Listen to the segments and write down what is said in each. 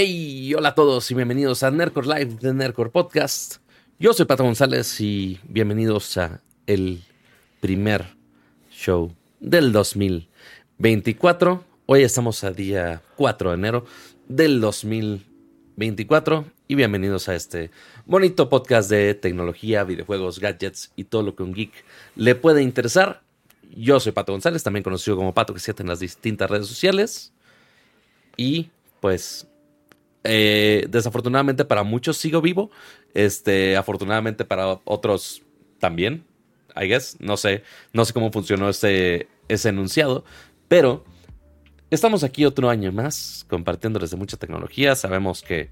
Hey, hola a todos y bienvenidos a Nerdcore Live de Nerdcore Podcast. Yo soy Pato González y bienvenidos a el primer show del 2024. Hoy estamos a día 4 de enero del 2024 y bienvenidos a este bonito podcast de tecnología, videojuegos, gadgets y todo lo que un geek le puede interesar. Yo soy Pato González, también conocido como Pato que 7 en las distintas redes sociales. Y pues eh, desafortunadamente para muchos sigo vivo. Este, afortunadamente para otros también. I guess. No sé. No sé cómo funcionó ese, ese enunciado. Pero estamos aquí otro año más compartiéndoles de mucha tecnología. Sabemos que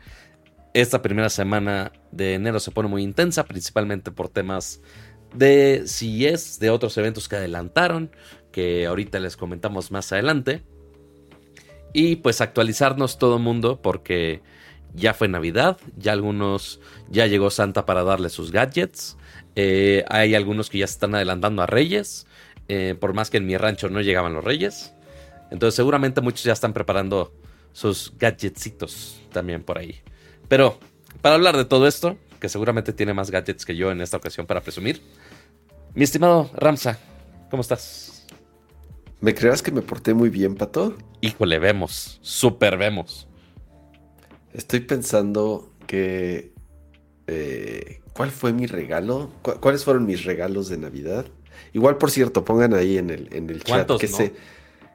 esta primera semana de enero se pone muy intensa, principalmente por temas de CES, de otros eventos que adelantaron, que ahorita les comentamos más adelante. Y pues actualizarnos todo mundo porque ya fue Navidad, ya algunos, ya llegó Santa para darle sus gadgets. Eh, hay algunos que ya se están adelantando a Reyes, eh, por más que en mi rancho no llegaban los Reyes. Entonces seguramente muchos ya están preparando sus gadgetsitos también por ahí. Pero para hablar de todo esto, que seguramente tiene más gadgets que yo en esta ocasión para presumir, mi estimado Ramsa, ¿cómo estás? ¿Me creas que me porté muy bien, Pato? Híjole, vemos, súper vemos. Estoy pensando que... Eh, ¿Cuál fue mi regalo? ¿Cuáles fueron mis regalos de Navidad? Igual, por cierto, pongan ahí en el, en el chat qué, se,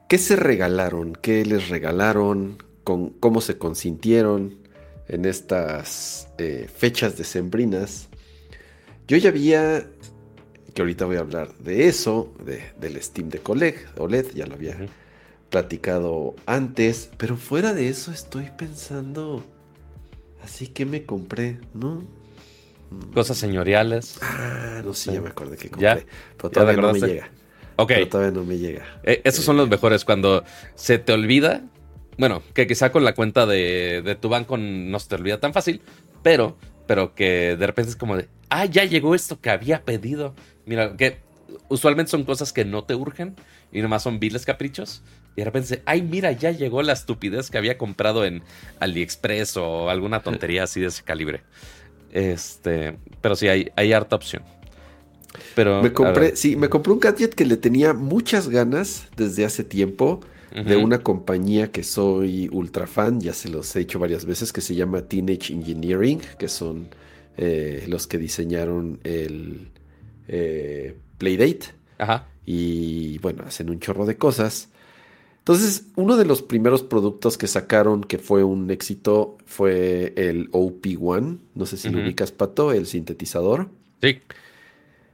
qué se regalaron, qué les regalaron, con, cómo se consintieron en estas eh, fechas decembrinas. Yo ya había que ahorita voy a hablar de eso, del Steam de OLED, OLED ya lo había platicado antes, pero fuera de eso estoy pensando, así que me compré, ¿no? Cosas señoriales. Ah, no sé, ya me acordé que compré, pero todavía no me llega. Ok. Pero todavía no me llega. Eh, esos son los mejores, cuando se te olvida, bueno, que quizá con la cuenta de, de tu banco no se te olvida tan fácil, pero pero que de repente es como de, ah, ya llegó esto que había pedido. Mira, que usualmente son cosas que no te urgen y nomás son viles caprichos. Y de repente, ay, mira, ya llegó la estupidez que había comprado en AliExpress o alguna tontería así de ese calibre. Este, pero sí, hay, hay harta opción. Pero, me compré, sí, me compré un gadget que le tenía muchas ganas desde hace tiempo de una compañía que soy ultra fan, ya se los he dicho varias veces, que se llama Teenage Engineering, que son eh, los que diseñaron el eh, Playdate. Ajá. Y bueno, hacen un chorro de cosas. Entonces, uno de los primeros productos que sacaron que fue un éxito fue el OP1. No sé si lo ubicas, Pato, el sintetizador. Sí.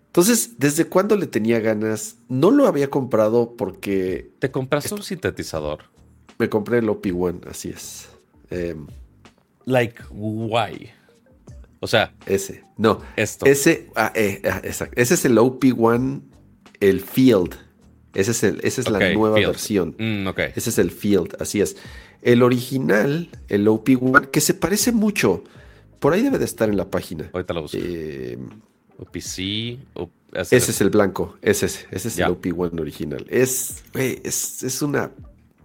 Entonces, ¿desde cuándo le tenía ganas? No lo había comprado porque... ¿Te compraste un sintetizador? Me compré el OP1, así es. Em, like, why? O sea... Ese, no. Esto. Ese, ah, eh, ah, exacto. Ese es el OP1, el Field. Ese es el, esa es la nueva versión. Mm, Ese es el Field, así es. El original, el OP1, que se parece mucho. Por ahí debe de estar en la página. Ahorita lo busco. Eh, OPC. ese es el blanco. Ese es, ese es el OP1 original. Es, es, es, una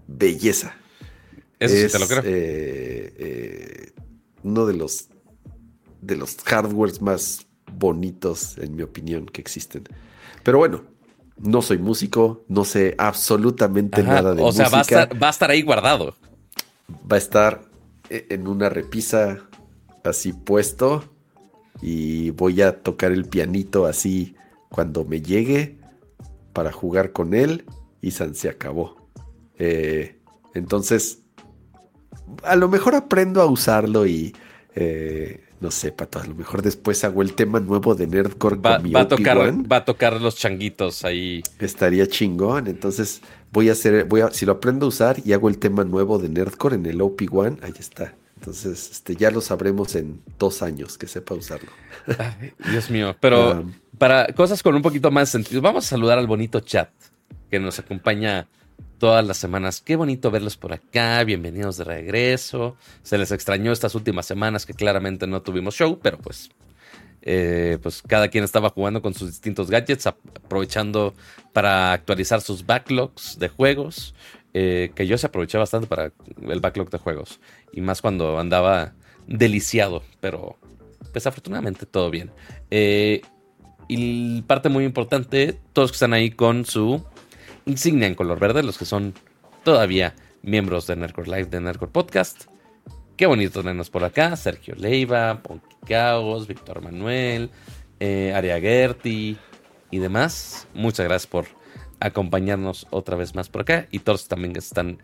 belleza. Eso sí te lo creo. Eh, eh, uno de los, de los hardwares más bonitos, en mi opinión, que existen. Pero bueno, no soy músico, no sé absolutamente nada de música. O sea, va a, estar, va a estar ahí guardado. Va a estar e, en una repisa así puesto y voy a tocar el pianito así cuando me llegue para jugar con él y San se acabó. Eh, entonces, a lo mejor aprendo a usarlo y eh, no sé, Pato, a lo mejor después hago el tema nuevo de Nerdcore va, con mi va a tocar, va a tocar los changuitos ahí. Estaría chingón. Entonces voy a hacer, voy a, si lo aprendo a usar y hago el tema nuevo de Nerdcore en el OP1, ahí está. Entonces, este, ya lo sabremos en dos años que sepa usarlo. Dios mío, pero para cosas con un poquito más sentido, vamos a saludar al bonito chat que nos acompaña todas las semanas. Qué bonito verlos por acá, bienvenidos de regreso. Se les extrañó estas últimas semanas que claramente no tuvimos show, pero pues eh, pues cada quien estaba jugando con sus distintos gadgets, aprovechando para actualizar sus backlogs de juegos, eh, que yo se aproveché bastante para el backlog de juegos, y más cuando andaba deliciado, pero pues afortunadamente todo bien. Eh, y parte muy importante, todos que están ahí con su insignia en color verde, los que son todavía miembros de Nerdcore Live, de Nerdcore Podcast. Qué bonito tenernos por acá. Sergio Leiva, Ponky Caos, Víctor Manuel, eh, Aria Gerti y demás. Muchas gracias por acompañarnos otra vez más por acá. Y todos también están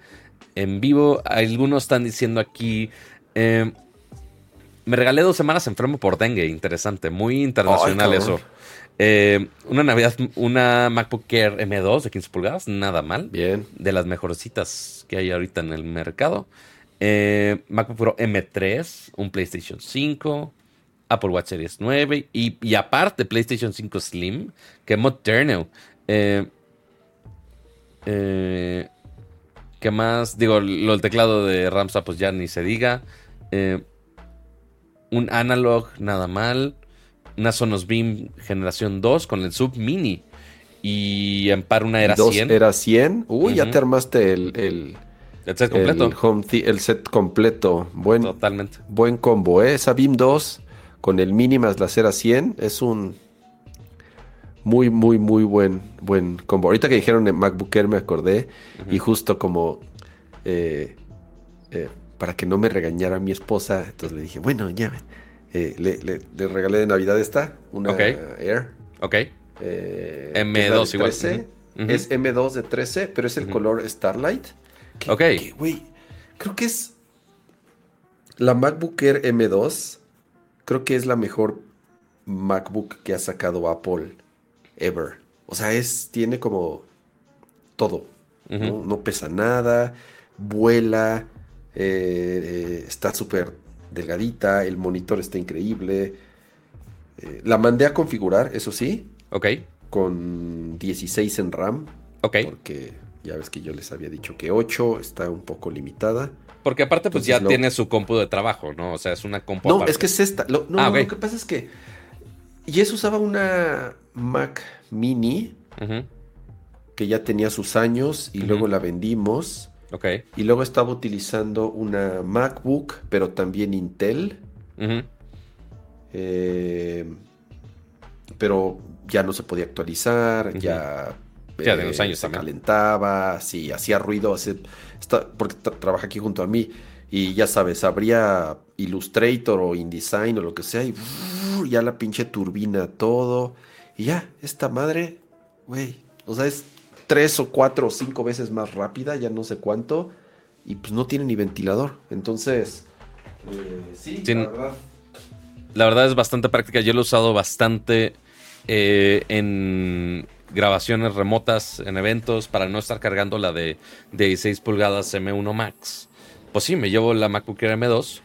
en vivo. Algunos están diciendo aquí. Eh, me regalé dos semanas enfermo por dengue. Interesante. Muy internacional eso. Eh, una Navidad, una MacBook Air M2 de 15 pulgadas, nada mal. Bien. De las mejorcitas que hay ahorita en el mercado. Eh, MacBook Pro M3, un PlayStation 5, Apple Watch Series 9 y, aparte PlayStation 5 Slim, que moderno. Eh, eh, ¿Qué más? Digo, lo del teclado de Ramsa, pues ya ni se diga. Un analog, nada mal una Sonos Beam generación 2 con el Sub Mini. Y en par una era 100. Era 100. Uy, ya te armaste el, el, set completo. El, set completo. Buen, Totalmente. Buen combo, ¿eh? Esa Beam 2 con el mini más la Cera 100 es un muy, muy, muy buen, buen combo. Ahorita que dijeron en MacBook Air me acordé y justo como eh, eh, para que no me regañara mi esposa, entonces le dije, bueno, ya eh, le, regalé de Navidad esta, una Air. Ok. Eh, M2 igual. Es M2 de 13, pero es el color Starlight. ok. Güey, creo que es la MacBook Air M2. Creo que es la mejor MacBook que ha sacado Apple ever. O sea, es, tiene como todo. ¿no? pesa nada, vuela, eh, está súper delgadita, el monitor está increíble. Eh, la mandé a configurar, eso sí. Ok. Con 16 en RAM. Ok. Porque ya ves que yo les había dicho que 8 está un poco limitada. Porque aparte, pues ya tiene su compu de trabajo, ¿no? O sea, es una compu. No, es que es esta. no, ah, lo que pasa es que. Y eso usaba una Mac Mini. Que ya tenía sus años y luego la vendimos. Y luego estaba utilizando una MacBook, pero también Intel. Eh, pero ya no se podía actualizar, ya, ya de los eh, años se calentaba, sí, hacía ruido, porque trabaja aquí junto a mí. Y ya sabes, abría Illustrator o InDesign o lo que sea, y ya la pinche turbina, todo. Y ya, esta madre, güey, o sea, es tres o cuatro o cinco veces más rápida, ya no sé cuánto, y pues no tiene ni ventilador. Entonces, eh, sí, la verdad. La verdad es bastante práctica. Yo lo he usado bastante eh, en grabaciones remotas, en eventos, para no estar cargando la de, de 16 pulgadas M1 Max. Pues sí, me llevo la MacBook Air M2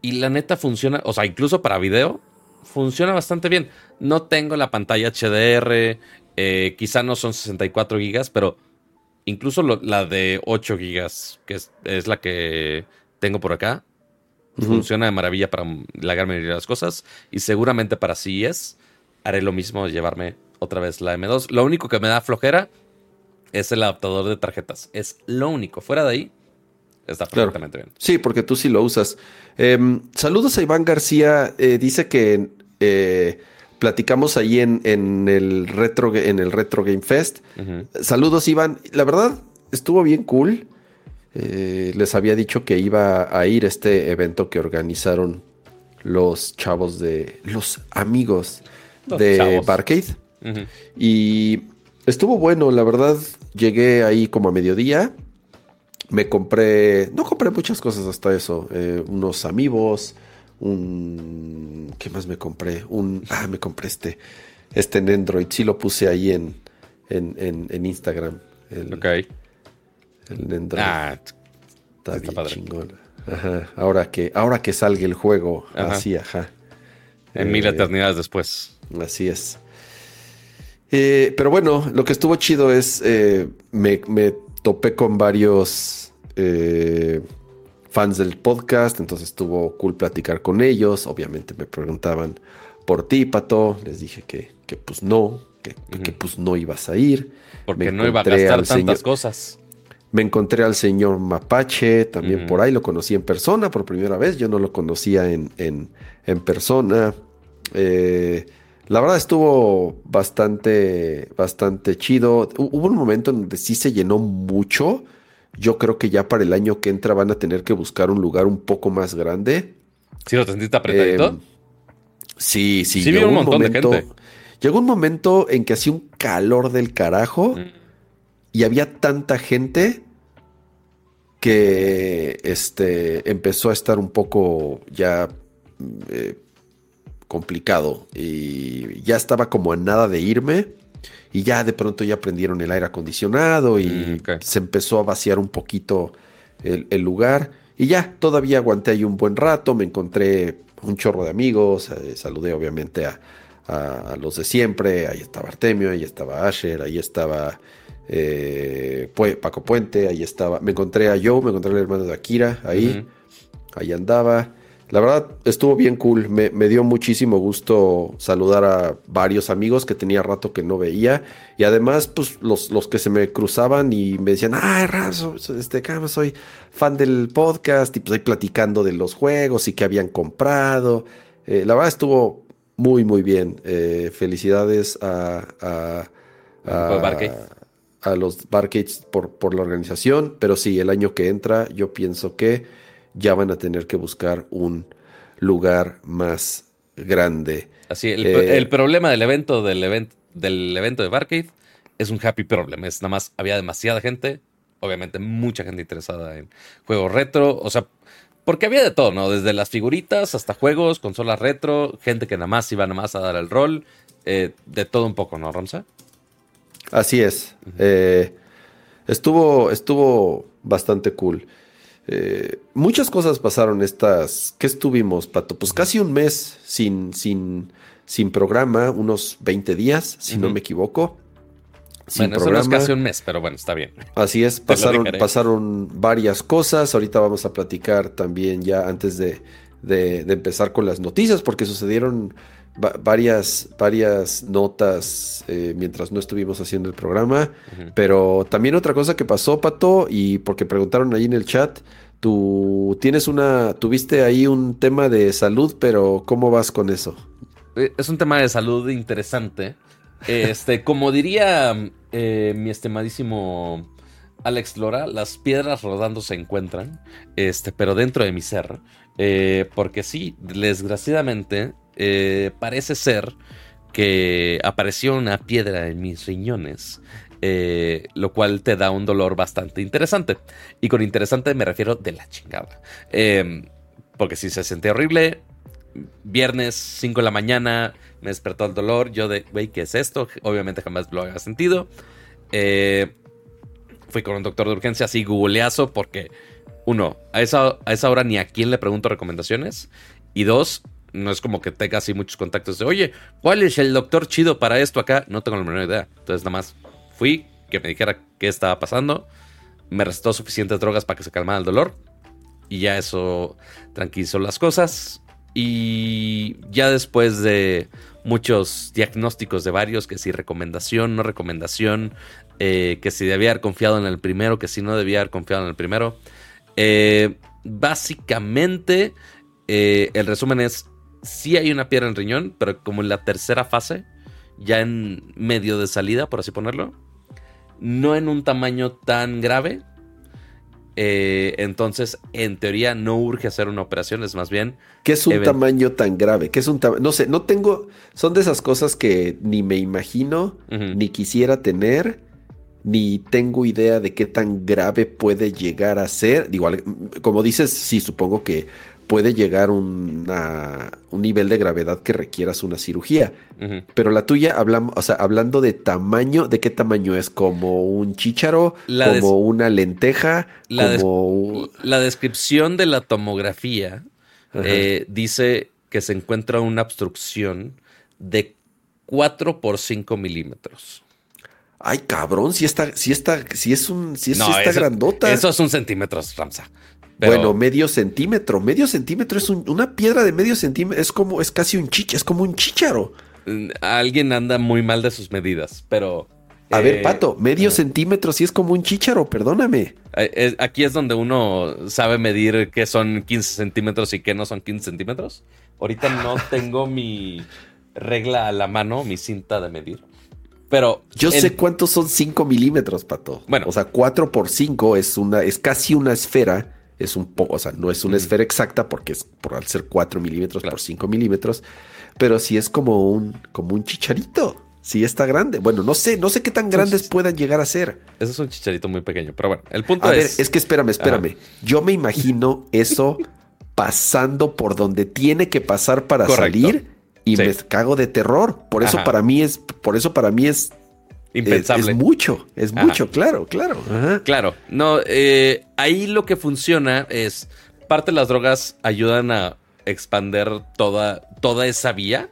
y la neta funciona, o sea, incluso para video, funciona bastante bien. No tengo la pantalla HDR, eh, quizá no son 64 gigas, pero incluso la de 8 gigas, que es, la que tengo por acá, funciona de maravilla para la gran mayoría de las cosas. Y seguramente para CES haré lo mismo, llevarme otra vez la M2. Lo único que me da flojera es el adaptador de tarjetas. Es lo único. Fuera de ahí, está perfectamente bien. Sí, porque tú sí lo usas. Em, saludos a Iván García. Eh, dice que eh, platicamos ahí en, en, el retro en el Retro Game Fest. Saludos, Iván. La verdad, estuvo bien cool. Eh, les había dicho que iba a ir a este evento que organizaron los chavos de. los amigos de Barcade. Y estuvo bueno, la verdad. Llegué ahí como a mediodía. Me compré. No compré muchas cosas hasta eso. Eh, unos amigos un... ¿Qué más me compré? Un... Ah, me compré este, este en Android. Sí lo puse ahí en, en, Instagram. El, ok. El Android. Ah, está, bien chingón. Ajá. Ahora que, ahora que salga el juego. Así, ajá. En mil eh, eternidades después. Así es. Eh, pero bueno, lo que estuvo chido es, eh, me, me, topé con varios fans del podcast, entonces estuvo cool platicar con ellos. Obviamente me preguntaban por ti, Pato. Les dije que, que pues no, que, pues no ibas a ir. Porque no iba a gastar tantas cosas. Me encontré al señor Mapache, también por ahí lo conocí en persona por primera vez. Yo no lo conocía en, en, persona. Eh, la verdad estuvo bastante, bastante chido. Hubo un momento en donde sí se llenó mucho. Yo creo que ya para el año que entra van a tener que buscar un lugar un poco más grande. ¿Sí lo sentiste apretadito? Em, sí, sí. Sí, llegó un montón de gente. Llegó un momento en que hacía un calor del carajo mm. y había tanta gente que este, empezó a estar un poco ya eh, complicado y ya estaba como a nada de irme y ya de pronto ya prendieron el aire acondicionado y mm, se empezó a vaciar un poquito el, lugar. Y ya todavía aguanté ahí un buen rato, me encontré un chorro de amigos, eh, saludé obviamente a, a, los de siempre, ahí estaba Artemio, ahí estaba Asher, ahí estaba eh, Paco Puente, ahí estaba, me encontré a Joe, me encontré al hermano de Akira, ahí, ahí andaba. La verdad, estuvo bien cool. Me, dio muchísimo gusto saludar a varios amigos que tenía rato que no veía. Y además, pues, los, los que se me cruzaban y me decían, ay, Razo, este, soy fan del podcast. Y pues ahí platicando de los juegos y que habían comprado. Eh, la verdad estuvo muy, muy bien. Eh, felicidades a, a, a, los Barcades por, por la organización. Pero sí, el año que entra, yo pienso que ya van a tener que buscar un lugar más grande. Así, el, eh, problema del evento, del evento, del evento de Barcade es un happy problem. Es nada más, había demasiada gente, obviamente mucha gente interesada en juegos retro, o sea, porque había de todo, ¿no? Desde las figuritas hasta juegos, consolas retro, gente que nada más iba nada más a dar el rol, eh, de todo un poco, ¿no, Ramsa? Así es. Eh, estuvo, estuvo bastante cool. Eh, muchas cosas pasaron estas. ¿Qué estuvimos, Pato? Pues casi un mes sin, sin, sin programa, unos 20 días, si no me equivoco. Sin bueno, programa. eso no es casi un mes, pero bueno, está bien. Así es, pasaron, pasaron varias cosas. Ahorita vamos a platicar también ya antes de, de, empezar con las noticias, porque sucedieron varias, varias notas eh, mientras no estuvimos haciendo el programa. Pero también otra cosa que pasó, Pato, y porque preguntaron ahí en el chat, tú tienes una, tuviste ahí un tema de salud, pero ¿cómo vas con eso? Eh, es un tema de salud interesante. Este, como diría eh, mi estimadísimo Alex Lora, las piedras rodando se encuentran, este, pero dentro de mi ser. porque sí, desgraciadamente eh, parece ser que apareció una piedra en mis riñones. Eh, lo cual te da un dolor bastante interesante. Y con interesante me refiero de la chingada. Em, porque si se sentía horrible, viernes 5 de la mañana me despertó el dolor. Yo de, güey, ¿qué es esto? Obviamente jamás lo había sentido. Eh, fui con un doctor de urgencia así googleazo porque, uno, a esa, a esa hora ni a quién le pregunto recomendaciones. Y dos, no es como que tenga así muchos contactos de, oye, ¿cuál es el doctor chido para esto acá? No tengo la menor idea. Entonces nada más fui, que me dijera qué estaba pasando, me restó suficientes drogas para que se calmara el dolor y ya eso tranquilizó las cosas. Y ya después de muchos diagnósticos de varios, que si recomendación, no recomendación, eh, que si debía haber confiado en el primero, que si no debía haber confiado en el primero. Eh, básicamente, eh, el resumen es sí hay una piedra en riñón, pero como en la tercera fase, ya en medio de salida, por así ponerlo. No en un tamaño tan grave. Eh, entonces, en teoría, no urge hacer una operación, es más bien. ¿Qué es un tamaño tan grave? ¿Qué es un No sé, no tengo. Son de esas cosas que ni me imagino, ni quisiera tener, ni tengo idea de qué tan grave puede llegar a ser. Igual, como dices, sí, supongo que puede llegar una, un nivel de gravedad que requieras una cirugía. Pero la tuya, hablamos, o sea, hablando de tamaño, ¿de qué tamaño es? ¿Como un chícharo? ¿Como una lenteja? La, la, descripción de la tomografía eh, dice que se encuentra una obstrucción de 4 por 5 milímetros. Ay, cabrón, si está, si está, si es un, si es, está grandota. Eso es un centímetro, Ramsa. Bueno, medio centímetro. Medio centímetro es una piedra de medio centímetro. Es como, es casi un chicha, es como un chícharo. Mm, alguien anda muy mal de sus medidas, pero. A ver, eh, Pato, medio centímetro sí es como un chícharo, perdóname. Eh, aquí es donde uno sabe medir qué son 15 centímetros y qué no son 15 centímetros. Ahorita no tengo mi regla a la mano, mi cinta de medir. Pero. Yo sé cuántos son 5 milímetros, Pato. Bueno. O sea, 4 por 5 es una, es casi una esfera. Es un poco, o sea, no es una esfera exacta porque es por al ser 4 milímetros por 5 milímetros. Pero sí es como un, como un chicharito. Sí está grande. Bueno, no sé, no sé qué tan grandes puedan llegar a ser. Ese es un chicharito muy pequeño, pero bueno, el punto es... Ver, es que espérame, espérame. Yo me imagino eso pasando por donde tiene que pasar para salir y me cago de terror. Por eso para mí es, por eso para mí es Impensable. Es, mucho, es mucho, claro, claro. Claro, no, eh, ahí lo que funciona es, parte de las drogas ayudan a expander toda, toda esa vía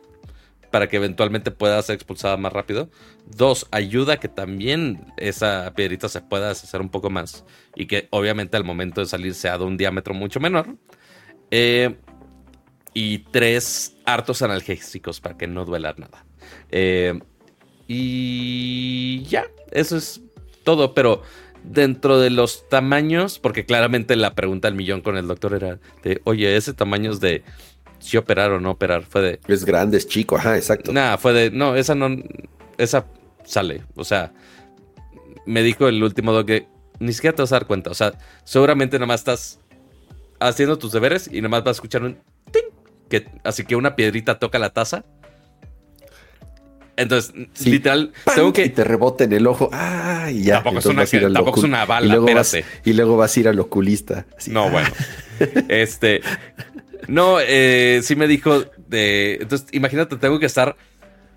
para que eventualmente pueda ser expulsada más rápido. Dos, ayuda a que también esa piedrita se pueda deshacer un poco más y que obviamente al momento de salir sea de un diámetro mucho menor. Eh, y tres, hartos analgésicos para que no duela nada. Eh, y ya, eso es todo, pero dentro de los tamaños, porque claramente la pregunta del millón con el doctor era de, oye, ese tamaño es de si operar o no operar. Fue de. Es grande, es chico, ajá, exacto. Nada, fue de. No, esa no. Esa sale. O sea, me dijo el último doc que ni siquiera te vas a dar cuenta. O sea, seguramente nada más estás haciendo tus deberes y nada más vas a escuchar un ting. Que, así que una piedrita toca la taza. Entonces, literal, tengo que. Y te rebota en el ojo. ¡Ah! Y ya. Tampoco, es una, tampoco es una, bala, y luego, vas, y luego vas a ir al oculista. no, bueno. este. No, eh, sí me dijo de. Entonces, imagínate, tengo que estar.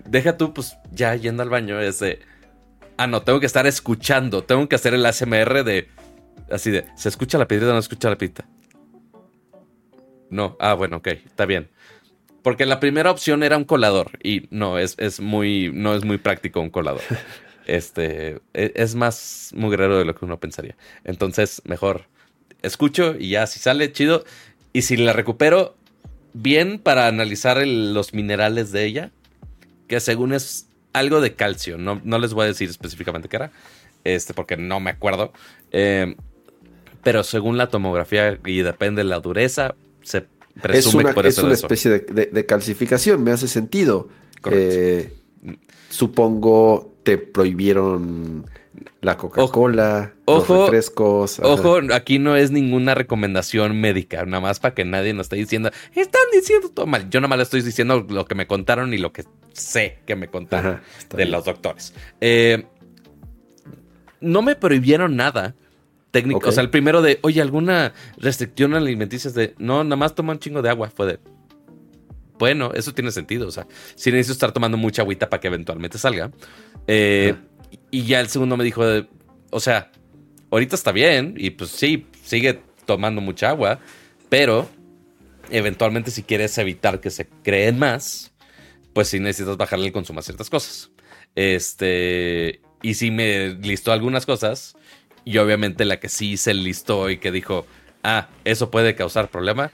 Deja tú, pues ya yendo al baño. Es de. Ah, no, tengo que estar escuchando. Tengo que hacer el ASMR de. Así de. ¿Se escucha la piedrita o no escucha la piedrita? No. Ah, bueno, ok, está bien. Porque la primera opción era un colador. Y no, es, es muy. No es muy práctico un colador. Este. E, es más mugrero de lo que uno pensaría. Entonces, mejor escucho y ya si sale chido. Y si la recupero bien para analizar los minerales de ella, que según es algo de calcio, no, no, les voy a decir específicamente qué era, este, porque no me acuerdo. Eh, pero según la tomografía y depende de la dureza, se presume que puede es una especie de, calcificación, me hace sentido. Eh, supongo te prohibieron la Coca-Cola, los refrescos. Ojo, aquí no es ninguna recomendación médica, nada más para que nadie nos esté diciendo, están diciendo todo mal. Yo nada más le estoy diciendo lo que me contaron y lo que sé que me contaron de los doctores. Eh, no me prohibieron nada técnico. O sea, el primero de, oye, ¿alguna restricción alimenticia? de, no, nada más toma un chingo de agua. Fue de, bueno, eso tiene sentido. O sea, si necesito estar tomando mucha agüita para que eventualmente salga. Eh, y ya el segundo me dijo, o sea, ahorita está bien y pues sí, sigue tomando mucha agua, pero eventualmente si quieres evitar que se creen más, pues sí necesitas bajarle el consumo a ciertas cosas. Este, y sí me listó algunas cosas y obviamente la que sí se listó y que dijo, ah, eso puede causar problema,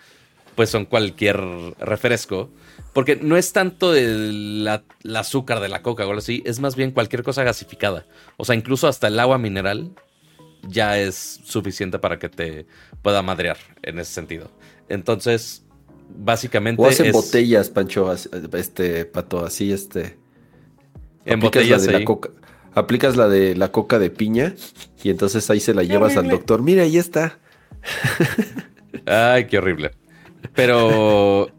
pues son cualquier refresco porque no es tanto el, azúcar de la coca o algo así, es más bien cualquier cosa gasificada. O sea, incluso hasta el agua mineral ya es suficiente para que te pueda madrear en ese sentido. Entonces, básicamente. O hacen botellas, Pancho, este, pato, así, este. En botellas de la coca. Aplicas la de la coca de piña y entonces ahí se la llevas al doctor. Mira, ahí está. Ay, qué horrible. Pero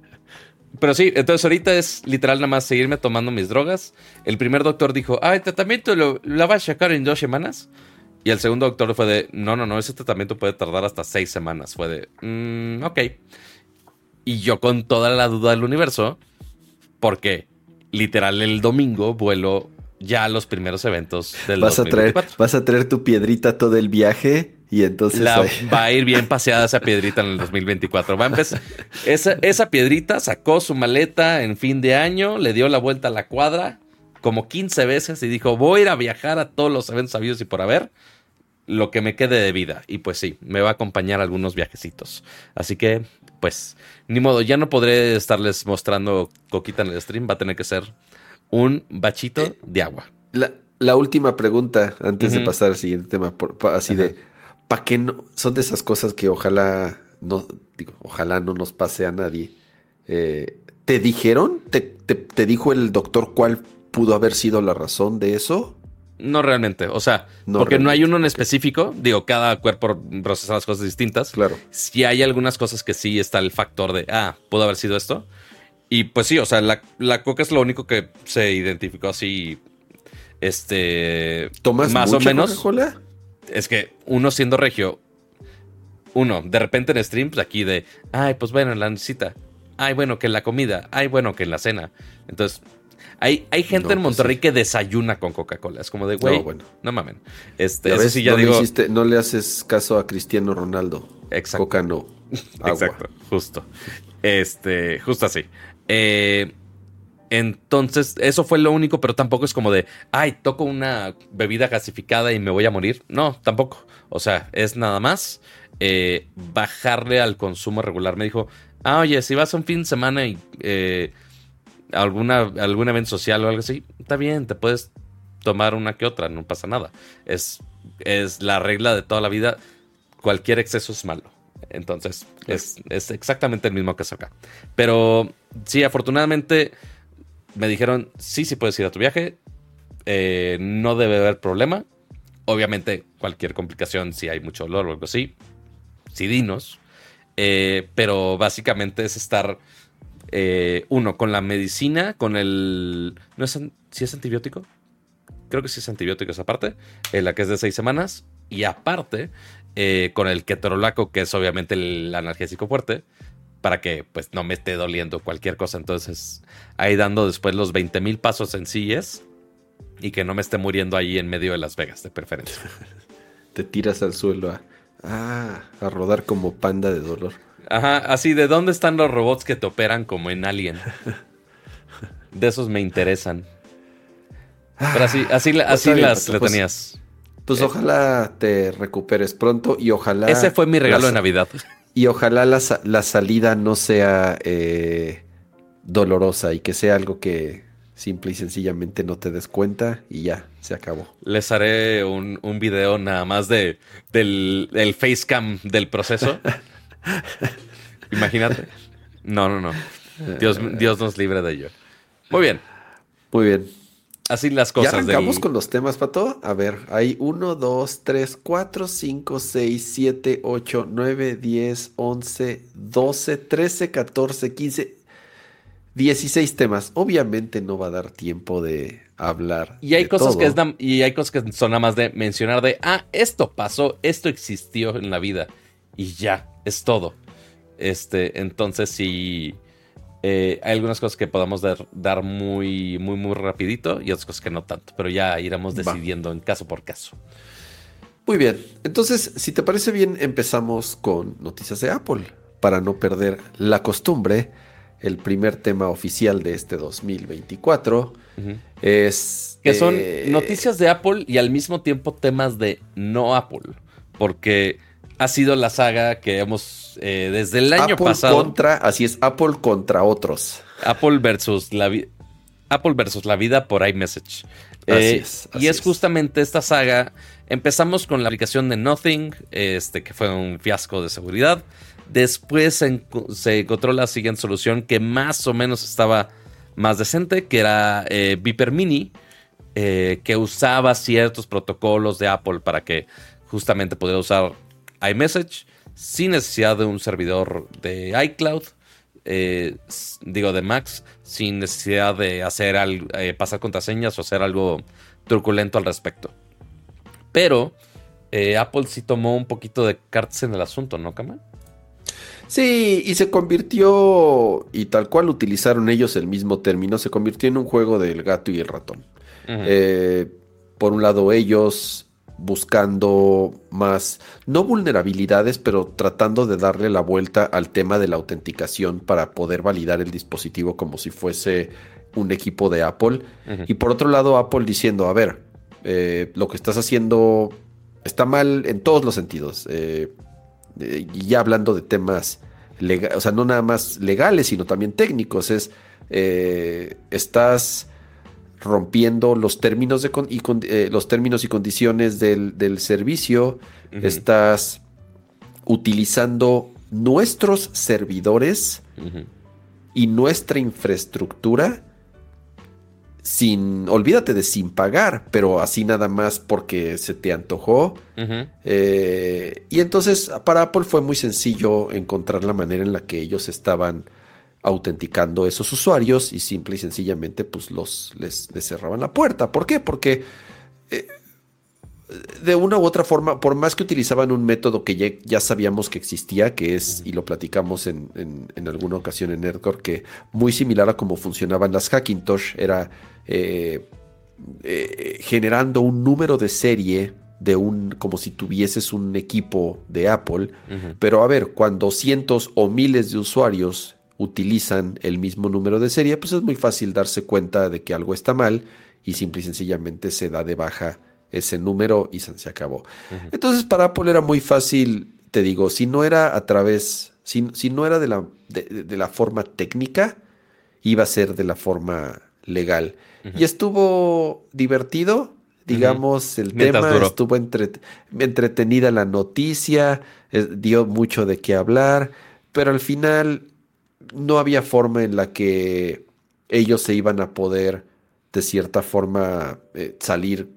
pero sí, entonces ahorita es literal nada más seguirme tomando mis drogas. El primer doctor dijo, ah, el tratamiento lo, la vas a sacar en dos semanas. Y el segundo doctor fue de, no, no, no, ese tratamiento puede tardar hasta seis semanas. Fue de, mm, ok. Y yo con toda la duda del universo, porque literal el domingo vuelo ya a los primeros eventos del vas A traer, vas a traer tu piedrita todo el viaje y entonces va a ir bien paseada esa piedrita en el 2024. Va a empezar. Esa, esa piedrita sacó su maleta en fin de año, le dio la vuelta a la cuadra como 15 veces y dijo: Voy a ir a viajar a todos los eventos sabidos y por haber. lo que me quede de vida. Y pues sí, me va a acompañar algunos viajecitos. Así que, pues, ni modo, ya no podré estarles mostrando coquita en el stream. Va a tener que ser un bachito eh, de agua. La, última pregunta, antes de pasar al siguiente tema, así de, ¿para qué no? Son de esas cosas que ojalá no, digo, ojalá no nos pase a nadie. Eh, ¿Te dijeron? ¿Te, te dijo el doctor cuál pudo haber sido la razón de eso? No realmente, o sea, porque no hay uno en específico, digo, cada cuerpo procesa las cosas distintas. Claro. Si hay algunas cosas que sí está el factor de, ah, pudo haber sido esto. Y pues sí, o sea, la, coca es lo único que se identificó así, este... ¿Tomas más o menos? Es que uno siendo regio, uno, de repente en streams pues aquí de, ay, pues bueno, en la cita, ay, bueno, que en la comida, ay, bueno, que en la cena. Entonces, hay, hay gente en pues Monterrey que desayuna con Coca-Cola. Es como de, güey, no, bueno. no mamen. Este, ya no, digo... le no le haces caso a Cristiano Ronaldo. Exacto. Coca no. Exacto, justo. Este, justo así. Eh, entonces, eso fue lo único, pero tampoco es como de, ay, toco una bebida gasificada y me voy a morir. No, tampoco. O sea, es nada más eh, bajarle al consumo regular. Me dijo, ah, oye, si vas un fin de semana y eh, alguna, algún evento social o algo así, está bien, te puedes tomar una que otra, no pasa nada. Es, es la regla de toda la vida, cualquier exceso es malo. Entonces, es, exactamente el mismo caso acá. Pero sí, afortunadamente me dijeron, sí, sí puedes ir a tu viaje, eh, no debe haber problema. Obviamente, cualquier complicación, si hay mucho dolor o algo así, sí dinos. Eh, pero básicamente es estar eh, uno, con la medicina, con el... ¿No es, si es antibiótico? Creo que sí es antibiótico esa parte, eh, la que es de seis semanas. Y aparte, eh, con el ketorolaco, que es obviamente el analgésico fuerte, para que pues no me esté doliendo cualquier cosa. Entonces, ahí dando después los 20 mil pasos sencillos y que no me esté muriendo ahí en medio de Las Vegas, de preferencia. Te tiras al suelo a, ah, a rodar como panda de dolor. Ajá, así de dónde están los robots que te operan como en Alien. De esos me interesan. Pero así, así, pues así las le pues, tenías. Pues, ojalá te recuperes pronto y ojalá. Ese fue mi regalo de Navidad. Y ojalá la, la salida no sea eh, dolorosa y que sea algo que simple y sencillamente no te des cuenta y ya, se acabó. Les haré un, un video nada más de, del, del facecam del proceso. Imagínate. No, no, no. Dios, Dios nos libre de ello. Muy bien. Muy bien. Así las cosas. ¿Ya arrancamos con los temas, Pato? A ver, hay 1, 2, 3, 4, 5, 6, 7, 8, 9, 10, 11, 12, 13, 14, 15, 16 temas. Obviamente no va a dar tiempo de hablar. Y hay cosas que es y hay cosas que son nada más de mencionar de, ah, esto pasó, esto existió en la vida y ya es todo. Este, entonces sí, eh, hay algunas cosas que podamos dar, muy, muy, muy rapidito y otras cosas que no tanto, pero ya iremos decidiendo en caso por caso. Muy bien, entonces si te parece bien empezamos con noticias de Apple para no perder la costumbre. El primer tema oficial de este 2024 es... Que son eh, noticias de Apple y al mismo tiempo temas de no Apple. Porque ha sido la saga que hemos eh, desde el año pasado. Contra, así es, Apple contra otros. Apple versus la vida. Apple versus la vida por iMessage. Eh, y es, justamente esta saga. Empezamos con la aplicación de Nothing, este, que fue un fiasco de seguridad. Después se, encontró la siguiente solución que más o menos estaba más decente, que era eh, Viper Mini, que usaba ciertos protocolos de Apple para que justamente pudiera usar iMessage sin necesidad de un servidor de iCloud, eh, digo de Max, sin necesidad de hacer eh, pasar contraseñas o hacer algo truculento al respecto. Pero eh, Apple sí tomó un poquito de cartas en el asunto, ¿no, Kamal? Sí, y se convirtió, y tal cual utilizaron ellos el mismo término, se convirtió en un juego del gato y el ratón. por un lado, ellos buscando más, no vulnerabilidades, pero tratando de darle la vuelta al tema de la autenticación para poder validar el dispositivo como si fuese un equipo de Apple. Y por otro lado, Apple diciendo, a ver, eh, lo que estás haciendo está mal en todos los sentidos. Eh, eh, y ya hablando de temas legales, o sea, no nada más legales, sino también técnicos, es, estás rompiendo los términos, de y, los términos y condiciones del, servicio, estás utilizando nuestros servidores y nuestra infraestructura sin, olvídate de sin pagar, pero así nada más porque se te antojó. Eh, y entonces para Apple fue muy sencillo encontrar la manera en la que ellos estaban autenticando esos usuarios y simple y sencillamente pues los les, cerraban la puerta. ¿Por qué? Porque eh, de una u otra forma, por más que utilizaban un método que ya, sabíamos que existía, que es, y lo platicamos en, alguna ocasión en Nerdcore, que muy similar a cómo funcionaban las Hackintosh, era eh, eh, generando un número de serie de un, como si tuvieses un equipo de Apple, pero a ver, cuando cientos o miles de usuarios utilizan el mismo número de serie, pues es muy fácil darse cuenta de que algo está mal y simple y sencillamente se da de baja ese número y se, acabó. Entonces para Apple era muy fácil, te digo, si no era a través, si, si no era de la, de, la forma técnica, iba a ser de la forma legal. Y estuvo divertido, digamos, el tema, estuvo entretenida la noticia, eh, dio mucho de qué hablar, pero al final no había forma en la que ellos se iban a poder de cierta forma eh, salir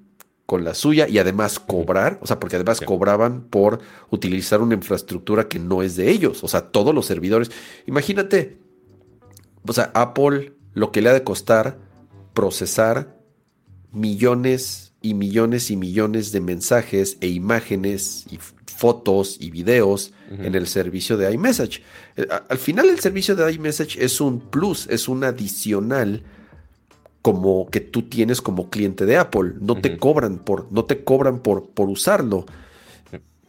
con la suya y además cobrar, o sea, porque además cobraban por utilizar una infraestructura que no es de ellos, o sea, todos los servidores. Imagínate, o sea, Apple lo que le ha de costar procesar millones y millones y millones de mensajes e imágenes y fotos y videos en el servicio de iMessage. Eh, al final el servicio de iMessage es un plus, es un adicional como que tú tienes como cliente de Apple. No te cobran por, no te cobran por, por usarlo.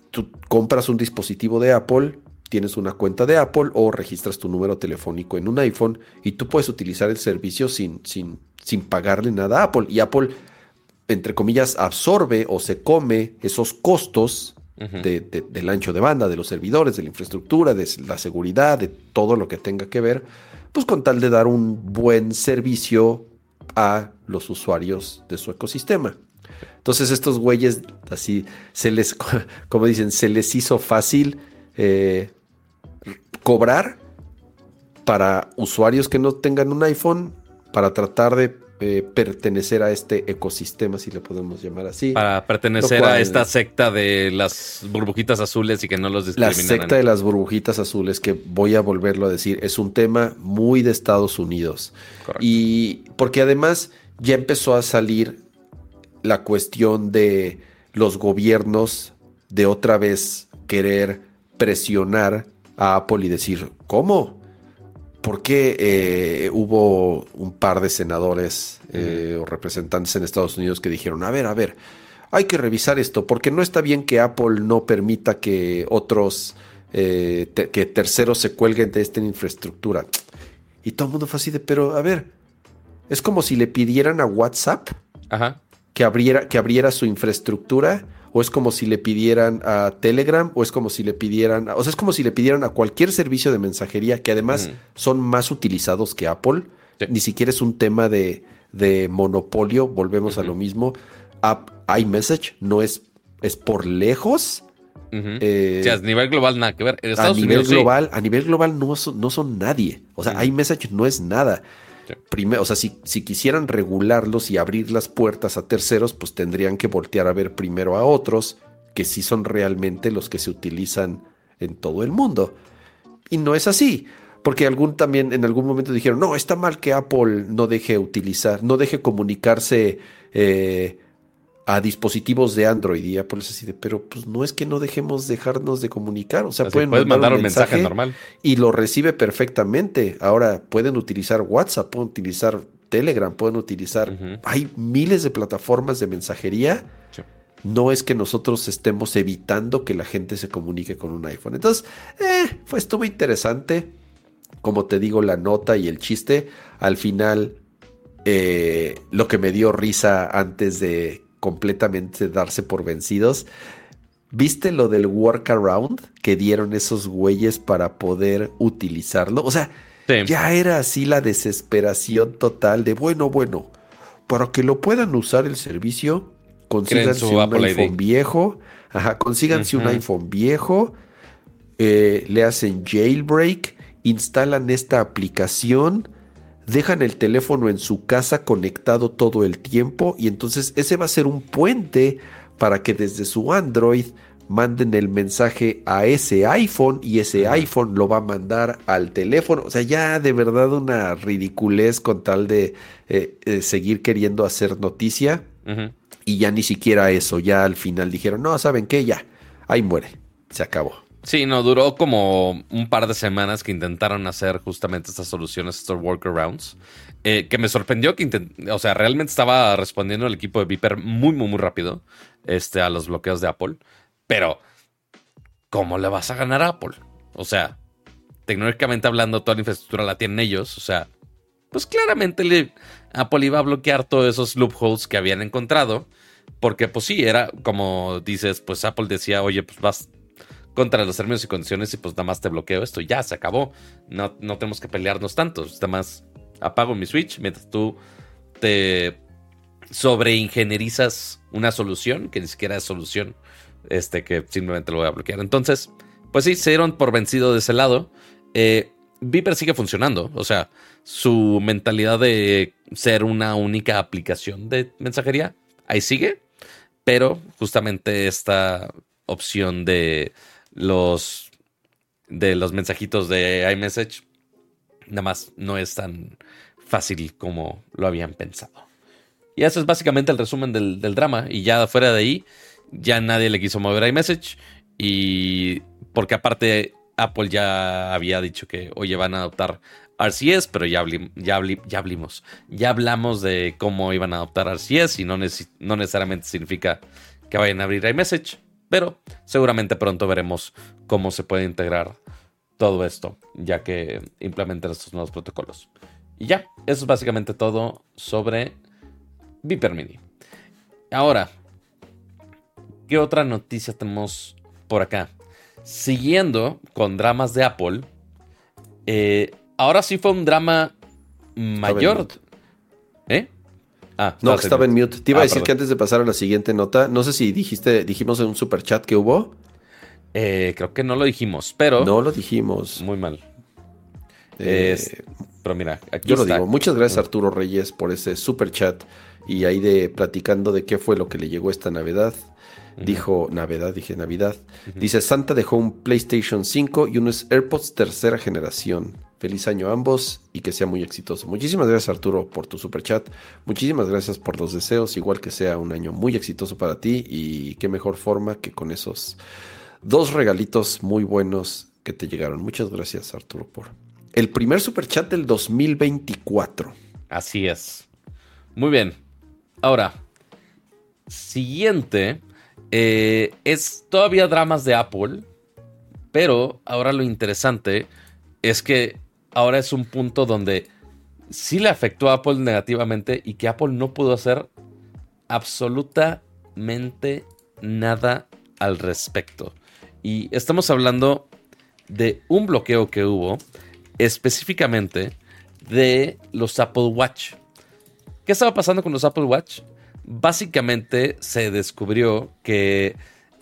Tú compras un dispositivo de Apple, tienes una cuenta de Apple o registras tu número telefónico en un iPhone y tú puedes utilizar el servicio sin, sin, sin pagarle nada a Apple. Y Apple, entre comillas, absorbe o se come esos costos del ancho de banda, de los servidores, de la infraestructura, de la seguridad, de todo lo que tenga que ver, pues con tal de dar un buen servicio a los usuarios de su ecosistema. Entonces estos güeyes así se les, como dicen, se les hizo fácil eh, cobrar para usuarios que no tengan un iPhone para tratar de eh, pertenecer a este ecosistema, si le podemos llamar así. Para pertenecer a esta secta de las burbujitas azules y que no los discriminan. La secta de las burbujitas azules, que voy a volverlo a decir, es un tema muy de Estados Unidos. Y porque además ya empezó a salir la cuestión de los gobiernos de otra vez querer presionar a Apple y decir, ¿cómo? ¿Por qué eh, hubo un par de senadores eh, o representantes en Estados Unidos que dijeron, a ver, a ver, hay que revisar esto, porque no está bien que Apple no permita que otros, eh, que terceros se cuelguen de esta infraestructura? Y todo el mundo fue así de, pero a ver, es como si le pidieran a WhatsApp Que, abriera, que abriera su infraestructura o es como si le pidieran a Telegram, o es como si le pidieran, o sea, es como si le pidieran a cualquier servicio de mensajería que además son más utilizados que Apple. Ni siquiera es un tema de, monopolio, volvemos a lo mismo. App, iMessage no es, es por lejos. Eh, a nivel global nada que ver. a nivel global, a nivel global no son, no son nadie. O sea, iMessage no es nada. Primero, o sea, si, si, quisieran regularlos y abrir las puertas a terceros, pues tendrían que voltear a ver primero a otros que sí son realmente los que se utilizan en todo el mundo. Y no es así, porque algún también en algún momento dijeron, no, está mal que Apple no deje utilizar, no deje comunicarse eh, a dispositivos de Android y Apple es así de, pero pues no es que no dejemos dejarnos de comunicar, o sea, pueden mandar, un mensaje, normal y lo recibe perfectamente. Ahora pueden utilizar WhatsApp, pueden utilizar Telegram, pueden utilizar, hay miles de plataformas de mensajería. No es que nosotros estemos evitando que la gente se comunique con un iPhone. Entonces, eh, fue estuvo interesante. Como te digo, la nota y el chiste. Al final, eh, lo que me dio risa antes de completamente darse por vencidos, ¿Viste lo del workaround que dieron esos güeyes para poder utilizarlo? O sea, ya era así la desesperación total de, bueno, bueno, para que lo puedan usar el servicio, consíganse un iPhone viejo, ajá, consíganse un iPhone viejo, eh, le hacen jailbreak, instalan esta aplicación, dejan el teléfono en su casa conectado todo el tiempo y entonces ese va a ser un puente para que desde su Android manden el mensaje a ese iPhone y ese iPhone lo va a mandar al teléfono. O sea, ya de verdad una ridiculez con tal de eh, eh, seguir queriendo hacer noticia. Y ya ni siquiera eso, ya al final dijeron, no, ¿saben qué? Ya, ahí muere, se acabó. Sí, no, duró como un par de semanas que intentaron hacer justamente estas soluciones, estos workarounds. Eh, que me sorprendió que, o sea, realmente estaba respondiendo el equipo de Viper muy, muy, muy rápido este, a los bloqueos de Apple. Pero, ¿cómo le vas a ganar a Apple? O sea, tecnológicamente hablando, toda la infraestructura la tienen ellos. O sea, pues claramente Apple iba a bloquear todos esos loopholes que habían encontrado. Porque, pues sí, era como dices, pues Apple decía, oye, pues vas contra los términos y condiciones y pues nada más te bloqueo esto. Ya, se acabó. No, no tenemos que pelearnos tanto. Nada más apago mi Switch mientras tú te sobreingenierizas una solución que ni siquiera es solución, este que simplemente lo voy a bloquear. Entonces, pues sí, se dieron por vencido de ese lado. Eh, Viper sigue funcionando, o sea, su mentalidad de ser una única aplicación de mensajería, ahí sigue, pero justamente esta opción de los de los mensajitos de iMessage nada más no es tan fácil como lo habían pensado. Y eso es básicamente el resumen del, drama. Y ya fuera de ahí, ya nadie le quiso mover iMessage. Y porque aparte Apple ya había dicho que, oye, van a adoptar RCS, pero ya, ya, ya, hablamos, ya hablamos de cómo iban a adoptar RCS y no, no necesariamente significa que vayan a abrir iMessage, pero seguramente pronto veremos cómo se puede integrar todo esto, ya que implementan estos nuevos protocolos. Y ya, eso es básicamente todo sobre Viper Mini. Ahora, ¿qué otra noticia tenemos por acá? Siguiendo con dramas de Apple, eh, ahora sí fue un drama mayor. ¿Eh? Ah, no, estaba en mute. Te iba a ah, decir que antes de pasar a la siguiente nota, no sé si dijiste, dijimos en un super chat que hubo. Eh, creo que no lo dijimos, pero. No lo dijimos. Muy mal. Eh, pero mira, aquí Yo lo digo. Muchas gracias, Arturo Reyes, por ese super chat y ahí de platicando de qué fue lo que le llegó esta Navidad. Dijo Navidad, dije Navidad. Dice Santa dejó un PlayStation 5 y unos AirPods tercera generación. Feliz año a ambos y que sea muy exitoso. Muchísimas gracias Arturo por tu super chat. Muchísimas gracias por los deseos. Igual que sea un año muy exitoso para ti y qué mejor forma que con esos dos regalitos muy buenos que te llegaron. Muchas gracias Arturo por el primer super chat del 2024. Así es. Muy bien. Ahora, siguiente eh, es todavía dramas de Apple, pero ahora lo interesante es que ahora es un punto donde sí le afectó a Apple negativamente y que Apple no pudo hacer absolutamente nada al respecto. Y estamos hablando de un bloqueo que hubo específicamente de los Apple Watch. ¿Qué estaba pasando con los Apple Watch? Básicamente se descubrió que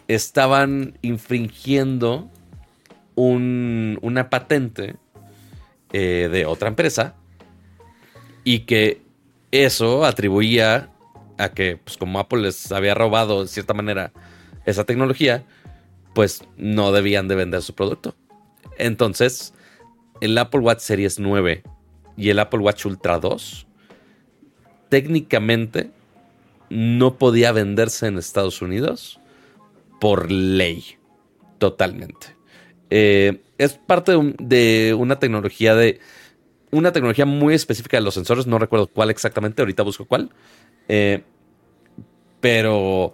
estaban infringiendo una patente eh, de otra empresa y que eso atribuía a que, pues como Apple les había robado de cierta manera esa tecnología, pues no debían de vender su producto. Entonces, el Apple Watch Series 9 y el Apple Watch Ultra 2 técnicamente no podía venderse en Estados Unidos por ley, totalmente. Eh, es parte de, una tecnología de una tecnología muy específica de los sensores. No recuerdo cuál exactamente. Ahorita busco cuál. Eh, pero,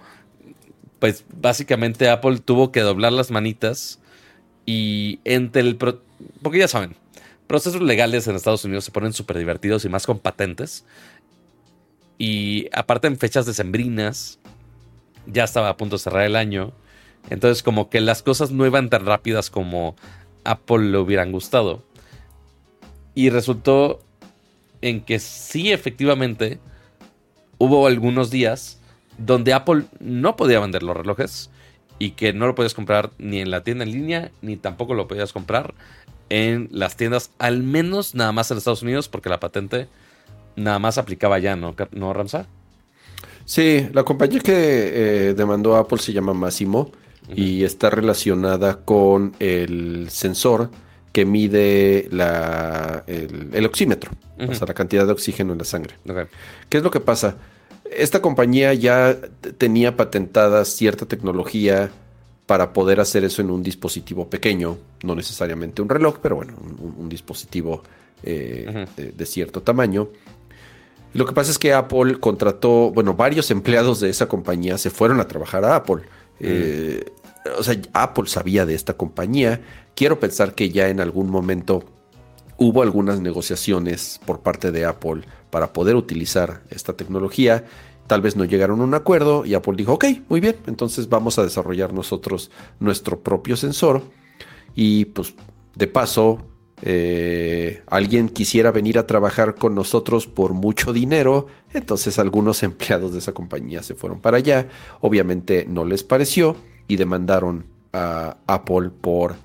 pues básicamente Apple tuvo que doblar las manitas y entre el porque ya saben, procesos legales en Estados Unidos se ponen súper divertidos y más con patentes. Y aparte en fechas decembrinas, ya estaba a punto de cerrar el año. Entonces como que las cosas no iban tan rápidas como Apple le hubieran gustado. Y resultó en que sí, efectivamente, hubo algunos días donde Apple no podía vender los relojes y que no lo podías comprar ni en la tienda en línea, ni tampoco lo podías comprar en las tiendas, al menos nada más en Estados Unidos, porque la patente nada más aplicaba ya, ¿no, ¿No Ramsa? Sí, la compañía que eh, demandó Apple se llama Massimo y está relacionada con el sensor que mide la, el, oxímetro, o sea, la cantidad de oxígeno en la sangre. ¿Qué es lo que pasa? Esta compañía ya tenía patentada cierta tecnología para poder hacer eso en un dispositivo pequeño, no necesariamente un reloj, pero bueno, un, dispositivo eh, de, cierto tamaño. Lo que pasa es que Apple contrató, bueno, varios empleados de esa compañía se fueron a trabajar a Apple. Eh, o sea, Apple sabía de esta compañía. Quiero pensar que ya en algún momento hubo algunas negociaciones por parte de Apple para poder utilizar esta tecnología. Tal vez no llegaron a un acuerdo y Apple dijo, ok, muy bien, entonces vamos a desarrollar nosotros nuestro propio sensor. Y pues de paso, eh, alguien quisiera venir a trabajar con nosotros por mucho dinero, entonces algunos empleados de esa compañía se fueron para allá, obviamente no les pareció y demandaron a Apple por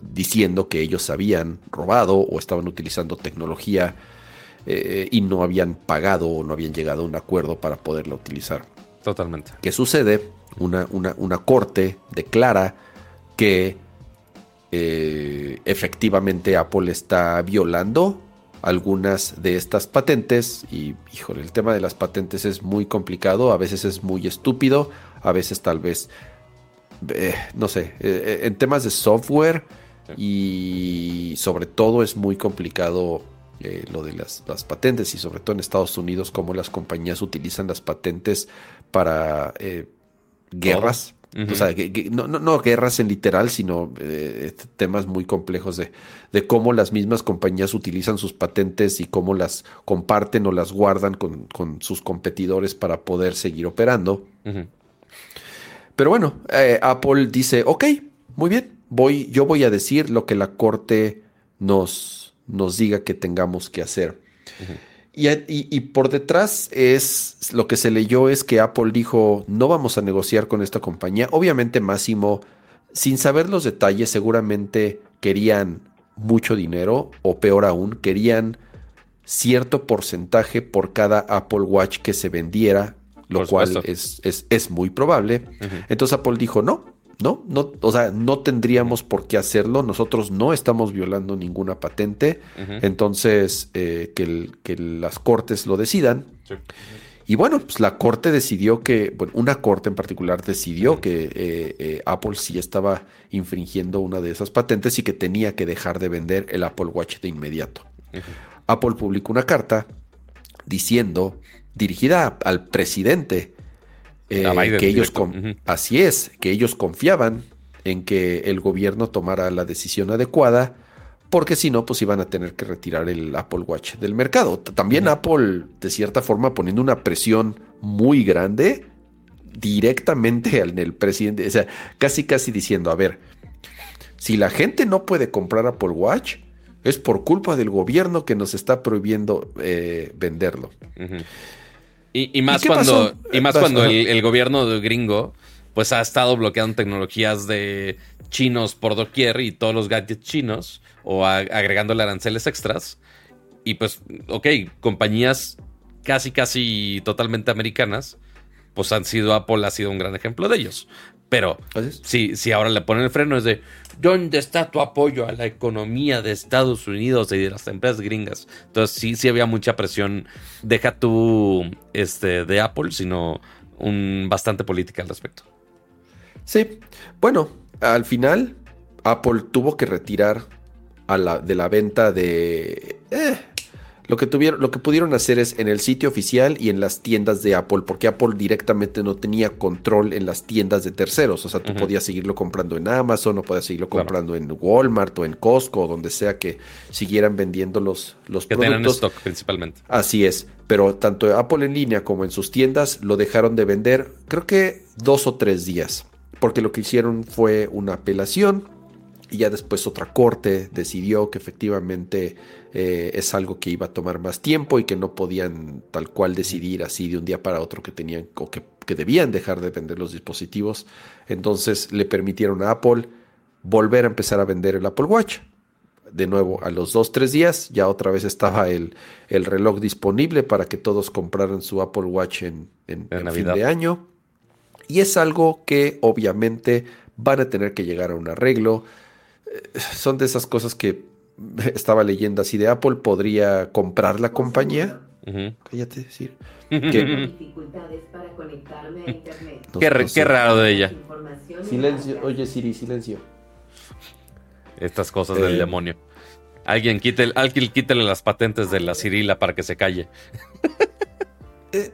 diciendo que ellos habían robado o estaban utilizando tecnología eh, y no habían pagado o no habían llegado a un acuerdo para poderla utilizar. Totalmente. ¿Qué sucede? Una, una corte declara que eh, efectivamente Apple está violando algunas de estas patentes y híjole, el tema de las patentes es muy complicado, a veces es muy estúpido, a veces tal vez, eh, no sé, eh, en temas de software y sobre todo es muy complicado lo de las, patentes y sobre todo en Estados Unidos cómo las compañías utilizan las patentes para guerras. O sea, no, no, guerras en literal, sino eh, temas muy complejos de, de, cómo las mismas compañías utilizan sus patentes y cómo las comparten o las guardan con, sus competidores para poder seguir operando. Pero bueno, eh, Apple dice, ok, muy bien, voy, yo voy a decir lo que la corte nos, nos diga que tengamos que hacer. Y, por detrás es lo que se leyó es que Apple dijo no vamos a negociar con esta compañía. Obviamente Máximo, sin saber los detalles, seguramente querían mucho dinero o peor aún, querían cierto porcentaje por cada Apple Watch que se vendiera, lo cual es, es, muy probable. Entonces Apple dijo no, ¿no? no o sea, no tendríamos por qué hacerlo. Nosotros no estamos violando ninguna patente. Entonces, eh, que, las cortes lo decidan. Y bueno, pues la corte decidió que, bueno, una corte en particular decidió que eh, eh, Apple sí estaba infringiendo una de esas patentes y que tenía que dejar de vender el Apple Watch de inmediato. Apple publicó una carta diciendo, dirigida al presidente eh, que ellos así es, que ellos confiaban en que el gobierno tomara la decisión adecuada, porque si no, pues iban a tener que retirar el Apple Watch del mercado. También Apple, de cierta forma, poniendo una presión muy grande directamente en el presidente, o sea, casi casi diciendo, a ver, si la gente no puede comprar Apple Watch, es por culpa del gobierno que nos está prohibiendo eh, venderlo. Y, más cuando, y más cuando el, gobierno de gringo pues ha estado bloqueando tecnologías de chinos por doquier y todos los gadgets chinos o agregándole aranceles extras. Y pues, ok, compañías casi, casi totalmente americanas, pues han sido Apple, ha sido un gran ejemplo de ellos. Pero si, si ahora le ponen el freno es de, ¿dónde está tu apoyo a la economía de Estados Unidos y de las empresas gringas? Entonces sí, sí había mucha presión. Deja tú este, de Apple, sino un, bastante política al respecto. Sí, bueno, al final Apple tuvo que retirar de la venta de... Eh, lo que, tuvieron, lo que pudieron hacer es en el sitio oficial y en las tiendas de Apple, porque Apple directamente no tenía control en las tiendas de terceros. O sea, tú podías seguirlo comprando en Amazon o podías seguirlo comprando en Walmart o en Costco o donde sea que siguieran vendiendo los, los que productos. Que stock principalmente. Así es. Pero tanto Apple en línea como en sus tiendas lo dejaron de vender, creo que dos o tres días. porque lo que hicieron fue una apelación y ya después otra corte decidió que efectivamente eh, es algo que iba a tomar más tiempo y que no podían tal cual decidir así de un día para otro que tenían o que, que debían dejar de vender los dispositivos. Entonces le permitieron a Apple volver a empezar a vender el Apple Watch de nuevo a los dos, tres días, ya otra vez estaba el, el reloj disponible para que todos compraran su Apple Watch en, en, fin de año. Y es algo que obviamente van a tener que llegar a un arreglo. Son de esas cosas que estaba leyendo así de Apple podría comprar la compañía. Cállate, decir. qué raro de ella. Silencio, oye Siri, silencio estas cosas del eh, demonio. Alguien, quite, alguien quítele las patentes de la Cirila para que se calle. Eh,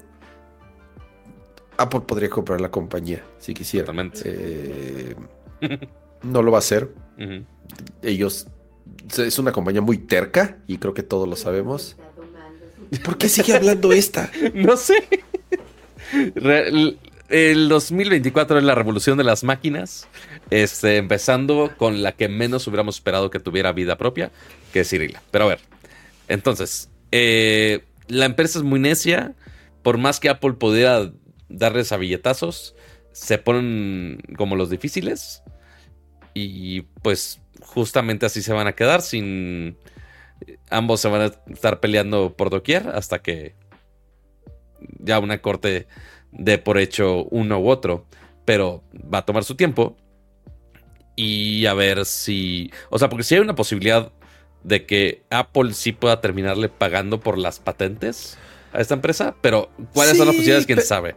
Apple podría comprar la compañía si quisiera. Eh, no lo va a hacer. Ellos es una compañía muy terca y creo que todos lo sabemos. ¿Por qué sigue hablando esta? No sé. el 2024 es la revolución de las máquinas este, empezando con la que menos hubiéramos esperado que tuviera vida propia, que es Cirila. Pero a ver, entonces, eh, la empresa es muy necia. Por más que Apple pudiera darles a billetazos, se ponen como los difíciles. Y pues justamente así se van a quedar sin... Ambos se van a estar peleando por doquier hasta que ya una corte dé por hecho uno u otro. Pero va a tomar su tiempo y a ver si. O sea, porque si hay una posibilidad de que Apple sí pueda terminarle pagando por las patentes a esta empresa, pero ¿cuáles son las posibilidades? ¿Quién sabe?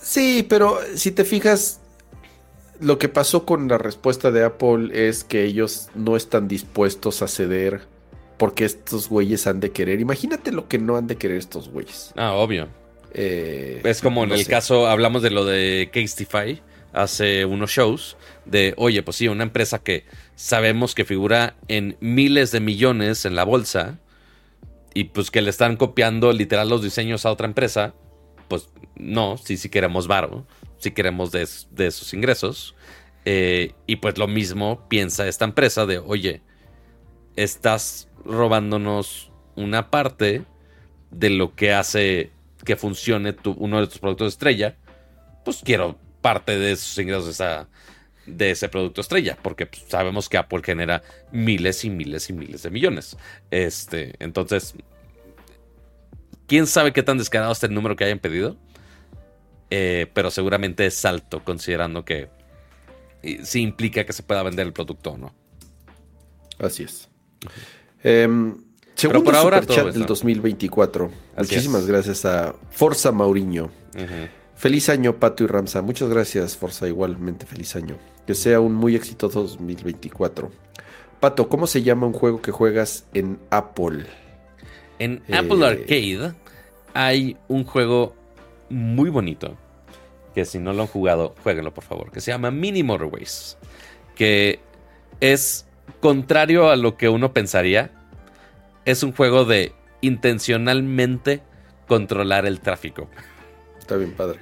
Sí, pero si te fijas, lo que pasó con la respuesta de Apple es que ellos no están dispuestos a ceder porque estos güeyes han de querer. Imagínate lo que no han de querer estos güeyes. Ah, obvio. Eh, es como en el caso, hablamos de lo de Casetify hace unos shows de, oye, pues sí, una empresa que sabemos que figura en miles de millones en la bolsa y pues que le están copiando literal los diseños a otra empresa, pues no, sí, sí queremos varo, sí queremos de, esos ingresos. Eh, y pues lo mismo piensa esta empresa de, oye, estás robándonos una parte de lo que hace que funcione uno de tus productos estrella, pues quiero parte de esos ingresos de, esa, de ese producto estrella, porque pues, sabemos que Apple genera miles y miles y miles de millones. Este, entonces, quién sabe qué tan descarado está el número que hayan pedido, eh, pero seguramente es alto, considerando que sí implica que se pueda vender el producto o no. Así es. Em, segundo por ahora chat del 2024. Muchísimas gracias a Forza Mauriño. Feliz año, Pato y Ramsa. Muchas gracias, Forza. Igualmente, feliz año. Que sea un muy exitoso 2024. Pato, ¿cómo se llama un juego que juegas en Apple? En Apple eh, Arcade hay un juego muy bonito. Que si no lo han jugado, jueguenlo por favor. Que se llama Mini Motorways. Que es contrario a lo que uno pensaría. Es un juego de intencionalmente controlar el tráfico. Está bien padre.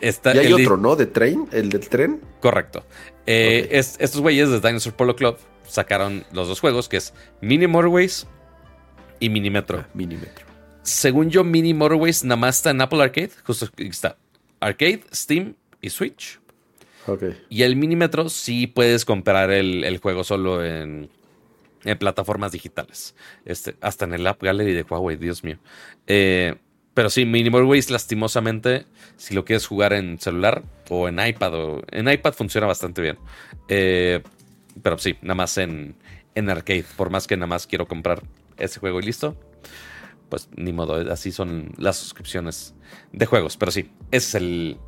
y hay otro, ¿no? ¿De tren? ¿El del tren? Correcto. Eh, estos güeyes de Dinosaur Polo Club sacaron los dos juegos, que es Mini Motorways y Mini Metro. Ah, Mini Metro. Según yo, Mini Motorways nada más está en Apple Arcade. Justo está Arcade, Steam y Switch. Okay. Y el Mini Metro sí puedes comprar el, juego solo en, en, plataformas digitales. Este, hasta en el App Gallery de Huawei, Dios mío. Eh, pero sí, Minimal Waste, lastimosamente, si lo quieres jugar en celular o en iPad, o, en iPad funciona bastante bien. Eh, pero sí, nada más en, en arcade. Por más que nada más quiero comprar ese juego y listo. Pues ni modo, así son las suscripciones de juegos. Pero sí, es el,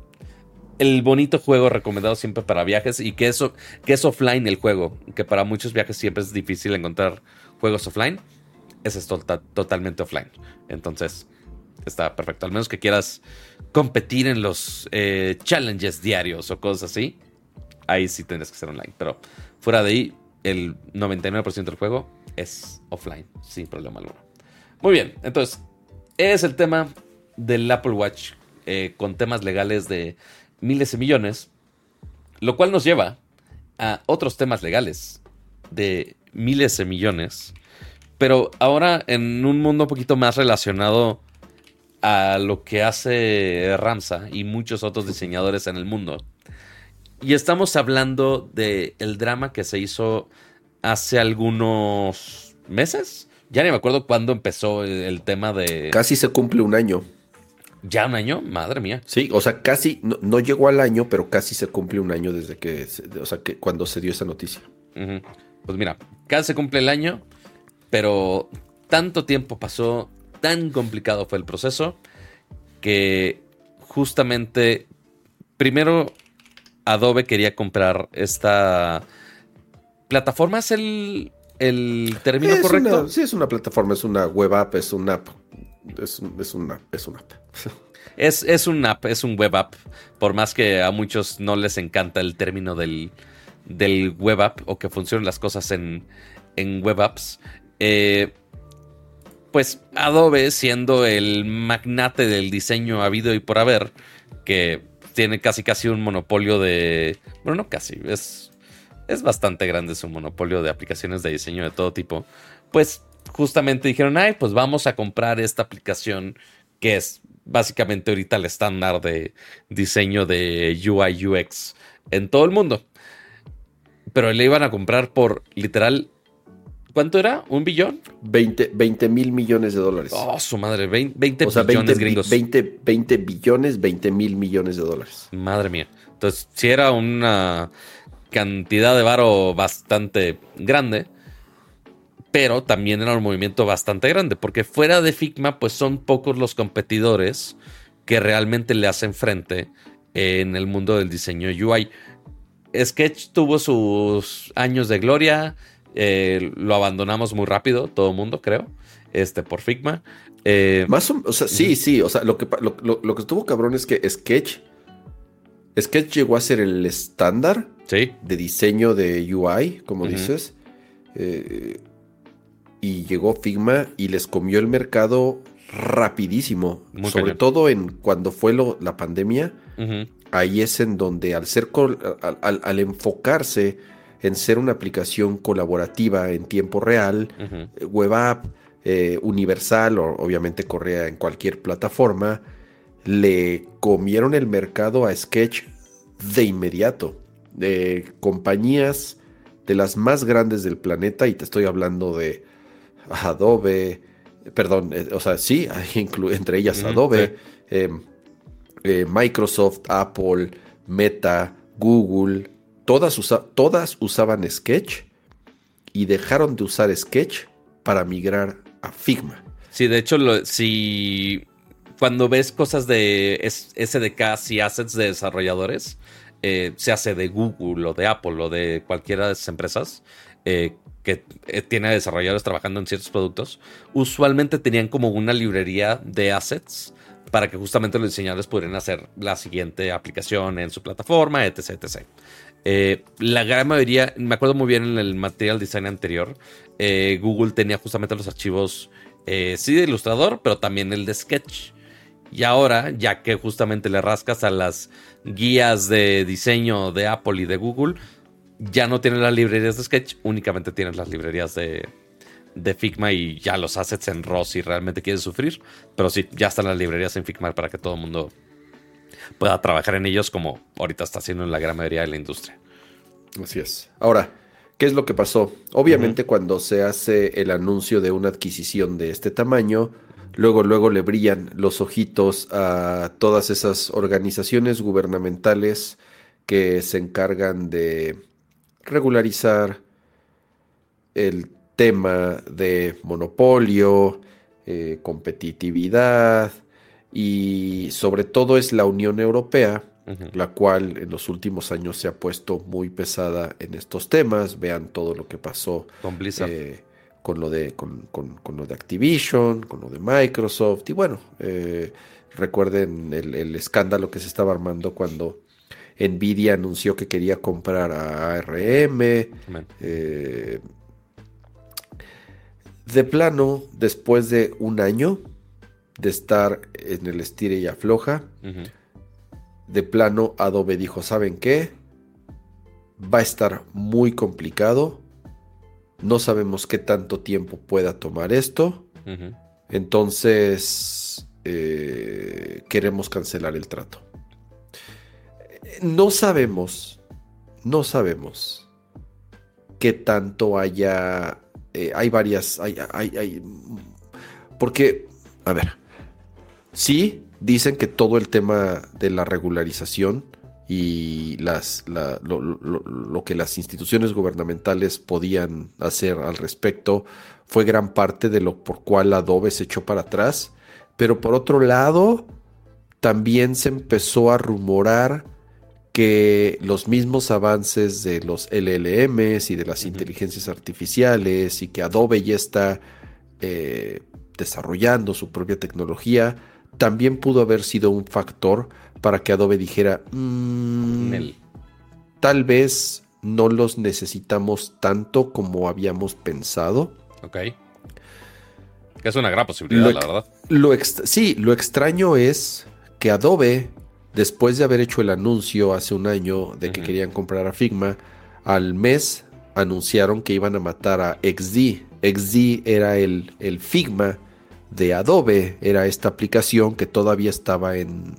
el bonito juego recomendado siempre para viajes y que, eso, que es offline el juego. Que para muchos viajes siempre es difícil encontrar juegos offline. Ese es tota-, totalmente offline. Entonces, está perfecto. Al menos que quieras competir en los eh, challenges diarios o cosas así. Ahí sí tendrás que ser online. Pero fuera de ahí, el 99% del juego es offline, sin problema alguno. Muy bien, entonces, es el tema del Apple Watch eh, con temas legales de miles y millones. lo cual nos lleva a otros temas legales de miles de millones, pero ahora en un mundo un poquito más relacionado a lo que hace Ramsa y muchos otros diseñadores en el mundo. Y estamos hablando del el drama que se hizo hace algunos meses. Ya ni me acuerdo cuándo empezó el, tema de... Casi se cumple un año. ¿Ya un año? Madre mía. Sí, o sea, casi, no, llegó al año, pero casi se cumple un año desde que, o sea, que cuando se dio esa noticia. Pues mira, casi se cumple el año, pero tanto tiempo pasó, tan complicado fue el proceso, que justamente, primero Adobe quería comprar esta plataforma, ¿es el, término correcto? sí, es una plataforma, es una web app, es una app. Es, es una, es una app. Es, es un app, es un web app. Por más que a muchos no les encanta el término del, del web app o que funcionen las cosas en, en web apps. Eh, pues Adobe, siendo el magnate del diseño habido y por haber, que tiene casi casi un monopolio de. Bueno, no casi, es, es bastante grande su monopolio de aplicaciones de diseño de todo tipo. Pues justamente dijeron, ay, pues vamos a comprar esta aplicación que es básicamente ahorita el estándar de diseño de UI UX en todo el mundo. Pero le iban a comprar por literal. ¿Cuánto era? ¿Un billón? 20, mil millones de dólares. Oh, su madre, 20, billones gringos. 20, 20 billones, 20 mil millones de dólares. Madre mía. Entonces, si era una cantidad de varo bastante grande pero también era un movimiento bastante grande, porque fuera de Figma, pues son pocos los competidores que realmente le hacen frente en el mundo del diseño UI. Sketch tuvo sus años de gloria, eh, lo abandonamos muy rápido, todo el mundo, creo, este, por Figma. Eh, Más o, sea, sí, sí, o sea, lo que, lo, que estuvo cabrón es que Sketch, Sketch llegó a ser el estándar de diseño de UI, como dices. Eh, y llegó Figma y les comió el mercado rapidísimo. sobre todo en cuando fue la pandemia. Ahí es en donde al ser al, enfocarse en ser una aplicación colaborativa en tiempo real, eh, web app, eh, universal, o obviamente correa en cualquier plataforma, le comieron el mercado a Sketch de inmediato. De compañías de las más grandes del planeta, y te estoy hablando de Adobe, perdón, eh, o sea, sí, entre ellas Adobe, em, eh, Microsoft, Apple, Meta, Google, todas, todas usaban Sketch y dejaron de usar Sketch para migrar a Figma. Sí, de hecho, si cuando ves cosas de SDKs y assets de desarrolladores, eh, se hace de Google o de Apple o de cualquiera de esas empresas, que eh, tiene desarrolladores trabajando en ciertos productos, usualmente tenían como una librería de assets para que justamente los diseñadores pudieran hacer la siguiente aplicación en su plataforma, etc. etc. Eh, la gran mayoría, me acuerdo muy bien en el material design anterior, eh, Google tenía justamente los archivos, sí de Ilustrador, pero también el de Sketch. Y ahora, ya que justamente le rascas a las guías de diseño de Apple y de Google, ya no tienes las librerías de Sketch, únicamente tienes las librerías de, Figma y ya los assets en RAW si realmente quieres sufrir. Pero sí, ya están las librerías en Figma para que todo el mundo pueda trabajar en ellos como ahorita está haciendo en la gran mayoría de la industria. Así es. Ahora, ¿qué es lo que pasó? Obviamente cuando se hace el anuncio de una adquisición de este tamaño, luego, luego le brillan los ojitos a todas esas organizaciones gubernamentales que se encargan de regularizar el tema de monopolio, eh, competitividad y sobre todo es la Unión Europea, la cual en los últimos años se ha puesto muy pesada en estos temas. Vean todo lo que pasó con, eh, con lo, de, con, lo de Activision, con lo de Microsoft y bueno, eh, recuerden el, escándalo que se estaba armando cuando Nvidia anunció que quería comprar a ARM. Eh, de plano, después de un año de estar en el estire y afloja, de plano Adobe dijo, ¿saben qué? va a estar muy complicado. No sabemos qué tanto tiempo pueda tomar esto. Entonces, eh, queremos cancelar el trato. No sabemos, no sabemos qué tanto haya... Eh, hay varias... Hay, hay, porque, a ver, sí, dicen que todo el tema de la regularización y las, lo, que las instituciones gubernamentales podían hacer al respecto fue gran parte de lo por cual Adobe se echó para atrás. Pero por otro lado, también se empezó a rumorar que los mismos avances de los LLMs y de las inteligencias artificiales y que Adobe ya está eh, desarrollando su propia tecnología, también pudo haber sido un factor para que Adobe dijera, mm, tal vez no los necesitamos tanto como habíamos pensado. Ok. es una gran posibilidad, la verdad. Lo sí, lo extraño es que Adobe, después de haber hecho el anuncio hace un año de que querían comprar a Figma, al mes anunciaron que iban a matar a XD. XD era el, el Figma de Adobe. Era esta aplicación que todavía estaba en,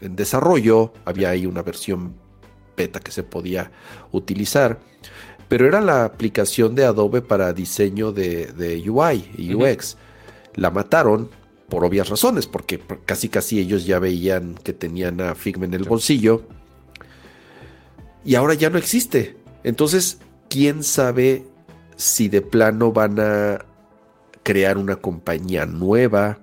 desarrollo. Había ahí una versión beta que se podía utilizar. Pero era la aplicación de Adobe para diseño de, UI y UX. La mataron por obvias razones, porque casi casi ellos ya veían que tenían a Figma en el bolsillo. Y ahora ya no existe. Entonces, ¿quién sabe si de plano van a crear una compañía nueva.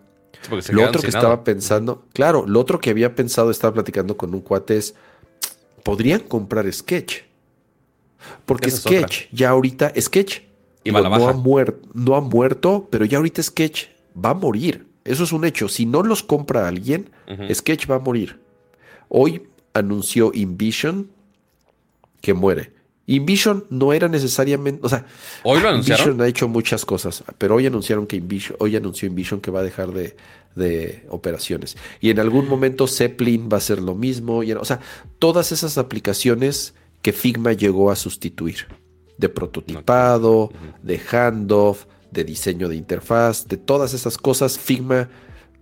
lo otro que estaba pensando, claro, lo otro que había pensado, estaba platicando con un cuate es, podrían comprar Sketch. Porque Sketch, ya ahorita, Sketch no, ha muerto, no ha muerto, pero ya ahorita Sketch va a morir. Eso es un hecho. Si no los compra alguien, Sketch va a morir. Hoy anunció InVision que muere. InVision no era necesariamente, o sea, hoy lo anunciaron. InVision ha hecho muchas cosas, pero hoy anunciaron que InVision, hoy anunció InVision que va a dejar de, operaciones. Y en algún momento Zeppelin va a ser lo mismo, o sea, todas esas aplicaciones que Figma llegó a sustituir, de prototipado, de handoff, de diseño de interfaz, de todas esas cosas, Figma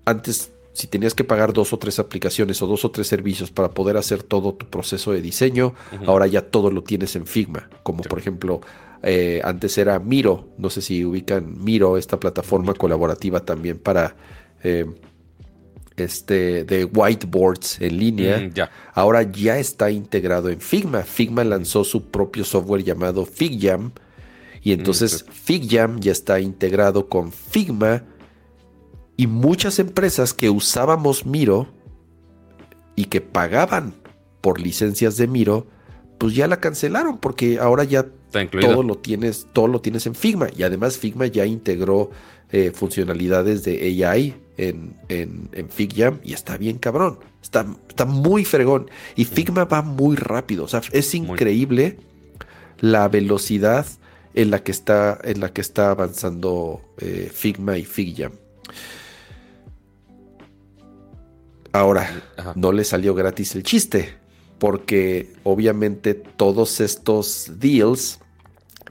antes si tenías que pagar dos o tres aplicaciones o dos o tres servicios para poder hacer todo tu proceso de diseño, ahora ya todo lo tienes en Figma. Como por ejemplo, eh, antes era Miro, no sé si ubican Miro, esta plataforma colaborativa también para eh, este de whiteboards en línea. Mm, ahora ya está integrado en Figma. Figma lanzó su propio software llamado FigJam. Y entonces mm, FigJam ya está integrado con Figma y muchas empresas que usábamos Miro y que pagaban por licencias de Miro, pues ya la cancelaron porque ahora ya todo lo tienes, todo lo tienes en Figma. Y además Figma ya integró eh, funcionalidades de AI en, en, en, FigJam y está bien cabrón. Está, está muy fregón. Y Figma va muy rápido. O sea, es increíble la velocidad en la que está, en la que está avanzando eh, Figma y FigJam. Ahora, no le salió gratis el chiste, porque obviamente todos estos deals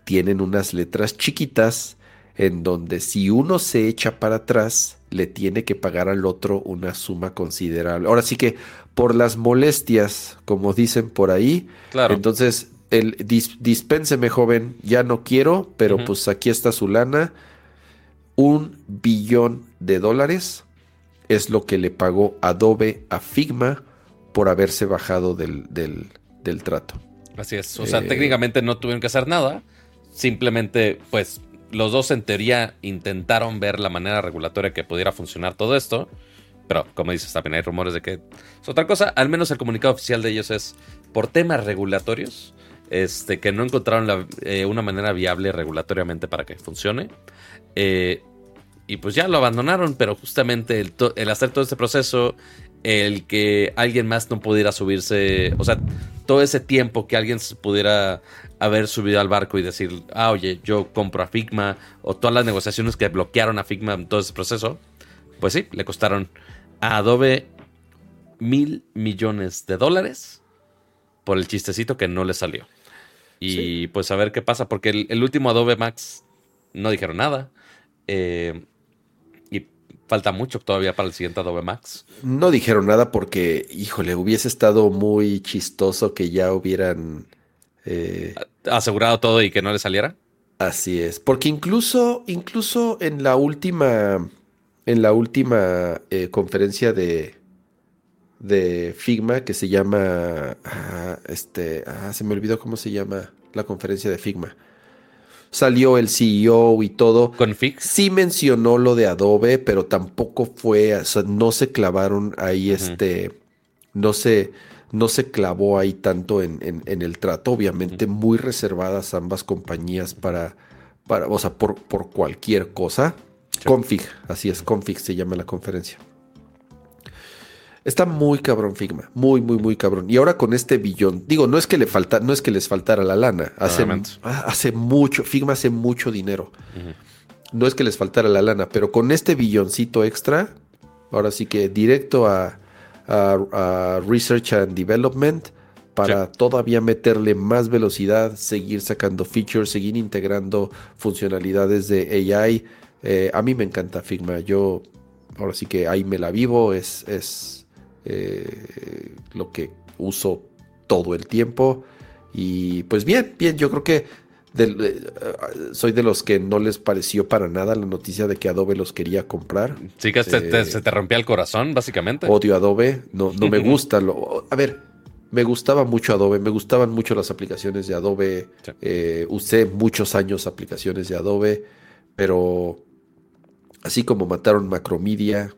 tienen unas letras chiquitas en donde si uno se echa para atrás, le tiene que pagar al otro una suma considerable. Ahora sí que por las molestias, como dicen por ahí, claro. entonces el dispénseme joven, ya no quiero, pero pues aquí está su lana, un billón de dólares es lo que le pagó Adobe a Figma por haberse bajado del, trato. Así es. O sea, eh, técnicamente no tuvieron que hacer nada. Simplemente, pues, los dos en teoría intentaron ver la manera regulatoria que pudiera funcionar todo esto. Pero, como dices, también hay rumores de que es otra cosa. Al menos el comunicado oficial de ellos es por temas regulatorios. Este, que no encontraron eh, una manera viable regulatoriamente para que funcione. Eh, y pues ya lo abandonaron, pero justamente el, hacer todo este proceso, el que alguien más no pudiera subirse, o sea, todo ese tiempo que alguien pudiera haber subido al barco y decir, ah, oye, yo compro a Figma, o todas las negociaciones que bloquearon a Figma en todo ese proceso, pues sí, le costaron a Adobe mil millones de dólares por el chistecito que no le salió. Y pues a ver qué pasa, porque el, último Adobe Max no dijeron nada. Eh, falta mucho todavía para el siguiente Adobe Max. No dijeron nada porque, híjole, hubiese estado muy chistoso que ya hubieran... Eh, asegurado todo y que no le saliera. Así es, porque incluso, incluso en la última, en la última eh, conferencia de, de Figma que se llama, ah, este, ah, se me olvidó cómo se llama la conferencia de Figma. Salió el CEO y todo. ¿Config? Sí mencionó lo de Adobe, pero tampoco fue, o sea, no se clavaron ahí, este, no se, no se clavó ahí tanto en, el trato. Obviamente, muy reservadas ambas compañías para, para o sea, por, por cualquier cosa. Config, así es, Config se llama la conferencia. Está muy cabrón Figma, muy, muy, muy cabrón. Y ahora con este billón, digo, no es que le falta, no es que les faltara la lana, hace, ah, hace mucho, Figma hace mucho dinero. No es que les faltara la lana, pero con este billoncito extra, ahora sí que directo a, Research and Development para todavía meterle más velocidad, seguir sacando features, seguir integrando funcionalidades de AI. Eh, a mí me encanta Figma. Yo ahora sí que ahí me la vivo. Es, es eh, lo que uso todo el tiempo. Y pues bien, bien, yo creo que eh, soy de los que no les pareció para nada la noticia de que Adobe los quería comprar. Sí, que se, te, rompía el corazón, básicamente. Odio Adobe, no, no me gusta. Lo, a ver, me gustaba mucho Adobe, me gustaban mucho las aplicaciones de Adobe. Eh, usé muchos años aplicaciones de Adobe, pero así como mataron Macromedia,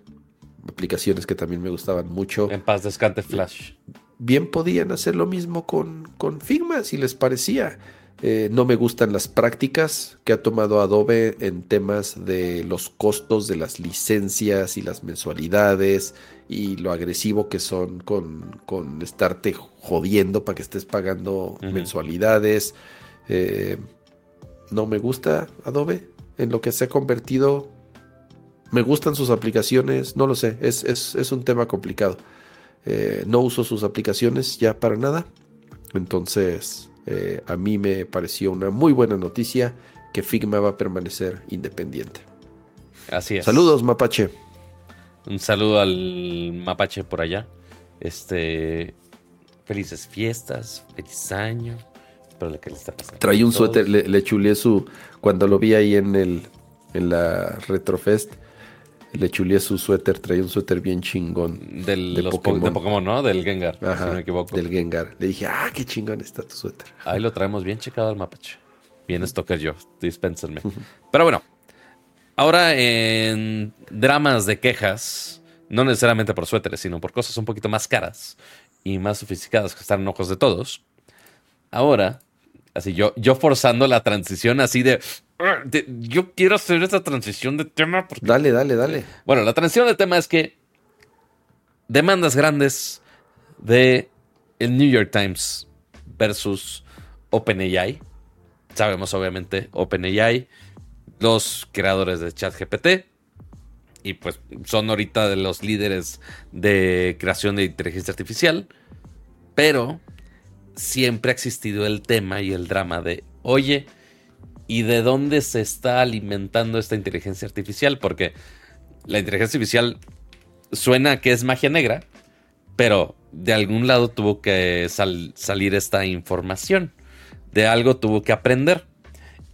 aplicaciones que también me gustaban mucho. En paz descante Flash. Bien podían hacer lo mismo con, con Figma si les parecía. Eh, no me gustan las prácticas que ha tomado Adobe en temas de los costos de las licencias y las mensualidades y lo agresivo que son con, con estarte jodiendo para que estés pagando mensualidades. Eh, no me gusta Adobe en lo que se ha convertido me gustan sus aplicaciones, no lo sé, es, un tema complicado. Eh, no uso sus aplicaciones ya para nada. Entonces, eh, a mí me pareció una muy buena noticia que Figma va a permanecer independiente. Así es. Saludos, Mapache. Un saludo al Mapache por allá. Este. Felices fiestas, feliz año. Espero que le. Traí un suéter, le, le su. Cuando lo vi ahí en el. En la Retrofest le chulié su suéter, traía un suéter bien chingón. Del, de, Pokémon. ¿no? Del Gengar, si no me equivoco. Del Gengar. Le dije, ah, qué chingón está tu suéter. Ahí lo traemos bien checado al mapache. Bien Stalker yo, dispénsenme. Pero bueno, ahora en dramas de quejas, no necesariamente por suéteres, sino por cosas un poquito más caras y más sofisticadas que están en ojos de todos. Ahora, así yo, yo forzando la transición así de yo quiero hacer esta transición de tema. Dale, dale, dale. Bueno, la transición de tema es que demandas grandes de el New York Times versus OpenAI. Sabemos obviamente OpenAI, los creadores de ChatGPT y pues son ahorita de los líderes de creación de inteligencia artificial, pero siempre ha existido el tema y el drama de, oye, y de dónde se está alimentando esta inteligencia artificial, porque la inteligencia artificial suena que es magia negra, pero de algún lado tuvo que salir esta información, de algo tuvo que aprender.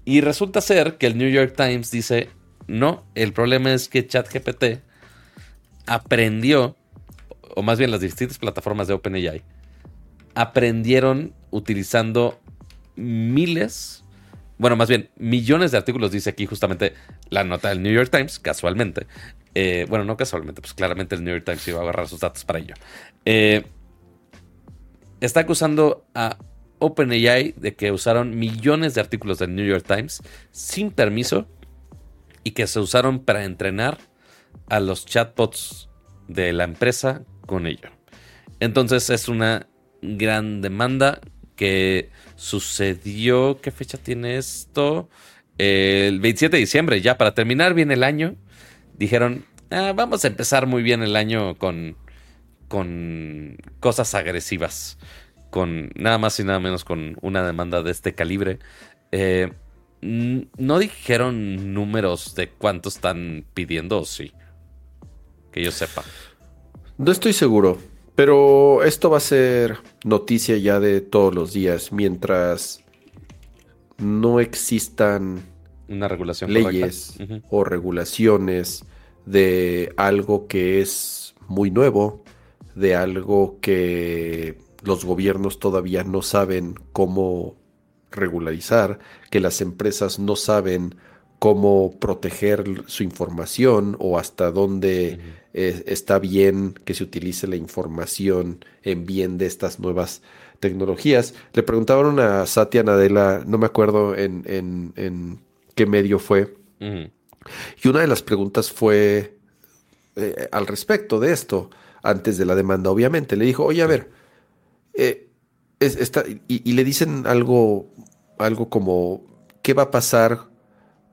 Y resulta ser que el New York Times dice, no, el problema es que ChatGPT aprendió, o más bien las distintas plataformas de OpenAI, aprendieron utilizando miles bueno, más bien, millones de artículos, dice aquí justamente la nota del New York Times, casualmente. Eh, bueno, no casualmente, pues claramente el New York Times iba a agarrar sus datos para ello. Eh, está acusando a OpenAI de que usaron millones de artículos del New York Times sin permiso y que se usaron para entrenar a los chatbots de la empresa con ello. Entonces es una gran demanda que sucedió, ¿qué fecha tiene esto? el 27 de diciembre, ya para terminar bien el año, dijeron, ah, vamos a empezar muy bien el año con, con cosas agresivas. con nada más y nada menos con una demanda de este calibre. Eh, no dijeron números de cuánto están pidiendo, sí. Que yo sepa. No estoy seguro, pero esto va a ser noticia ya de todos los días mientras no existan una regulación leyes o regulaciones de algo que es muy nuevo, de algo que los gobiernos todavía no saben cómo regularizar, que las empresas no saben cómo proteger su información o hasta dónde eh, está bien que se utilice la información en bien de estas nuevas tecnologías. Le preguntaban a Satya Nadella, no me acuerdo en, en, qué medio fue, y una de las preguntas fue eh, al respecto de esto, antes de la demanda, obviamente. Le dijo, oye, a ver, eh, y, le dicen algo, algo como, ¿qué va a pasar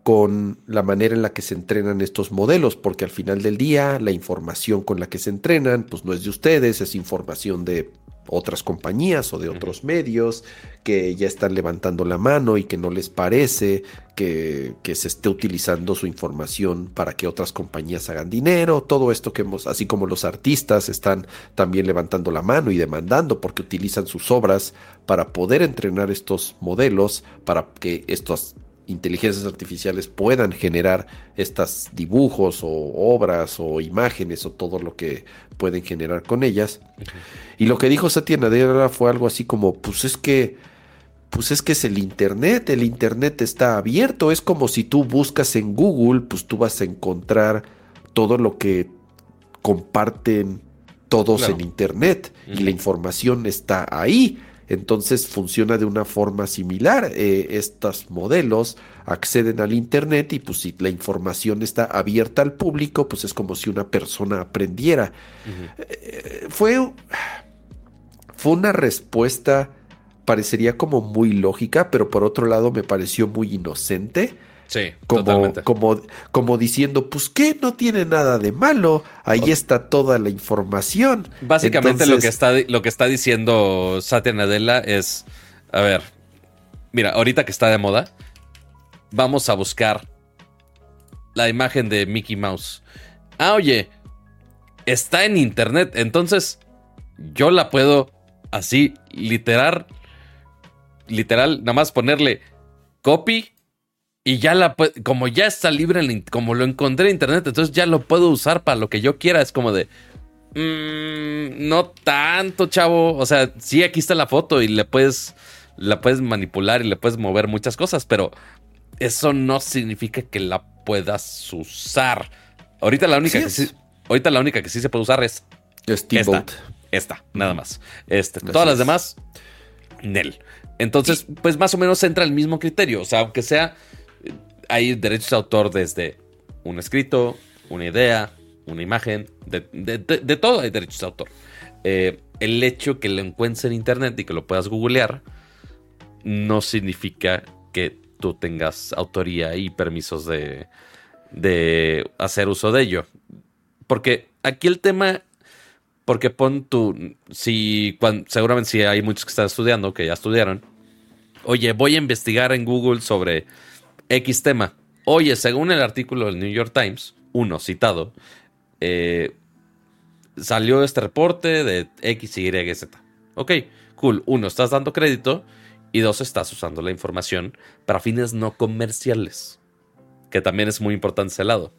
con la manera en la que se entrenan estos modelos? Porque al final del día, la información con la que se entrenan, pues no es de ustedes, es información de otras compañías o de otros medios que ya están levantando la mano y que no les parece que, se esté utilizando su información para que otras compañías hagan dinero, todo esto que hemos, así como los artistas están también levantando la mano y demandando porque utilizan sus obras para poder entrenar estos modelos, para que estos inteligencias artificiales puedan generar estos dibujos o obras o imágenes o todo lo que pueden generar con ellas. Y lo que dijo Satya Nadella fue algo así como, pues es que, pues es que es el Internet, el Internet está abierto, es como si tú buscas en Google, pues tú vas a encontrar todo lo que comparten todos en Internet y la información está ahí. Entonces funciona de una forma similar. Eh, estos modelos acceden al Internet y pues si la información está abierta al público, pues es como si una persona aprendiera. Eh, fue, fue una respuesta, parecería como muy lógica, pero por otro lado me pareció muy inocente Sí, como, totalmente. Como, como diciendo, pues que no tiene nada de malo, ahí está toda la información. Básicamente lo, que está, lo que está diciendo Satya Nadella es, a ver, mira, ahorita que está de moda, vamos a buscar la imagen de Mickey Mouse. Ah, oye, está en internet, entonces yo la puedo así, literal, literal, nada más ponerle copy y ya la como ya está libre, como lo encontré en internet, entonces ya lo puedo usar para lo que yo quiera. Es como de, mm, no tanto, chavo. O sea, sí, aquí está la foto y le puedes, la puedes manipular y le puedes mover muchas cosas, pero eso no significa que la puedas usar. Ahorita la única, que, sí, ahorita la única que sí se puede usar es esta, esta, nada más. Este, todas las demás, Nel. Entonces, pues más o menos entra el mismo criterio. O sea, aunque sea hay derechos de autor desde un escrito, una idea, una imagen, de, todo hay derechos de autor. Eh, el hecho que lo encuentres en internet y que lo puedas googlear no significa que tú tengas autoría y permisos de, de hacer uso de ello. Porque aquí el tema, porque pon tu, si, seguramente si hay muchos que están estudiando, que ya estudiaron, oye, voy a investigar en Google sobre X tema. Oye, según el artículo del New York Times, uno citado, eh, salió este reporte de X, Y, Z. Ok, cool. Uno, estás dando crédito. Y dos, estás usando la información para fines no comerciales. Que también es muy importante ese lado.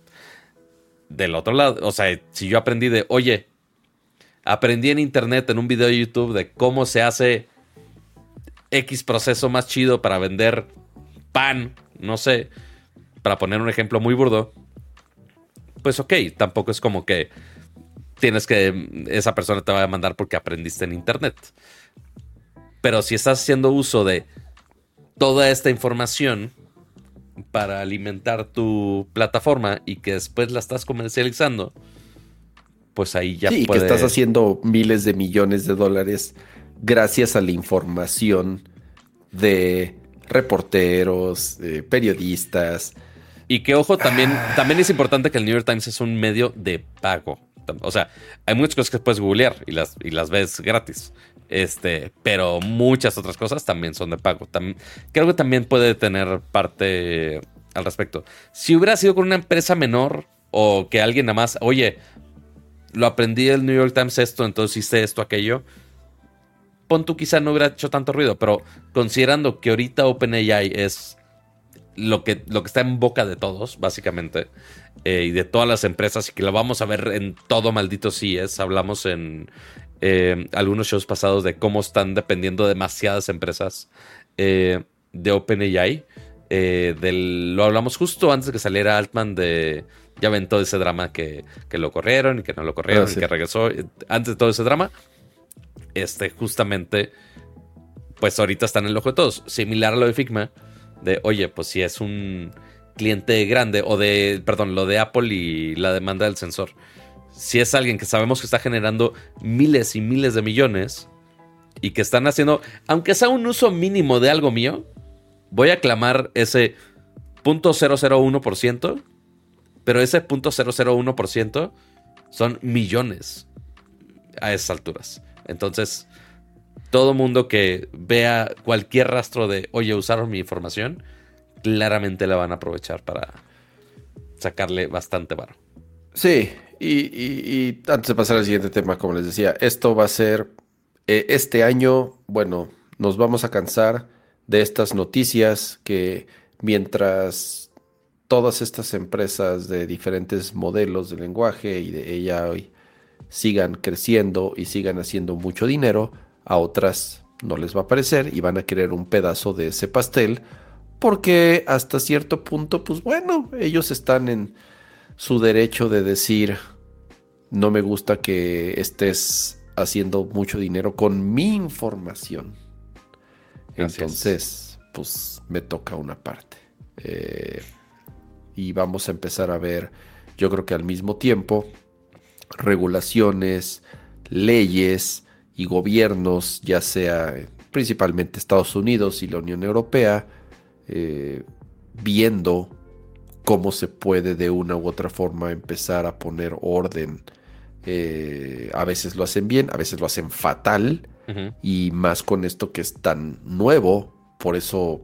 Del otro lado, o sea, si yo aprendí de, oye, aprendí en internet, en un video de YouTube, de cómo se hace X proceso más chido para vender pan no sé, para poner un ejemplo muy burdo, pues ok, tampoco es como que tienes que, esa persona te va a mandar porque aprendiste en internet. Pero si estás haciendo uso de toda esta información para alimentar tu plataforma y que después la estás comercializando, pues ahí ya sí, que estás haciendo miles de millones de dólares gracias a la información de reporteros, eh, periodistas. Y que ojo, también, ah. también es importante que el New York Times es un medio de pago. O sea, hay muchas cosas que puedes googlear y las, y las ves gratis. Este, pero muchas otras cosas también son de pago. creo que también puede tener parte al respecto. Si hubiera sido con una empresa menor o que alguien nada más, oye, lo aprendí del New York Times esto, entonces hice esto, aquello. Pon tú quizá no hubiera hecho tanto ruido, pero considerando que ahorita OpenAI es lo que, lo que está en boca de todos, básicamente, eh, y de todas las empresas, y que lo vamos a ver en todo maldito es Hablamos en eh, algunos shows pasados de cómo están dependiendo demasiadas empresas eh, de OpenAI. lo hablamos justo antes de que saliera Altman de. Ya ven todo ese drama que, lo corrieron y que no lo corrieron ah, y que regresó. Antes de todo ese drama, este, justamente, pues ahorita están en el ojo de todos. Similar a lo de Figma de, oye, pues si es un cliente grande, o de, perdón, lo de Apple y la demanda del sensor. Si es alguien que sabemos que está generando miles y miles de millones y que están haciendo, aunque sea un uso mínimo de algo mío, voy a clamar ese .001%, pero ese .001% son millones a esas alturas. Entonces, todo mundo que vea cualquier rastro de, oye, usaron mi información, claramente la van a aprovechar para sacarle bastante varo. Sí, y, antes de pasar al siguiente tema, como les decía, esto va a ser, eh, este año, bueno, nos vamos a cansar de estas noticias que mientras todas estas empresas de diferentes modelos de lenguaje y de hoy sigan creciendo y sigan haciendo mucho dinero, a otras no les va a parecer y van a querer un pedazo de ese pastel porque hasta cierto punto, pues bueno, ellos están en su derecho de decir, no me gusta que estés haciendo mucho dinero con mi información. Entonces, pues me toca una parte. Eh, y vamos a empezar a ver, yo creo que al mismo tiempo, regulaciones, leyes, y gobiernos, ya sea principalmente Estados Unidos y la Unión Europea, eh, viendo cómo se puede de una u otra forma empezar a poner orden. Eh, a veces lo hacen bien, a veces lo hacen fatal, y más con esto que es tan nuevo, por eso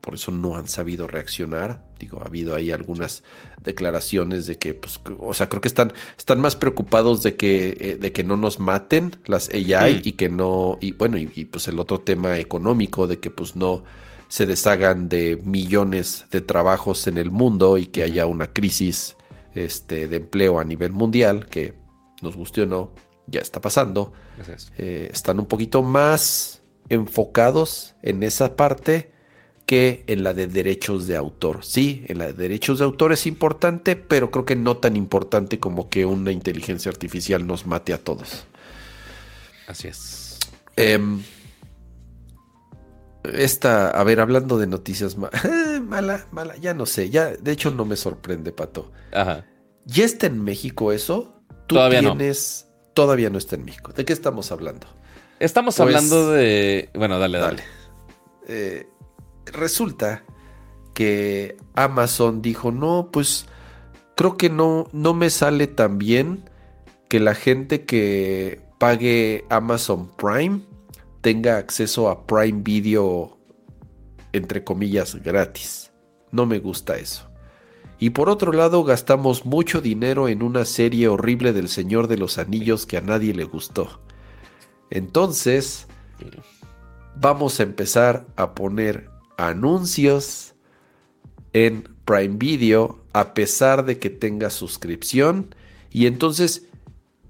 por eso no han sabido reaccionar. Digo, ha habido ahí algunas declaraciones de que, pues, o sea, creo que están, están más preocupados de que, eh, de que no nos maten las AI mm. y que no, y bueno, y, pues el otro tema económico de que pues no se deshagan de millones de trabajos en el mundo y que haya una crisis este, de empleo a nivel mundial, que nos guste o no, ya está pasando. Eh, están un poquito más enfocados en esa parte que en la de derechos de autor. Sí, en la de derechos de autor es importante, pero creo que no tan importante como que una inteligencia artificial nos mate a todos. Así es. Em, esta, a ver, hablando de noticias mala, mala, ya no sé, ya, de hecho no me sorprende, Pato. Ajá. ¿Ya está en México eso? ¿Tú todavía tienes, no. Todavía no está en México. ¿De qué estamos hablando? Estamos pues, hablando de. Bueno, dale, dale. dale. Eh, resulta que Amazon dijo, no, pues creo que no, no me sale tan bien que la gente que pague Amazon Prime tenga acceso a Prime Video, entre comillas, gratis. No me gusta eso. Y por otro lado, gastamos mucho dinero en una serie horrible del Señor de los Anillos que a nadie le gustó. Entonces, vamos a empezar a poner anuncios en Prime Video a pesar de que tengas suscripción. Y entonces,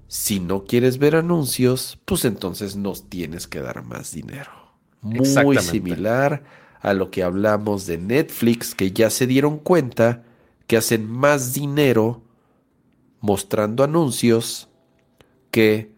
si no quieres ver anuncios, pues entonces nos tienes que dar más dinero. Muy similar a lo que hablamos de Netflix, que ya se dieron cuenta que hacen más dinero mostrando anuncios que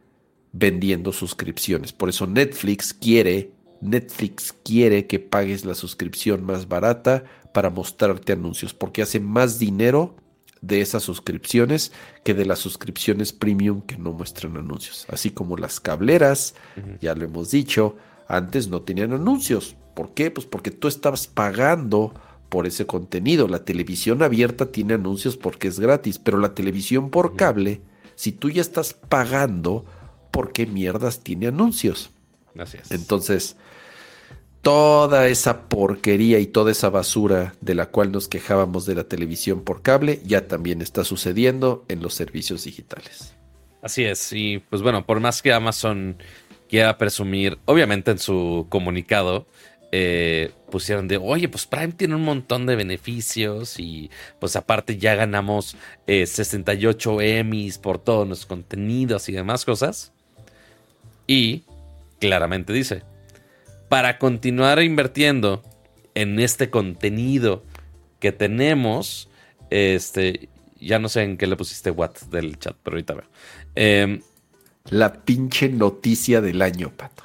vendiendo suscripciones. Por eso Netflix quiere Netflix quiere que pagues la suscripción más barata para mostrarte anuncios, porque hace más dinero de esas suscripciones que de las suscripciones premium que no muestran anuncios. Así como las cableras, ya lo hemos dicho, antes no tenían anuncios. ¿Por qué? Pues porque tú estabas pagando por ese contenido. La televisión abierta tiene anuncios porque es gratis, pero la televisión por cable, si tú ya estás pagando, ¿por qué mierdas tiene anuncios? Así es. Entonces, toda esa porquería y toda esa basura de la cual nos quejábamos de la televisión por cable ya también está sucediendo en los servicios digitales. Así es, y pues bueno, por más que Amazon quiera presumir, obviamente en su comunicado, eh, pusieron de, oye, pues Prime tiene un montón de beneficios y pues aparte ya ganamos 68 eh, Emmys por todos los contenidos y demás cosas. Y claramente dice, para continuar invirtiendo en este contenido que tenemos, este, ya no sé en qué le pusiste what del chat, pero ahorita veo. Em, La pinche noticia del año, Pato.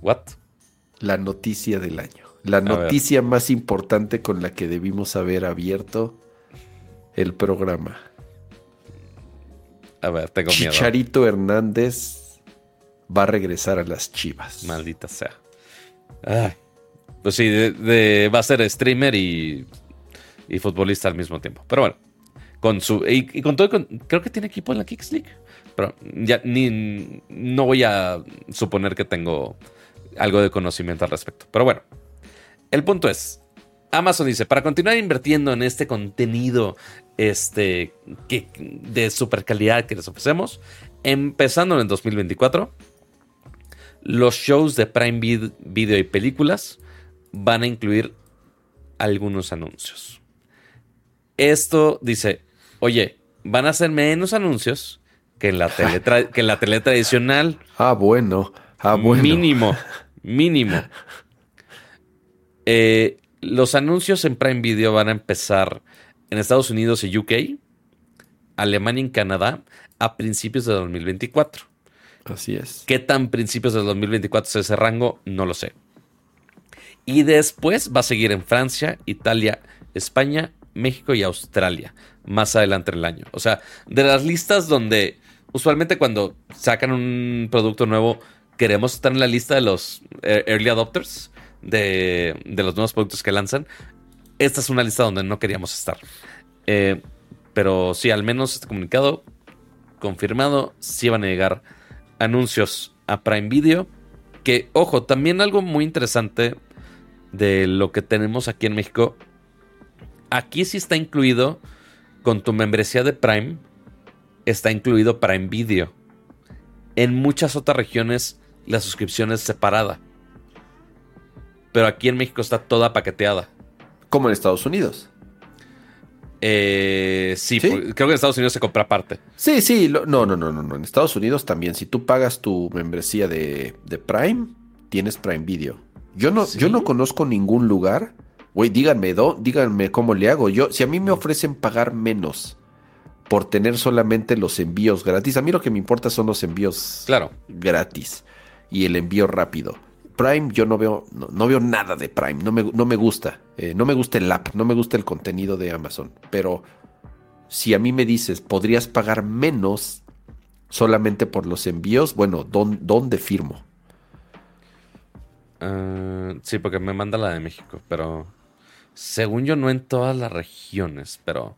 ¿What? La noticia del año. La noticia más importante con la que debimos haber abierto el programa. A ver, tengo miedo. Chicharito Hernández va a regresar a las chivas. Maldita sea. Pues sí, va a ser streamer y, futbolista al mismo tiempo. Pero bueno, con su. Y, con todo, creo que tiene equipo en la Kicks League. Pero ya ni. No voy a suponer que tengo algo de conocimiento al respecto. Pero bueno, el punto es. Amazon dice, para continuar invirtiendo en este contenido este, de super calidad que les ofrecemos, empezando en el 2024, los shows de Prime Video y películas van a incluir algunos anuncios. Esto dice, oye, van a ser menos anuncios que en la tele, que la tele tradicional. Ah, bueno. Ah, bueno. Mínimo, mínimo. Eh, los anuncios en Prime Video van a empezar en Estados Unidos y UK, Alemania y Canadá a principios de 2024. Así es. ¿Qué tan principios del 2024 es ese rango? No lo sé. Y después va a seguir en Francia, Italia, España, México y Australia, más adelante en el año. O sea, de las listas donde usualmente cuando sacan un producto nuevo, queremos estar en la lista de los eh, early adopters, de, los nuevos productos que lanzan. Esta es una lista donde no queríamos estar. Eh, pero sí, al menos este comunicado confirmado, sí van a llegar anuncios a Prime Video. Que, ojo, también algo muy interesante de lo que tenemos aquí en México. Aquí sí está incluido con tu membresía de Prime. Está incluido Prime Video. En muchas otras regiones la suscripción es separada. Pero aquí en México está toda paqueteada. Como en Estados Unidos. Eh, sí, creo que en Estados Unidos se compra aparte. Sí, sí, no, no, no, no, no. En Estados Unidos también. Si tú pagas tu membresía de, Prime, tienes Prime Video. Yo no, yo no conozco ningún lugar. Güey, díganme, díganme cómo le hago. Yo, si a mí me ofrecen pagar menos por tener solamente los envíos gratis, a mí lo que me importa son los envíos claro. gratis y el envío rápido. Prime yo no veo, no, veo nada de Prime, no me, no me gusta, eh, no me gusta el app, no me gusta el contenido de Amazon, pero si a mí me dices, podrías pagar menos solamente por los envíos, bueno, ¿dónde, firmo? Ah, sí, porque me manda la de México, pero según yo no en todas las regiones, pero...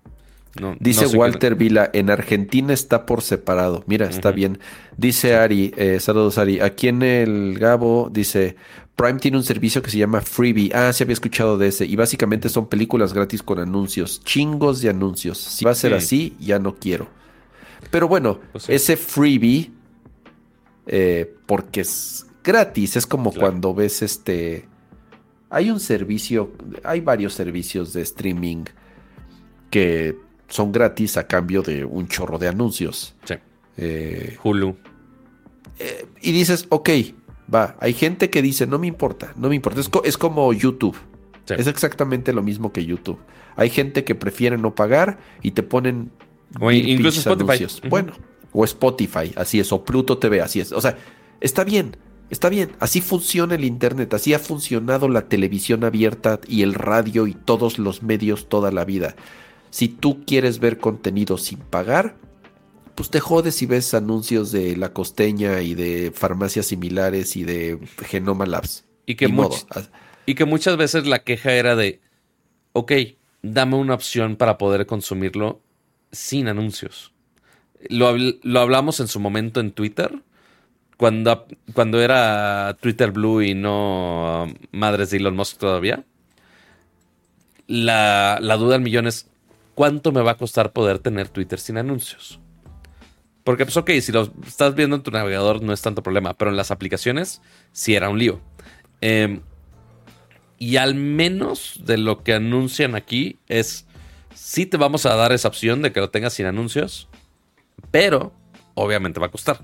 Dice Walter Vila, en Argentina está por separado. Mira, está bien. Dice Ari, eh, saludos Ari. Aquí en el Gabo dice, Prime tiene un servicio que se llama Freebie. Ah, sí había escuchado de ese. Y básicamente son películas gratis con anuncios. Chingos de anuncios. Si va a ser así, ya no quiero. Pero bueno, pues ese Freebie, eh, porque es gratis, es como cuando ves este... Hay un servicio, hay varios servicios de streaming que son gratis a cambio de un chorro de anuncios. Sí. Eh, Hulu. Eh, y dices, ok, va. Hay gente que dice, no me importa, no me importa. Es, como YouTube. Es exactamente lo mismo que YouTube. Hay gente que prefiere no pagar y te ponen o incluso Spotify. Bueno, o Spotify, así es, o Pluto TV, así es. O sea, está bien, está bien. Así funciona el Internet, así ha funcionado la televisión abierta y el radio y todos los medios toda la vida. Si tú quieres ver contenido sin pagar, pues te jodes si ves anuncios de La Costeña y de farmacias similares y de Genoma Labs. Y que, y que muchas veces la queja era de, ok, dame una opción para poder consumirlo sin anuncios. Lo, lo hablamos en su momento en Twitter cuando, cuando era Twitter Blue y no madres de Elon Musk todavía, la, la duda del millón es, ¿cuánto me va a costar poder tener Twitter sin anuncios? Porque, pues, ok, si lo estás viendo en tu navegador no es tanto problema, pero en las aplicaciones sí era un lío. Em, y al menos de lo que anuncian aquí es, sí te vamos a dar esa opción de que lo tengas sin anuncios, pero obviamente va a costar.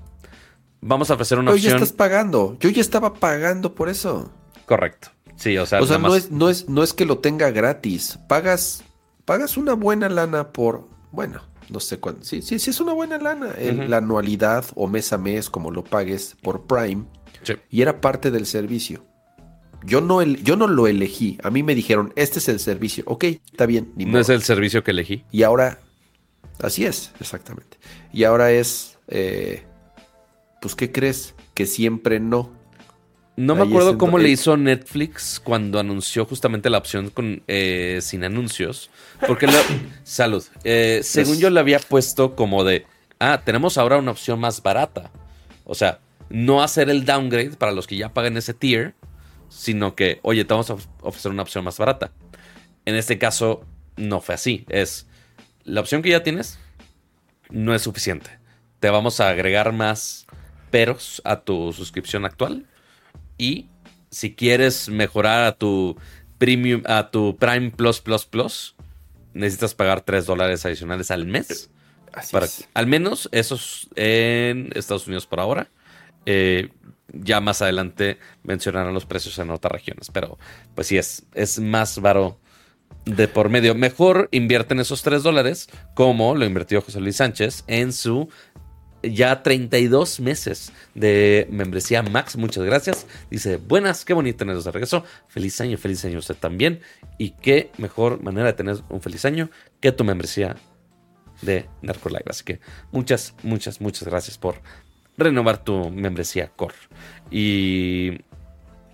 Vamos a ofrecer una pero opción. ya estás pagando. Yo ya estaba pagando por eso. Correcto. Sí, o sea, o sea no, es, no, es, no es que lo tenga gratis. Pagas, pagas una buena lana por, bueno, no sé cuánto. Sí, sí, sí es una buena lana. La anualidad o mes a mes, como lo pagues por Prime. Y era parte del servicio. Yo no, yo no lo elegí. A mí me dijeron, este es el servicio. Ok, está bien. no es el servicio que elegí. Y ahora, así es, exactamente. Y ahora es, eh, pues, ¿qué crees? Que siempre no. No me acuerdo cómo le hizo Netflix cuando anunció justamente la opción con eh, sin anuncios. Porque salud. Eh, según yo le había puesto como de ah, tenemos ahora una opción más barata. O sea, no hacer el downgrade para los que ya pagan ese tier, sino que, oye, te vamos a ofrecer una opción más barata. En este caso, no fue así. Es la opción que ya tienes no es suficiente. Te vamos a agregar más peros a tu suscripción actual. Y si quieres mejorar a tu premium, a tu Prime Plus Plus Plus, necesitas pagar 3 dólares adicionales al mes. para, Al menos esos en Estados Unidos por ahora. Eh, ya más adelante mencionarán los precios en otras regiones. Pero pues sí, es, es más baro de por medio. Mejor invierten esos 3 dólares, como lo invirtió José Luis Sánchez en su ya 32 meses de membresía Max. Muchas gracias. Dice, buenas, qué bonito tenerlos de regreso. Feliz año, feliz año usted también. Y qué mejor manera de tener un feliz año que tu membresía de Live. Así que muchas, muchas, muchas gracias por renovar tu membresía Core. Y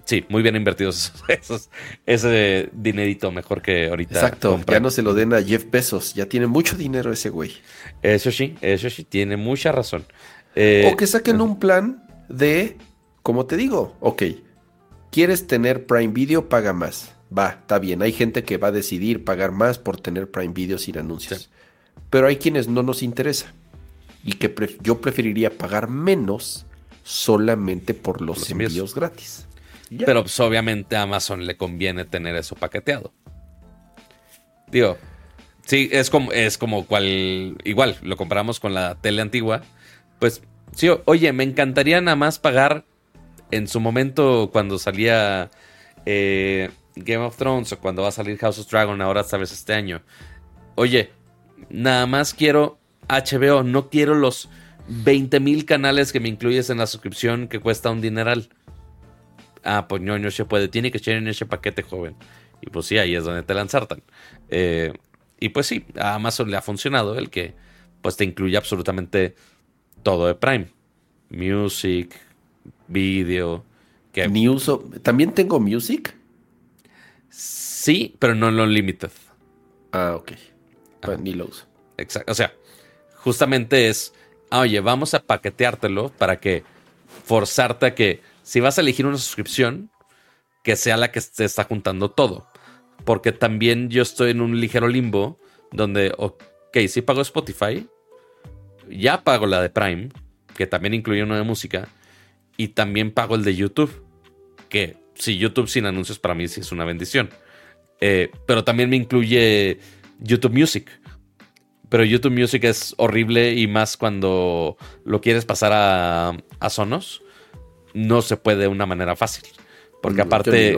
sí, muy bien invertidos esos, ese dinerito mejor que ahorita. Exacto, ya no se lo den a Jeff Bezos, ya tiene mucho dinero ese güey. Eso sí, eso sí, tiene mucha razón. Eh, o que saquen un plan de, como te digo, ok, quieres tener Prime Video, paga más. Va, está bien, hay gente que va a decidir pagar más por tener Prime Video sin anuncios. Pero hay quienes no nos interesa y que yo preferiría pagar menos solamente por los, envíos. gratis. Pero pues, obviamente a Amazon le conviene tener eso paqueteado. Digo, sí, es como, es como cual, igual, lo comparamos con la tele antigua. Pues, sí, oye, me encantaría nada más pagar en su momento cuando salía eh, Game of Thrones o cuando va a salir House of Dragon, ahora sabes este año. Oye, nada más quiero HBO, no quiero los 20 mil canales que me incluyes en la suscripción que cuesta un dineral. Ah, pues no, no se puede, tiene que ser en ese paquete joven. Y pues sí, ahí es donde te lanzartan. Eh, y pues sí, a Amazon le ha funcionado el que pues te incluye absolutamente todo de Prime. Music, video. Que... Ni uso. ¿También tengo music? Sí, pero no en lo limited. Ah, ok. Pues ni lo uso. Exacto. O sea, justamente es, ah, oye, vamos a paqueteártelo para que forzarte a que si vas a elegir una suscripción, que sea la que te está juntando todo. Porque también yo estoy en un ligero limbo donde, ok, si pago Spotify, ya pago la de Prime, que también incluye una de música, y también pago el de YouTube, que si YouTube sin anuncios para mí sí es una bendición. Eh, pero también me incluye YouTube Music. Pero YouTube Music es horrible y más cuando lo quieres pasar a, a Sonos, no se puede de una manera fácil. Porque aparte.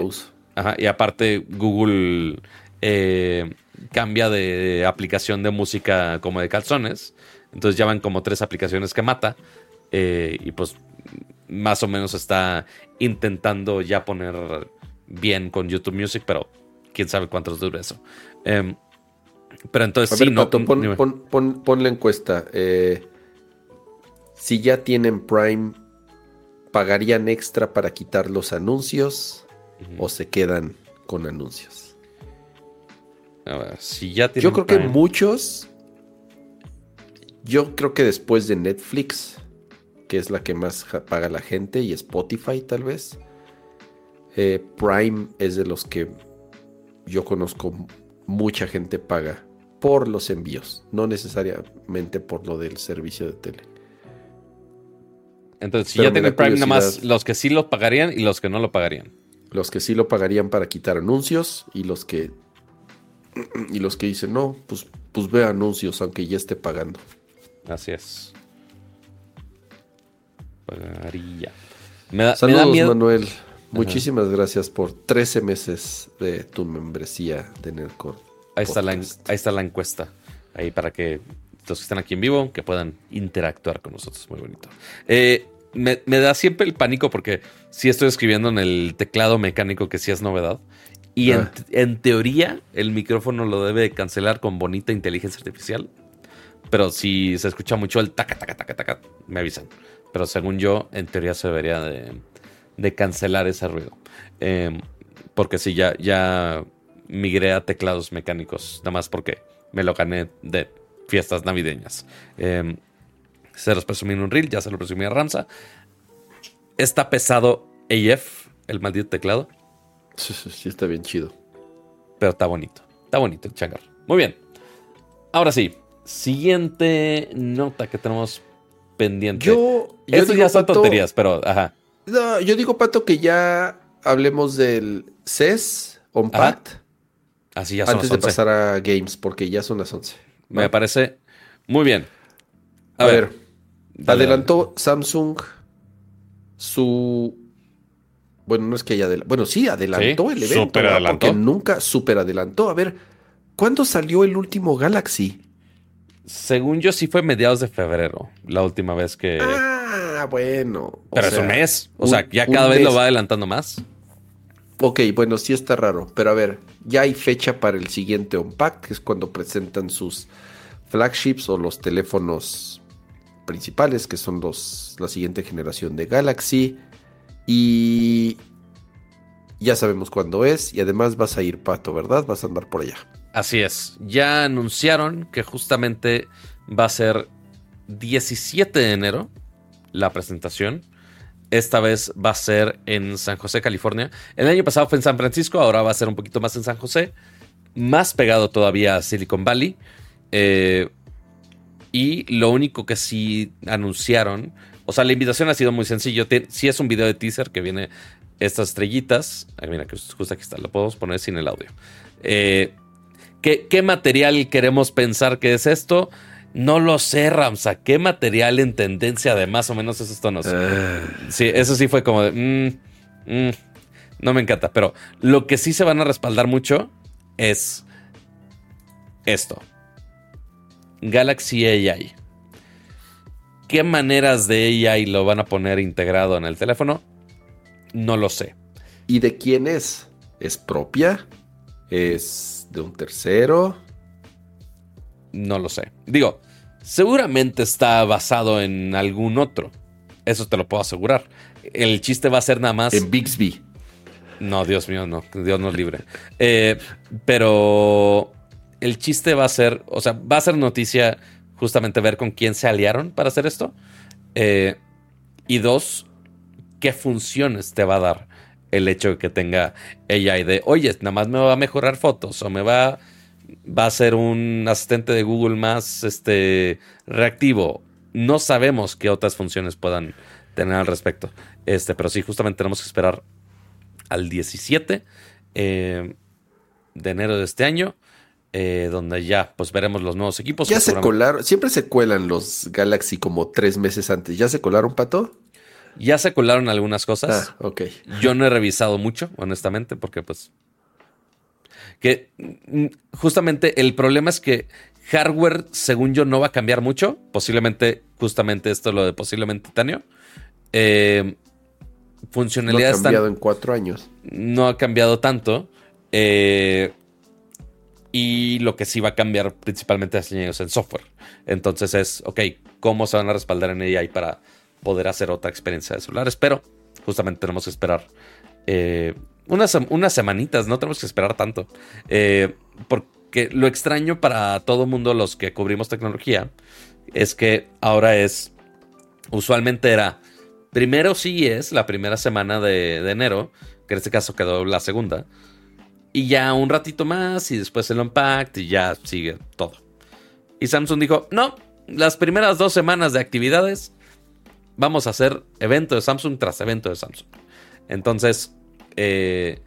y aparte, Google eh, cambia de aplicación de música como de calzones. Entonces ya van como tres aplicaciones que mata. Eh, y pues más o menos está intentando ya poner bien con YouTube Music, pero quién sabe cuántos dura eso. Em, pero entonces sí, no. pon, la encuesta. Eh, si ya tienen Prime, ¿pagarían extra para quitar los anuncios o se quedan con anuncios? A ver, si ya Yo creo que muchos. Yo creo que después de Netflix, que es la que más paga la gente, y Spotify tal vez. Eh, Prime es de los que yo conozco mucha gente paga por los envíos, no necesariamente por lo del servicio de tele. Entonces, si ya tienen Prime, nada más los que sí lo pagarían y los que no lo pagarían. Los que sí lo pagarían para quitar anuncios y los que y los que dicen, no, pues, pues ve anuncios aunque ya esté pagando. Así es. Pagaría. Saludos, Manuel. Muchísimas gracias por 13 meses de tu membresía de Nerdcore. Ahí está, la, ahí está la encuesta. Ahí para que los que están aquí en vivo, que puedan interactuar con nosotros. Muy bonito. Eh, me, da siempre el pánico porque sí estoy escribiendo en el teclado mecánico que sí es novedad. Y en, ah. teoría el micrófono lo debe cancelar con bonita inteligencia artificial. Pero si se escucha mucho el taca, taca, taca, taca, me avisan. Pero según yo, en teoría se debería de, de cancelar ese ruido. Em, porque si ya, ya migré a teclados mecánicos, nada más porque me lo gané de fiestas navideñas. Eh, se los presumí en un reel, ya se lo presumí a Ramsa. Está pesado AF, el maldito teclado. Sí, sí, está bien chido. Pero está bonito. Está bonito el changar. Muy bien. Ahora sí, siguiente nota que tenemos pendiente. Yo. Eso ya son tonterías, pero ajá. No, yo digo, Pato, que ya hablemos del CES Unpacked. Así ya son Antes de pasar a Games, porque ya son las 11. Me parece muy bien. A, ver, adelantó Samsung su. Bueno, no es que haya adelantado. Bueno, sí, adelantó el evento. Super adelantó. Porque nunca super adelantó. A ver, ¿cuándo salió el último Galaxy? Según yo, sí fue mediados de febrero, la última vez que. Ah, bueno. Pero es un mes. O sea, ya cada vez lo va adelantando más. Ok, bueno, sí está raro. Pero a ver, ya hay fecha para el siguiente Unpack, que es cuando presentan sus flagships o los teléfonos principales, que son los, la siguiente generación de Galaxy. Y ya sabemos cuándo es. Y además vas a ir, Pato, ¿verdad? Vas a andar por allá. Así es. Ya anunciaron que justamente va a ser 17 de enero la presentación. Esta vez va a ser en San José, California. El año pasado fue en San Francisco, ahora va a ser un poquito más en San José. Más pegado todavía a Silicon Valley. Eh, y lo único que sí anunciaron, o sea, la invitación ha sido muy sencillo. Si es un video de teaser que viene estas estrellitas. Ay, mira, que justo aquí está, lo podemos poner sin el audio. Eh, ¿qué, ¿Qué material queremos pensar que es esto? No lo sé, Ramsa. ¿Qué material en tendencia de más o menos esos tonos? Ah. Sí, eso sí fue como de. Mm, mm, no me encanta. Pero lo que sí se van a respaldar mucho es esto: Galaxy AI. ¿Qué maneras de AI lo van a poner integrado en el teléfono? No lo sé. ¿Y de quién es? ¿Es propia? ¿Es de un tercero? No lo sé. Digo, seguramente está basado en algún otro. Eso te lo puedo asegurar. El chiste va a ser nada más. En Bixby. No, Dios mío, no. Dios nos libre. Eh, pero el chiste va a ser. O sea, va a ser noticia justamente ver con quién se aliaron para hacer esto. Eh, y dos, qué funciones te va a dar el hecho de que tenga AI de, oye, nada más me va a mejorar fotos o me va va a ser un asistente de Google más este, reactivo. No sabemos qué otras funciones puedan tener al respecto. Este, pero sí, justamente tenemos que esperar al 17 eh, de enero de este año. Eh, donde ya pues veremos los nuevos equipos. Ya se colaron, siempre se cuelan los Galaxy como tres meses antes. ¿Ya se colaron, Pato? Ya se colaron algunas cosas. Ah, ok. Yo no he revisado mucho, honestamente, porque pues que mm, justamente el problema es que hardware, según yo, no va a cambiar mucho. Posiblemente, justamente esto lo de posiblemente titanio. Eh, funcionalidades. No ha cambiado en cuatro años. No ha cambiado tanto. Eh, y lo que sí va a cambiar principalmente es en software. Entonces es, ok, ¿cómo se van a respaldar en AI para poder hacer otra experiencia de celulares? Pero justamente tenemos que esperar eh, unas, unas semanitas, no tenemos que esperar tanto. Eh, porque lo extraño para todo mundo los que cubrimos tecnología es que ahora es usualmente era primero sí es la primera semana de, de enero, que en este caso quedó la segunda. Y ya un ratito más y después el Unpacked y ya sigue todo. Y Samsung dijo, no, las primeras dos semanas de actividades vamos a hacer evento de Samsung tras evento de Samsung. Entonces, eh,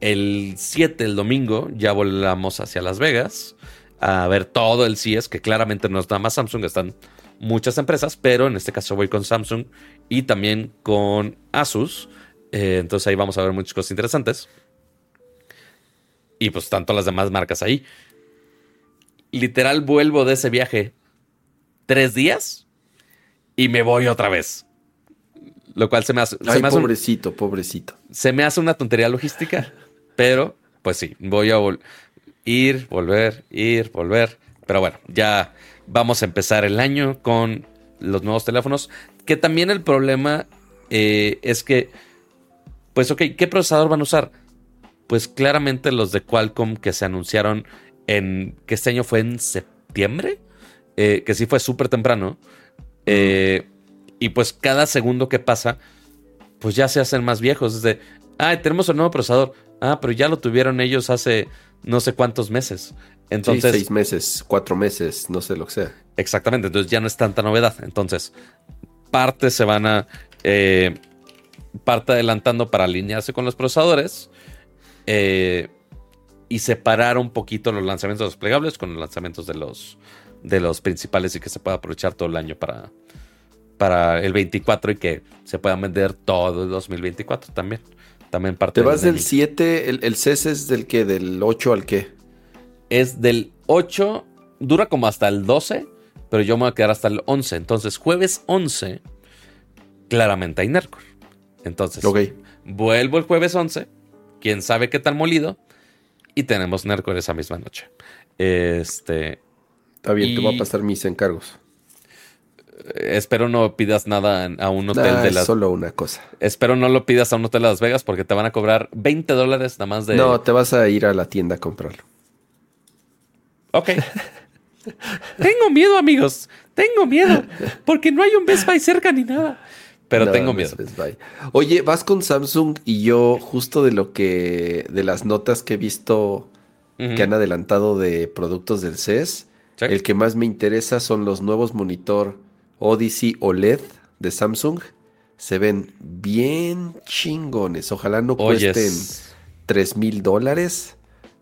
el 7, el domingo, ya volamos hacia Las Vegas a ver todo el CES, que claramente no es nada más Samsung, están muchas empresas, pero en este caso voy con Samsung y también con Asus. Eh, entonces ahí vamos a ver muchas cosas interesantes. Y pues tanto las demás marcas ahí. Literal vuelvo de ese viaje tres días y me voy otra vez. Lo cual se me hace... pobrecito, pobrecito. Se me hace una tontería logística, pero pues sí, voy a ir, volver, ir, volver. Pero bueno, ya vamos a empezar el año con los nuevos teléfonos. Que también el problema eh, es que, pues ok, ¿qué procesador van a usar? Pues claramente los de Qualcomm que se anunciaron en, que este año fue en septiembre, eh, que sí fue súper temprano, eh, y pues cada segundo que pasa, pues ya se hacen más viejos. Es de, ah, tenemos un nuevo procesador. Ah, pero ya lo tuvieron ellos hace no sé cuántos meses. Entonces, seis meses, cuatro meses, no sé lo que sea. Exactamente, entonces ya no es tanta novedad. Entonces, parte se van a... Eh, parte adelantando para alinearse con los procesadores eh, y separar un poquito los lanzamientos de los plegables con los lanzamientos de los, de los principales y que se pueda aprovechar todo el año para, para el 24 y que se pueda vender todo el 2024 también. También parte ¿Te vas del, 7? El, el CES es del que? ¿Del 8 al qué? Es del 8, dura como hasta el 12, pero yo me voy a quedar hasta el 11. Entonces, jueves 11, claramente hay Nercor. Entonces, vuelvo el jueves 11 quién sabe qué tal molido. Y tenemos Nerco esa misma noche. Este. Está bien, te voy a pasar mis encargos. Eh, espero no pidas nada a un hotel de las. Solo una cosa. Espero no lo pidas a un hotel de Las Vegas porque te van a cobrar 20 dólares nada más de. No, te vas a ir a la tienda a comprarlo. Ok. Tengo miedo, amigos. Tengo miedo. Porque no hay un Best Buy cerca ni nada. Pero tengo miedo. Oye, vas con Samsung y yo, justo de lo que. de las notas que he visto que han adelantado de productos del CES, el que más me interesa son los nuevos monitor Odyssey OLED de Samsung. Se ven bien chingones. Ojalá no cuesten 3 mil dólares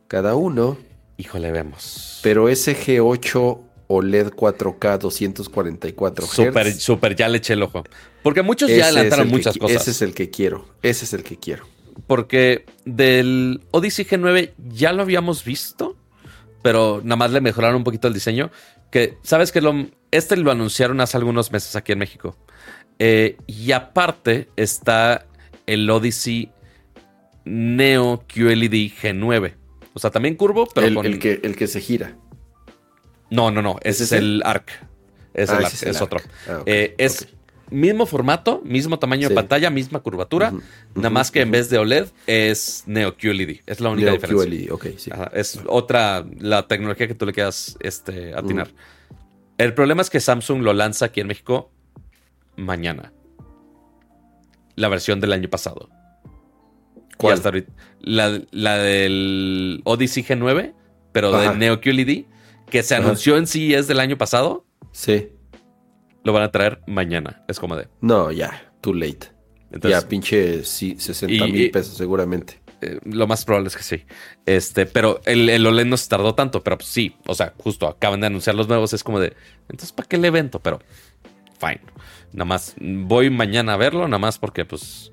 cada uno. Híjole, vemos. Pero ese G8 OLED 4K 244 Hz. Super, super, ya le eché el ojo. Porque muchos ya adelantaron muchas cosas. Ese es el que quiero. Ese es el que quiero. Porque del Odyssey G9 ya lo habíamos visto, pero nada más le mejoraron un poquito el diseño. Que, ¿sabes que lo, Este lo anunciaron hace algunos meses aquí en México. Eh, y aparte está el Odyssey Neo QLED G9. O sea, también curvo, pero con... el, que, el que se gira. No, no, no. Ese es, el ARC. Es, el ah, ARC, es, otro. Ah, eh, es mismo formato, mismo tamaño de pantalla, misma curvatura. nada más que en vez de OLED es Neo QLED. Es la única Neo diferencia. QLED, ok, sí. es otra, la tecnología que tú le quieras este, atinar. El problema es que Samsung lo lanza aquí en México mañana. La versión del año pasado. ¿Cuál? La, la, del Odyssey G9, pero de Neo QLED que se anunció en sí es del año pasado. Sí. Lo van a traer mañana. Es como de. No, ya, too late. ya, pinche sí, 60 mil pesos seguramente. Eh, lo más probable es que sí. Este, pero el, el OLED no se tardó tanto, pero pues, sí, o sea, justo acaban de anunciar los nuevos, es como de, entonces, ¿para qué el evento? Pero, fine. Nada más, voy mañana a verlo, nada más porque, pues,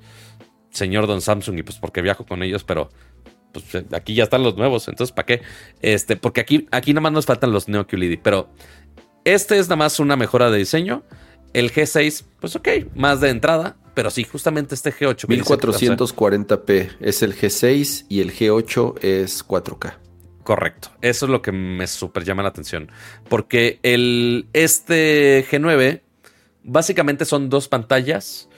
señor Don Samsung y pues porque viajo con ellos, pero pues aquí ya están los nuevos, entonces ¿para qué? Este, porque aquí, aquí nada más nos faltan los Neo QLED, pero este es nada más una mejora de diseño. El G6, pues ok, más de entrada, pero sí, justamente este G8. 1440p es el G6 y el G8 es 4K. Correcto, eso es lo que me super llama la atención, porque el, este G9 básicamente son dos pantallas,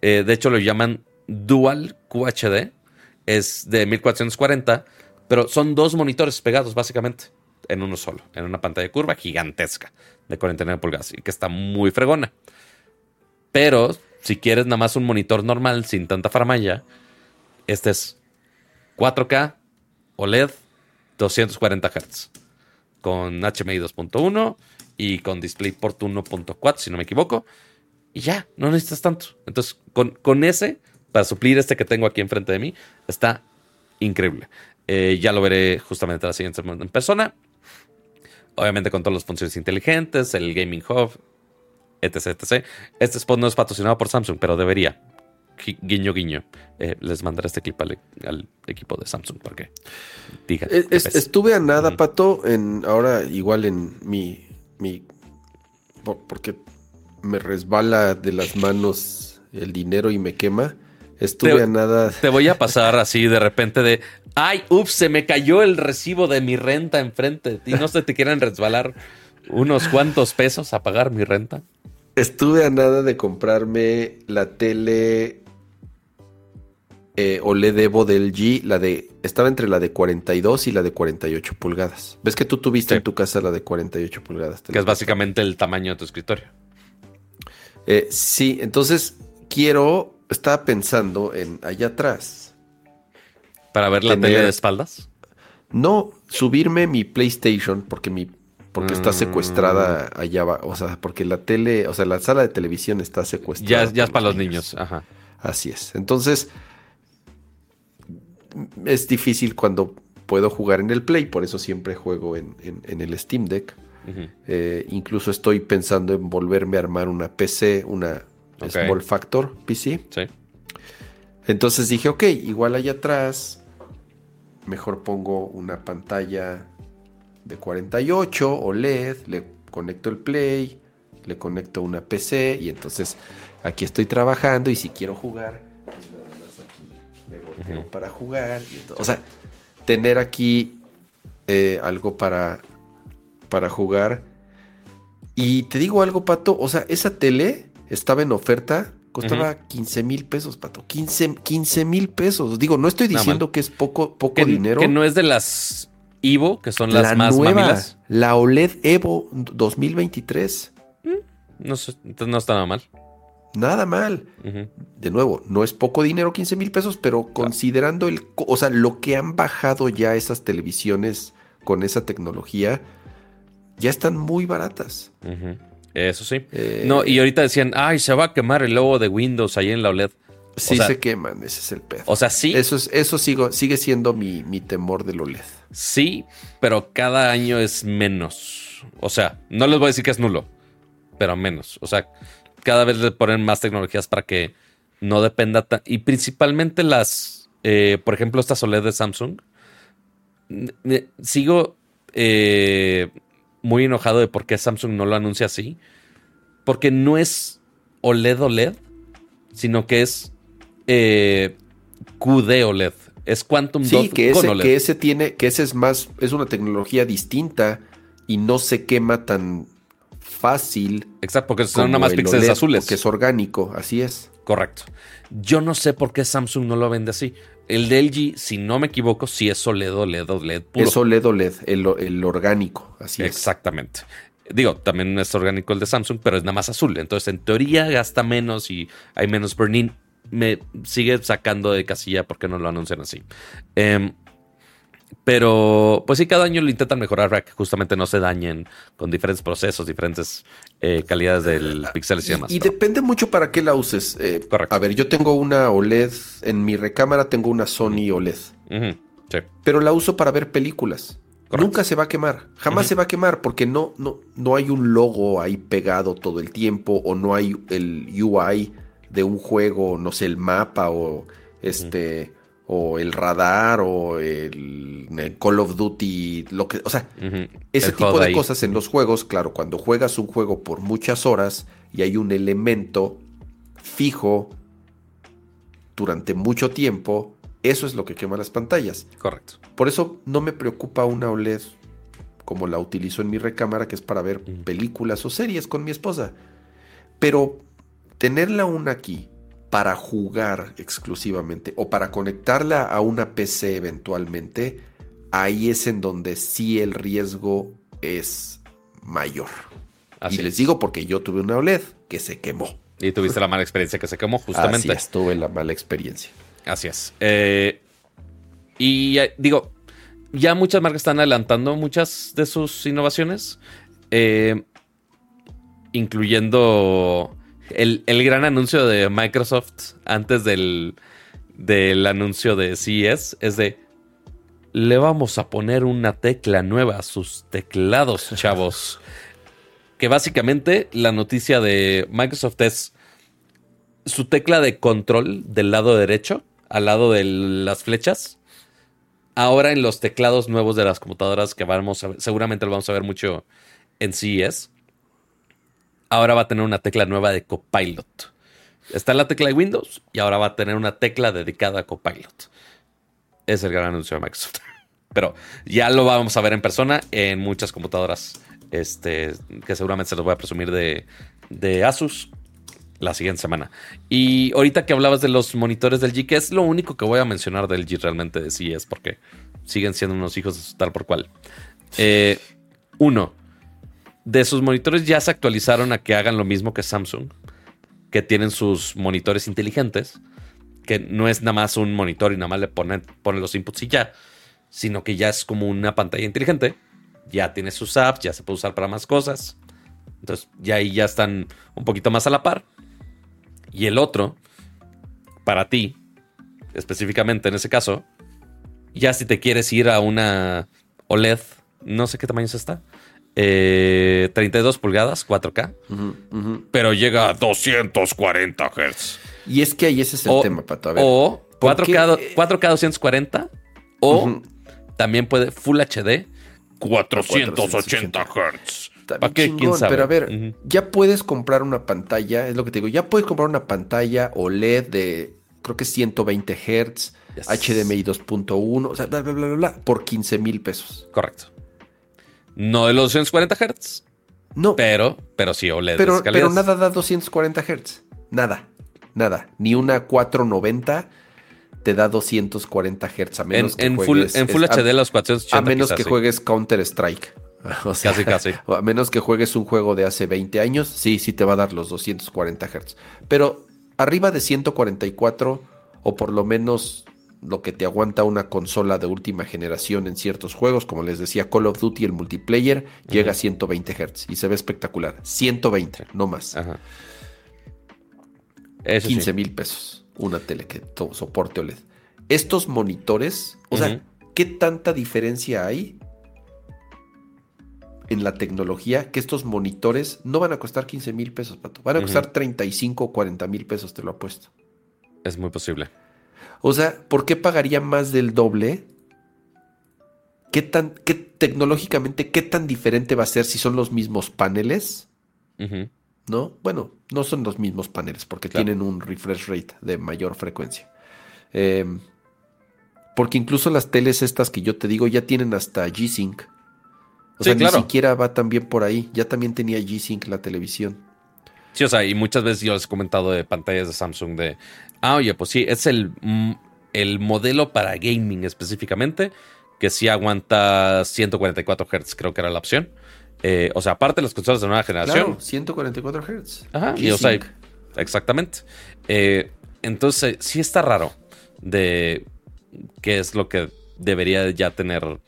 eh, de hecho lo llaman Dual QHD, es de 1440, pero son dos monitores pegados básicamente en uno solo, en una pantalla curva gigantesca de 49 pulgadas y que está muy fregona. Pero si quieres nada más un monitor normal sin tanta farmaya, este es 4K OLED 240 Hz con HMI 2.1 y con DisplayPort 1.4 si no me equivoco. Y ya, no necesitas tanto. Entonces, con, con ese, para suplir este que tengo aquí enfrente de mí, está increíble. Eh, ya lo veré justamente la siguiente semana en persona. Obviamente con todas las funciones inteligentes, el Gaming Hub, etc, etc. Este spot no es patrocinado por Samsung, pero debería. Guiño, guiño. Eh, les mandaré este clip al, equipo de Samsung para que digan. estuve a nada, Pato, en ahora igual en mi, mi. Porque me resbala de las manos el dinero y me quema. Estuve a nada. Te voy a pasar así de repente de. Ay, ups, se me cayó el recibo de mi renta enfrente. Y no se te quieran resbalar unos cuantos pesos a pagar mi renta. Estuve a nada de comprarme la tele eh, OLED Evo del G, la de. Estaba entre la de 42 y la de 48 pulgadas. ¿Ves que tú tuviste en tu casa la de 48 pulgadas? Que es básicamente el tamaño de tu escritorio. Eh, sí, entonces quiero. Estaba pensando en allá atrás. ¿Para ver la tele de espaldas? No, subirme mi PlayStation porque mi porque está secuestrada mm. allá abajo. O sea, porque la tele, o sea, la sala de televisión está secuestrada. Ya, ya es para los niños. Ajá. Así es. Entonces, es difícil cuando puedo jugar en el Play, por eso siempre juego en, el Steam Deck. Eh, incluso estoy pensando en volverme a armar una PC, una Small Factor PC. Sí. Entonces dije, ok, igual allá atrás, mejor pongo una pantalla de 48 OLED, le conecto el Play, le conecto una PC y entonces aquí estoy trabajando y si quiero jugar, pues me para jugar. o sea, tener aquí eh, algo para, para jugar. Y te digo algo, Pato, o sea, esa tele estaba en oferta, costaba 15 mil pesos, Pato. 15 mil pesos. Digo, no estoy diciendo que es poco, poco dinero. Que no es de las Evo, que son las más nueva, La OLED Evo 2023. Mm, no, entonces no está nada mal. Nada mal. De nuevo, no es poco dinero, 15 mil pesos, pero considerando el, o sea, lo que han bajado ya esas televisiones con esa tecnología, ya están muy baratas. Eso sí. Eh, no, y ahorita decían, ay, se va a quemar el logo de Windows ahí en la OLED. Sí se queman, ese es el pedo. O sea, sí. Eso, es, eso sigue siendo mi, mi temor del OLED. Sí, pero cada año es menos. O sea, no les voy a decir que es nulo, pero menos. O sea, cada vez le ponen más tecnologías para que no dependa tan. Y principalmente las, eh, por ejemplo, estas OLED de Samsung. Sigo eh, muy enojado de por qué Samsung no lo anuncia así. Porque no es OLED OLED, sino que es eh, QD OLED. Es Quantum sí, que ese, OLED. que ese tiene, que ese es más, es una tecnología distinta y no se quema tan fácil. Exacto, porque son nada más píxeles azules. Que es orgánico, así es. Correcto. Yo no sé por qué Samsung no lo vende así. El de LG, si no me equivoco, sí es OLED, OLED, OLED puro. Es OLED, OLED, el, orgánico, así es. Exactamente. Digo, también es orgánico el de Samsung, pero es nada más azul. Entonces, en teoría, gasta menos y hay menos burning. Me sigue sacando de casilla porque no lo anuncian así. Eh, pero, pues sí, cada año lo intentan mejorar para que justamente no se dañen con diferentes procesos, diferentes eh, calidades del pixel y demás. Y, depende mucho para qué la uses. Eh, Correcto. A ver, yo tengo una OLED, en mi recámara tengo una Sony OLED. sí. Pero la uso para ver películas. Nunca se va a quemar, jamás se va a quemar porque no, no, no hay un logo ahí pegado todo el tiempo o no hay el UI de un juego, no sé, el mapa o este o el radar o el, Call of Duty, lo que, o sea, ese tipo de cosas en los juegos, claro, cuando juegas un juego por muchas horas y hay un elemento fijo durante mucho tiempo, eso es lo que quema las pantallas. Correcto. Por eso no me preocupa una OLED como la utilizo en mi recámara, que es para ver películas o series con mi esposa. Pero tenerla una aquí para jugar exclusivamente o para conectarla a una PC eventualmente, ahí es en donde sí el riesgo es mayor. y les digo porque yo tuve una OLED que se quemó. Y tuviste la mala experiencia que se quemó, justamente. Así es, tuve la mala experiencia. Así es. Eh, y eh, digo, ya muchas marcas están adelantando muchas de sus innovaciones, eh, incluyendo el, gran anuncio de Microsoft antes del, del anuncio de CES, es de, le vamos a poner una tecla nueva a sus teclados, chavos. que básicamente la noticia de Microsoft es su tecla de control del lado derecho, al lado de las flechas. Ahora en los teclados nuevos de las computadoras que vamos a ver, seguramente lo vamos a ver mucho en CES. Ahora va a tener una tecla nueva de Copilot. Está la tecla de Windows y ahora va a tener una tecla dedicada a Copilot. Es el gran anuncio de Microsoft. Pero ya lo vamos a ver en persona en muchas computadoras. Este, que seguramente se los voy a presumir de, de Asus la siguiente semana. Y ahorita que hablabas de los monitores del G, que es lo único que voy a mencionar del G realmente de sí es porque siguen siendo unos hijos de tal por cual. Eh, uno, de sus monitores ya se actualizaron a que hagan lo mismo que Samsung, que tienen sus monitores inteligentes, que no es nada más un monitor y nada más le ponen, los inputs y ya, sino que ya es como una pantalla inteligente, ya tiene sus apps, ya se puede usar para más cosas. Entonces ya ahí ya están un poquito más a la par. Y el otro, para ti, específicamente en ese caso, ya si te quieres ir a una OLED, no sé qué tamaño es esta, 32 eh, pulgadas, 4K, pero llega a 240 Hz. Y es que ahí ese es el tema, Pato. A ver, o 4K, 4K 240 o también puede Full HD 480 Hz. ¿Para qué? Pero a ver, ya puedes comprar una pantalla, es lo que te digo, ya puedes comprar una pantalla OLED de creo que 120 Hz, HDMI 2.1, o sea, bla, bla, bla, bla, por 15 mil pesos. Correcto. No de los 240 Hz. No. Pero, pero sí OLED. Pero, pero nada da 240 Hz. Nada. Nada. Ni una 490 te da 240 Hz. A menos en, que juegues, en Full, HD los 480 A menos que juegues Counter Strike. O sea, casi, casi. A menos que juegues un juego de hace 20 años, sí, sí te va a dar los 240 Hz. Pero arriba de 144, o por lo menos lo que te aguanta una consola de última generación en ciertos juegos, como les decía, Call of Duty, el multiplayer, llega a 120 Hz y se ve espectacular. 120, no más. Ajá. 15 mil pesos. Una tele que soporte OLED. Estos monitores, o sea, ¿qué tanta diferencia hay en la tecnología que estos monitores no van a costar 15 mil pesos, Pato? Van a costar 35 o 40 mil pesos, te lo apuesto. Es muy posible. O sea, ¿por qué pagaría más del doble? ¿Qué tan, qué tecnológicamente, qué tan diferente va a ser si son los mismos paneles? ¿No? Bueno, no son los mismos paneles porque tienen un refresh rate de mayor frecuencia. Em, porque incluso las teles estas que yo te digo ya tienen hasta G-Sync. O sea, ni siquiera va también por ahí. Ya también tenía G-Sync la televisión. Sí, o sea, y muchas veces yo les he comentado de pantallas de Samsung de, ah, oye, pues sí, es el, mm, el modelo para gaming específicamente, que sí aguanta 144 Hz, creo que era la opción. Eh, o sea, aparte de las consolas de nueva generación. Claro, 144 Hz. Ajá, y, o sea, exactamente. Eh, entonces, sí está raro de qué es lo que debería ya tener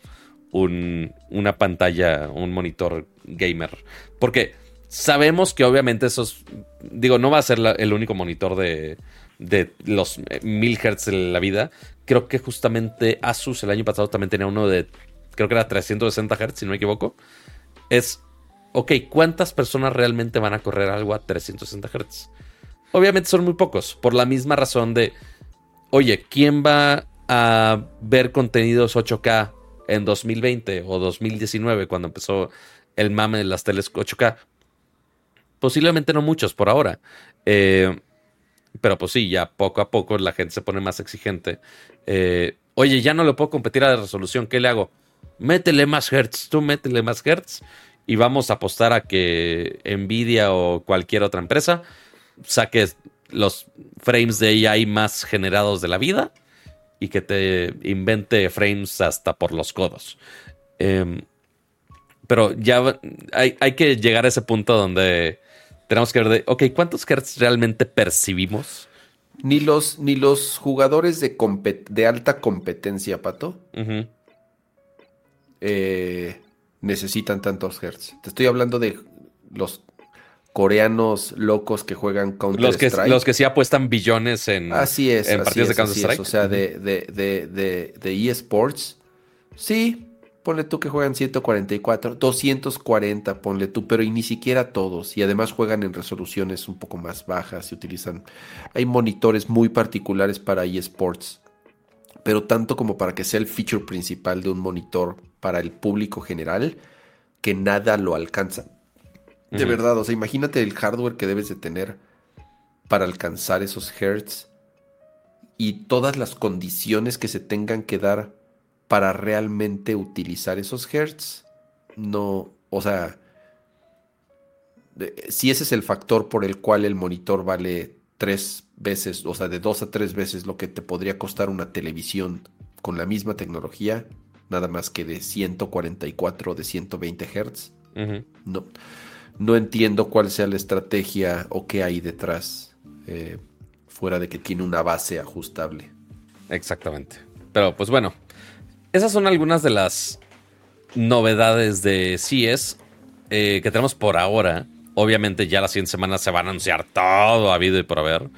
un, una pantalla, un monitor gamer. Porque Sabemos que obviamente esos, digo, no va a ser el único monitor de, de los 1000 Hz de la vida. Creo que justamente Asus el año pasado también tenía uno de, creo que era 360 Hz, si no me equivoco. Es, ok, ¿cuántas personas realmente van a correr algo a 360 Hz? Obviamente son muy pocos, por la misma razón de, oye, ¿quién va a ver contenidos 8K en 2020 o 2019 cuando empezó el mame de las teles 8K? Posiblemente no muchos por ahora. Eh, pero pues sí, ya poco a poco la gente se pone más exigente. Eh, oye, ya no le puedo competir a la resolución, ¿qué le hago? Métele más hertz, tú métele más hertz y vamos a apostar a que Nvidia o cualquier otra empresa saque los frames de AI más generados de la vida y que te invente frames hasta por los codos. Em, pero ya hay, hay, que llegar a ese punto donde tenemos que ver de, ok, ¿cuántos hertz realmente percibimos? Ni los, ni los jugadores de, de alta competencia, Pato, eh, necesitan tantos hertz. Te estoy hablando de los coreanos locos que juegan Counter los que, Strike. Los que sí apuestan billones en, así es, en partidos de Counter Strike. O sea, de, de, de, de, eSports. Sí, ponle tú que juegan 144, 240, ponle tú, pero y ni siquiera todos. Y además juegan en resoluciones un poco más bajas y utilizan. Hay monitores muy particulares para eSports. Pero tanto como para que sea el feature principal de un monitor para el público general, que nada lo alcanza. De verdad, o sea, imagínate el hardware que debes de tener para alcanzar esos hertz y todas las condiciones que se tengan que dar para realmente utilizar esos hertz. No, o sea, si ese es el factor por el cual el monitor vale tres veces, o sea, de dos a tres veces lo que te podría costar una televisión con la misma tecnología, nada más que de 144 de 120 Hz. No no entiendo cuál sea la estrategia o qué hay detrás, eh, fuera de que tiene una base ajustable. Exactamente. Pero pues bueno, esas son algunas de las novedades de CES eh, que tenemos por ahora. Obviamente ya la siguiente semana se va a anunciar todo habido y por haber.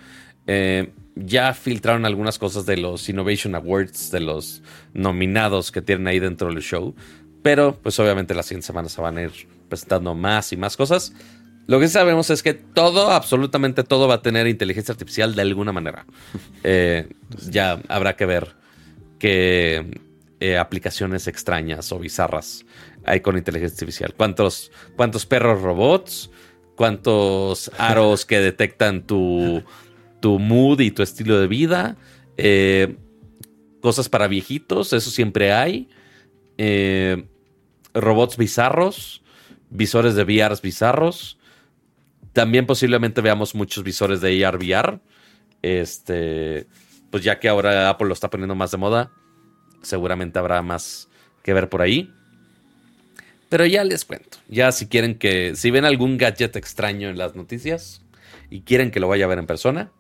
Eh, ya filtraron algunas cosas de los Innovation Awards, de los nominados que tienen ahí dentro del show. Pero pues obviamente la siguiente semana se van a ir presentando más y más cosas. Lo que sabemos es que todo, absolutamente todo va a tener inteligencia artificial de alguna manera. Eh, ya habrá que ver qué eh, aplicaciones extrañas o bizarras hay con inteligencia artificial. ¿Cuántos, cuántos perros robots? ¿Cuántos aros que detectan tu, tu mood y tu estilo de vida? Eh, cosas para viejitos, eso siempre hay. robots bizarros visores de VR bizarros. También posiblemente veamos muchos visores de AR VR. Este, pues ya que ahora Apple lo está poniendo más de moda, seguramente habrá más que ver por ahí. Pero ya les cuento. Ya si quieren que, si ven algún gadget extraño en las noticias y quieren que lo vaya a ver en persona,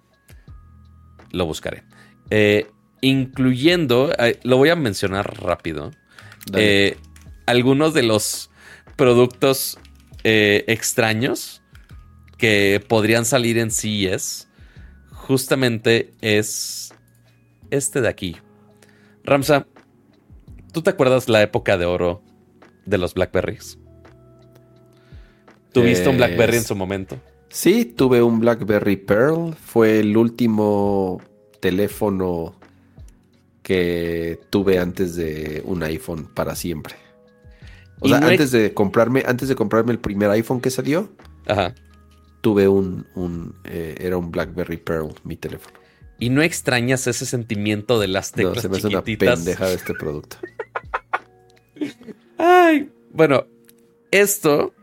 lo buscaré. Eh, incluyendo, eh, lo voy a mencionar rápido. Eh, algunos de los productos eh, extraños que podrían salir en CES, justamente es este de aquí. Ramsa, ¿tú te acuerdas la época de oro de los Blackberries? ¿Tuviste un Blackberry en su momento? Sí, tuve un Blackberry Pearl. Fue el último teléfono que tuve antes de un iPhone para siempre. O sea, antes de comprarme, antes de comprarme el primer iPhone que salió, tuve un, un eh, era un BlackBerry Pearl, mi teléfono. ¿Y no extrañas ese sentimiento de las teclas no, se me hace una pendeja de este producto. Ay, bueno, esto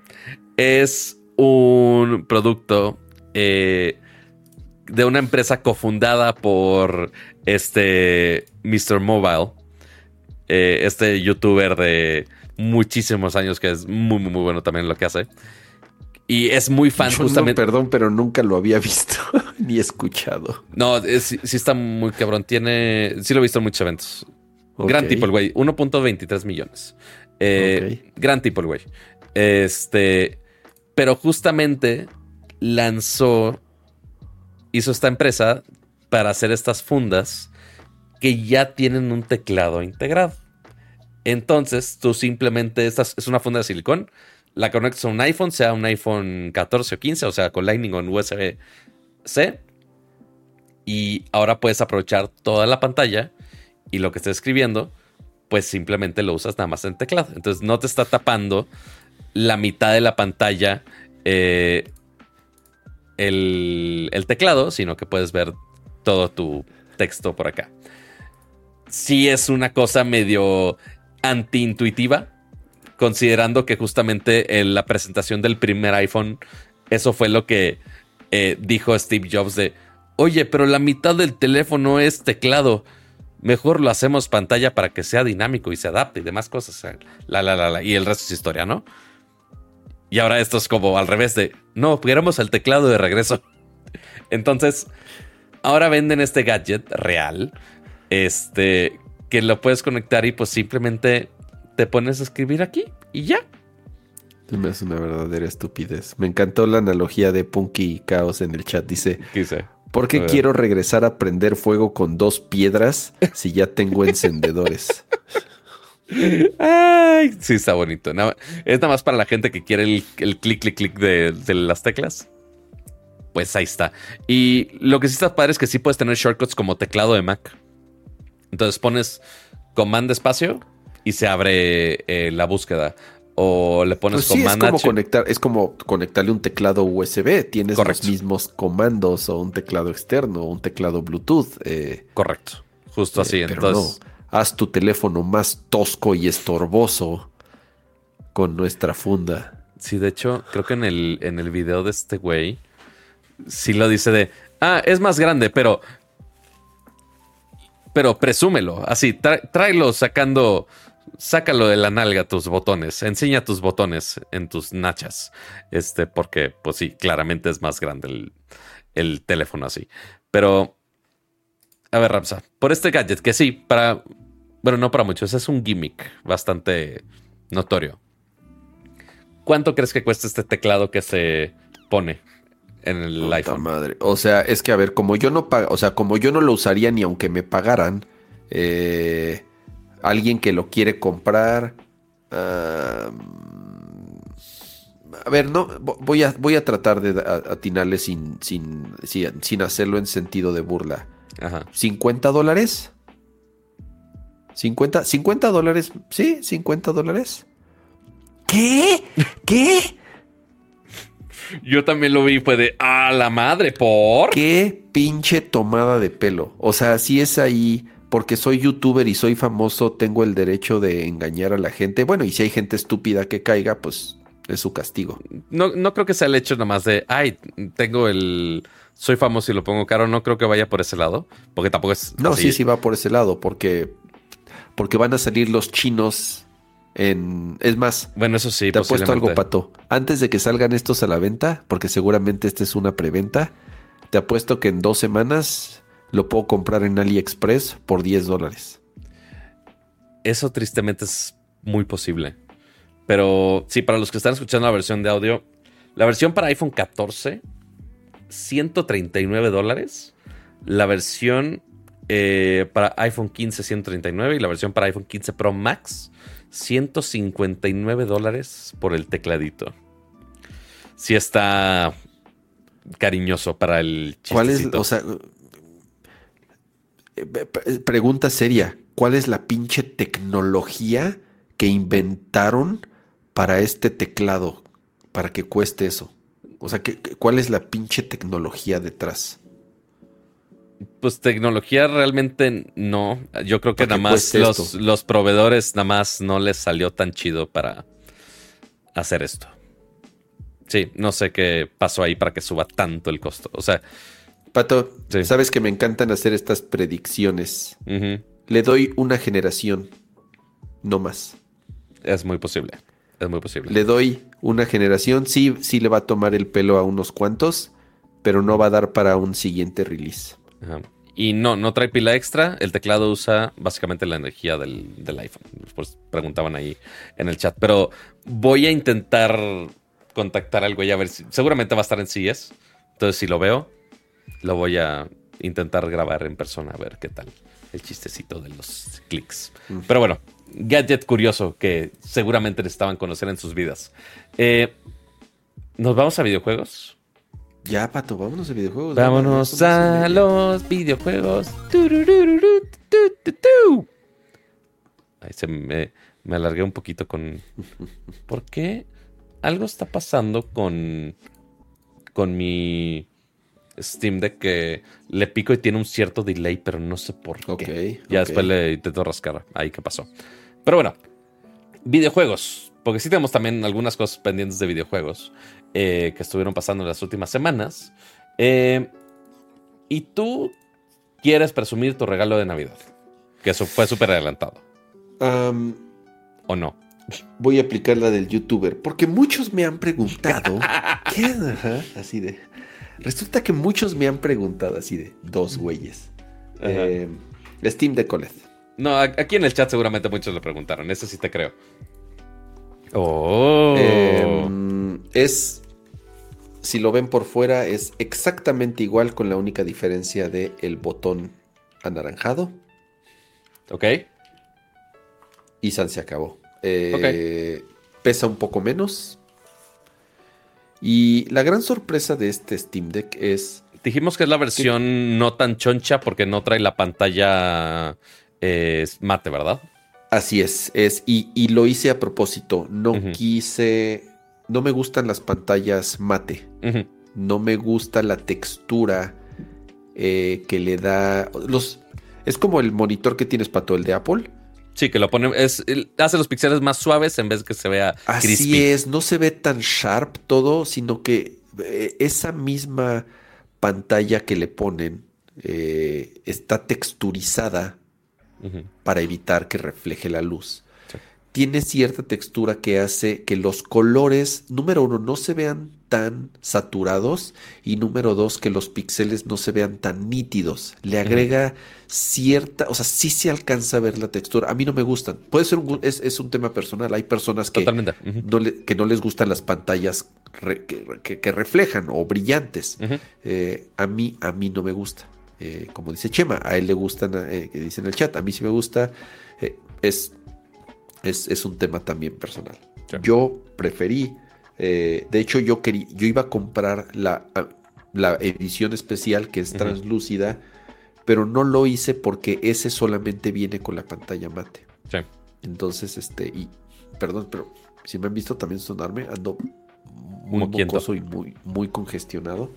es un producto eh, de una empresa cofundada por este Mr. Mobile, eh, este youtuber de muchísimos años, que es muy, muy, muy bueno también lo que hace. Y es muy fan justamente. perdón, pero nunca lo había visto ni escuchado. No, sí, está muy cabrón. Tiene. Sí lo he visto en muchos eventos. Gran tipo el güey. 1.23 millones. Eh, gran tipo el güey. Este. Pero justamente lanzó. Hizo esta empresa para hacer estas fundas que ya tienen un teclado integrado. Entonces, tú simplemente, esta es una funda de silicón, la conectas a un iPhone, sea un iPhone 14 o 15, o sea, con Lightning o USB-C. Y ahora puedes aprovechar toda la pantalla y lo que estés escribiendo, pues simplemente lo usas nada más en teclado. Entonces no te está tapando la mitad de la pantalla eh, el, teclado, sino que puedes ver todo tu texto por acá. Sí es una cosa medio antiintuitiva, considerando que justamente en la presentación del primer iPhone, eso fue lo que eh, dijo Steve Jobs de, oye, pero la mitad del teléfono es teclado. Mejor lo hacemos pantalla para que sea dinámico y se adapte y demás cosas. La, la, la, y el resto es historia, ¿no? Y ahora esto es como al revés de, no, queremos el teclado de regreso. Entonces, ahora venden este gadget real, este, que lo puedes conectar y pues simplemente te pones a escribir aquí y ya. Me hace una verdadera estupidez. Me encantó la analogía de Punky Chaos en el chat. Dice: ¿Por qué quiero regresar a prender fuego con dos piedras si ya tengo encendedores? Ay, sí, está bonito. es nada más para la gente que quiere el, clic, clic, clic de, de, las teclas. Pues ahí está. Y lo que sí está padre es que sí puedes tener shortcuts como teclado de Mac. Entonces pones comando espacio y se abre eh, la búsqueda. O le pones pues es como conectar, es como conectarle un teclado USB. Tienes los mismos comandos o un teclado externo o un teclado Bluetooth. Eh, Correcto. Justo así. Eh, Entonces, haz tu teléfono más tosco y estorboso con nuestra funda. Sí, de hecho, creo que en el, en el video de este güey, sí lo dice de, ah, es más grande, pero pero presúmelo. Así, tráelo sacando, sácalo de la nalga tus botones, enseña tus botones en tus nachas. Este, porque, pues sí, claramente es más grande el, teléfono así. Pero, a ver, Ramsa, por este gadget, que sí, para, bueno, no para muchos, es un gimmick bastante notorio. ¿Cuánto crees que cuesta este teclado que se pone? en el iPhone. Madre. O sea, es que a ver, como yo no o sea, como yo no lo usaría ni aunque me pagaran, eh, alguien que lo quiere comprar. a ver, no, voy a, voy a tratar de atinarle sin, sin, sin, hacerlo en sentido de burla. Ajá. ¿50 dólares? ¿50, 50 dólares? ¿Sí? ¿50 dólares? ¿Qué? ¿Qué? Yo también lo vi fue de, a la madre, ¿por? Qué pinche tomada de pelo. O sea, si es ahí, porque soy youtuber y soy famoso, tengo el derecho de engañar a la gente. Bueno, y si hay gente estúpida que caiga, pues es su castigo. No, no creo que sea el hecho nada más de, ay, tengo el... Soy famoso y lo pongo caro. No creo que vaya por ese lado, porque tampoco es... No, sí, sí va por ese lado, porque... Porque van a salir los chinos es más, bueno, eso sí, te apuesto algo, Pato. Antes de que salgan estos a la venta, porque seguramente esta es una preventa, te apuesto que en dos semanas lo puedo comprar en AliExpress por 10 dólares. Eso tristemente es muy posible. Pero sí, para los que están escuchando la versión de audio, la versión para iPhone 14, 139 dólares. La versión eh, para iPhone 15, 139. Y la versión para iPhone 15 Pro Max, 159 dólares por el tecladito. Sí está cariñoso para el chistecito. ¿Cuál es, o sea, pregunta seria, ¿cuál es la pinche tecnología que inventaron para este teclado para que cueste eso? O sea, ¿cuál es la pinche tecnología detrás? Pues tecnología realmente no. Yo creo que nada más los, proveedores nada más no les salió tan chido para hacer esto. Sí, no sé qué pasó ahí para que suba tanto el costo. O sea. Pato, sabes que me encantan hacer estas predicciones. Le doy una generación, no más. Es muy posible. Es muy posible. Le doy una generación. Sí, sí le va a tomar el pelo a unos cuantos, pero no va a dar para un siguiente release. Y no, no trae pila extra. El teclado usa básicamente la energía del, iPhone. Pues preguntaban ahí en el chat. Pero voy a intentar contactar al güey a ver si. Seguramente va a estar en CES. Entonces, si lo veo, lo voy a intentar grabar en persona a ver qué tal el chistecito de los clics. Mm. Pero bueno, gadget curioso que seguramente necesitaban conocer en sus vidas. Eh, ¿Nos vamos a videojuegos? Ya, Pato, vámonos a videojuegos. Vámonos a los videojuegos. Ahí se me, me alargué un poquito con... ¿Por qué? Algo está pasando con... Con mi... Steam Deck que le pico y tiene un cierto delay, pero no sé por qué. ya después le intento rascar. Ahí qué pasó. Pero bueno, videojuegos. Porque sí tenemos también algunas cosas pendientes de videojuegos. Eh, que estuvieron pasando en las últimas semanas. Eh, y tú quieres presumir tu regalo de Navidad, que eso fue súper adelantado. ¿O no? voy a aplicar la del youtuber, porque muchos me han preguntado, ¿qué? así de... Resulta que muchos me han preguntado así de dos güeyes. Eh, Steam de Colette. No, aquí en el chat seguramente muchos lo preguntaron, eso sí te creo. Oh. Em, es, si lo ven por fuera, es exactamente igual con la única diferencia de el botón anaranjado. Ok. Y San se acabó. Eh, pesa un poco menos. Y la gran sorpresa de este Steam Deck es... Dijimos que es la versión no tan choncha porque no trae la pantalla eh, mate, ¿verdad? Así es, es y, lo hice a propósito. No quise, no me gustan las pantallas mate. No me gusta la textura eh, que le da los. Es como el monitor que tienes para todo el de Apple. Sí, que lo pone, es, hace los píxeles más suaves en vez de que se vea Así es, no se ve tan sharp todo, sino que eh, esa misma pantalla que le ponen eh, está texturizada para evitar que refleje la luz. Tiene cierta textura que hace que los colores, número uno, no se vean tan saturados y número dos, que los píxeles no se vean tan nítidos. Le agrega cierta, o sea, sí se alcanza a ver la textura. A mí no me gustan. Puede ser un, es, un tema personal. Hay personas que, no que no les gustan las pantallas que, reflejan o brillantes. Eh, a, mí, a mí no me gusta. Eh, como dice Chema, a él le gustan, eh, que dice en el chat, a mí sí me gusta, eh, es, es, un tema también personal. Yo preferí, de hecho yo, quería, yo iba a comprar la, la edición especial que es translúcida, pero no lo hice porque ese solamente viene con la pantalla mate. Entonces, este, y perdón, pero si me han visto también sonarme, ando muy mocoso y muy, muy congestionado.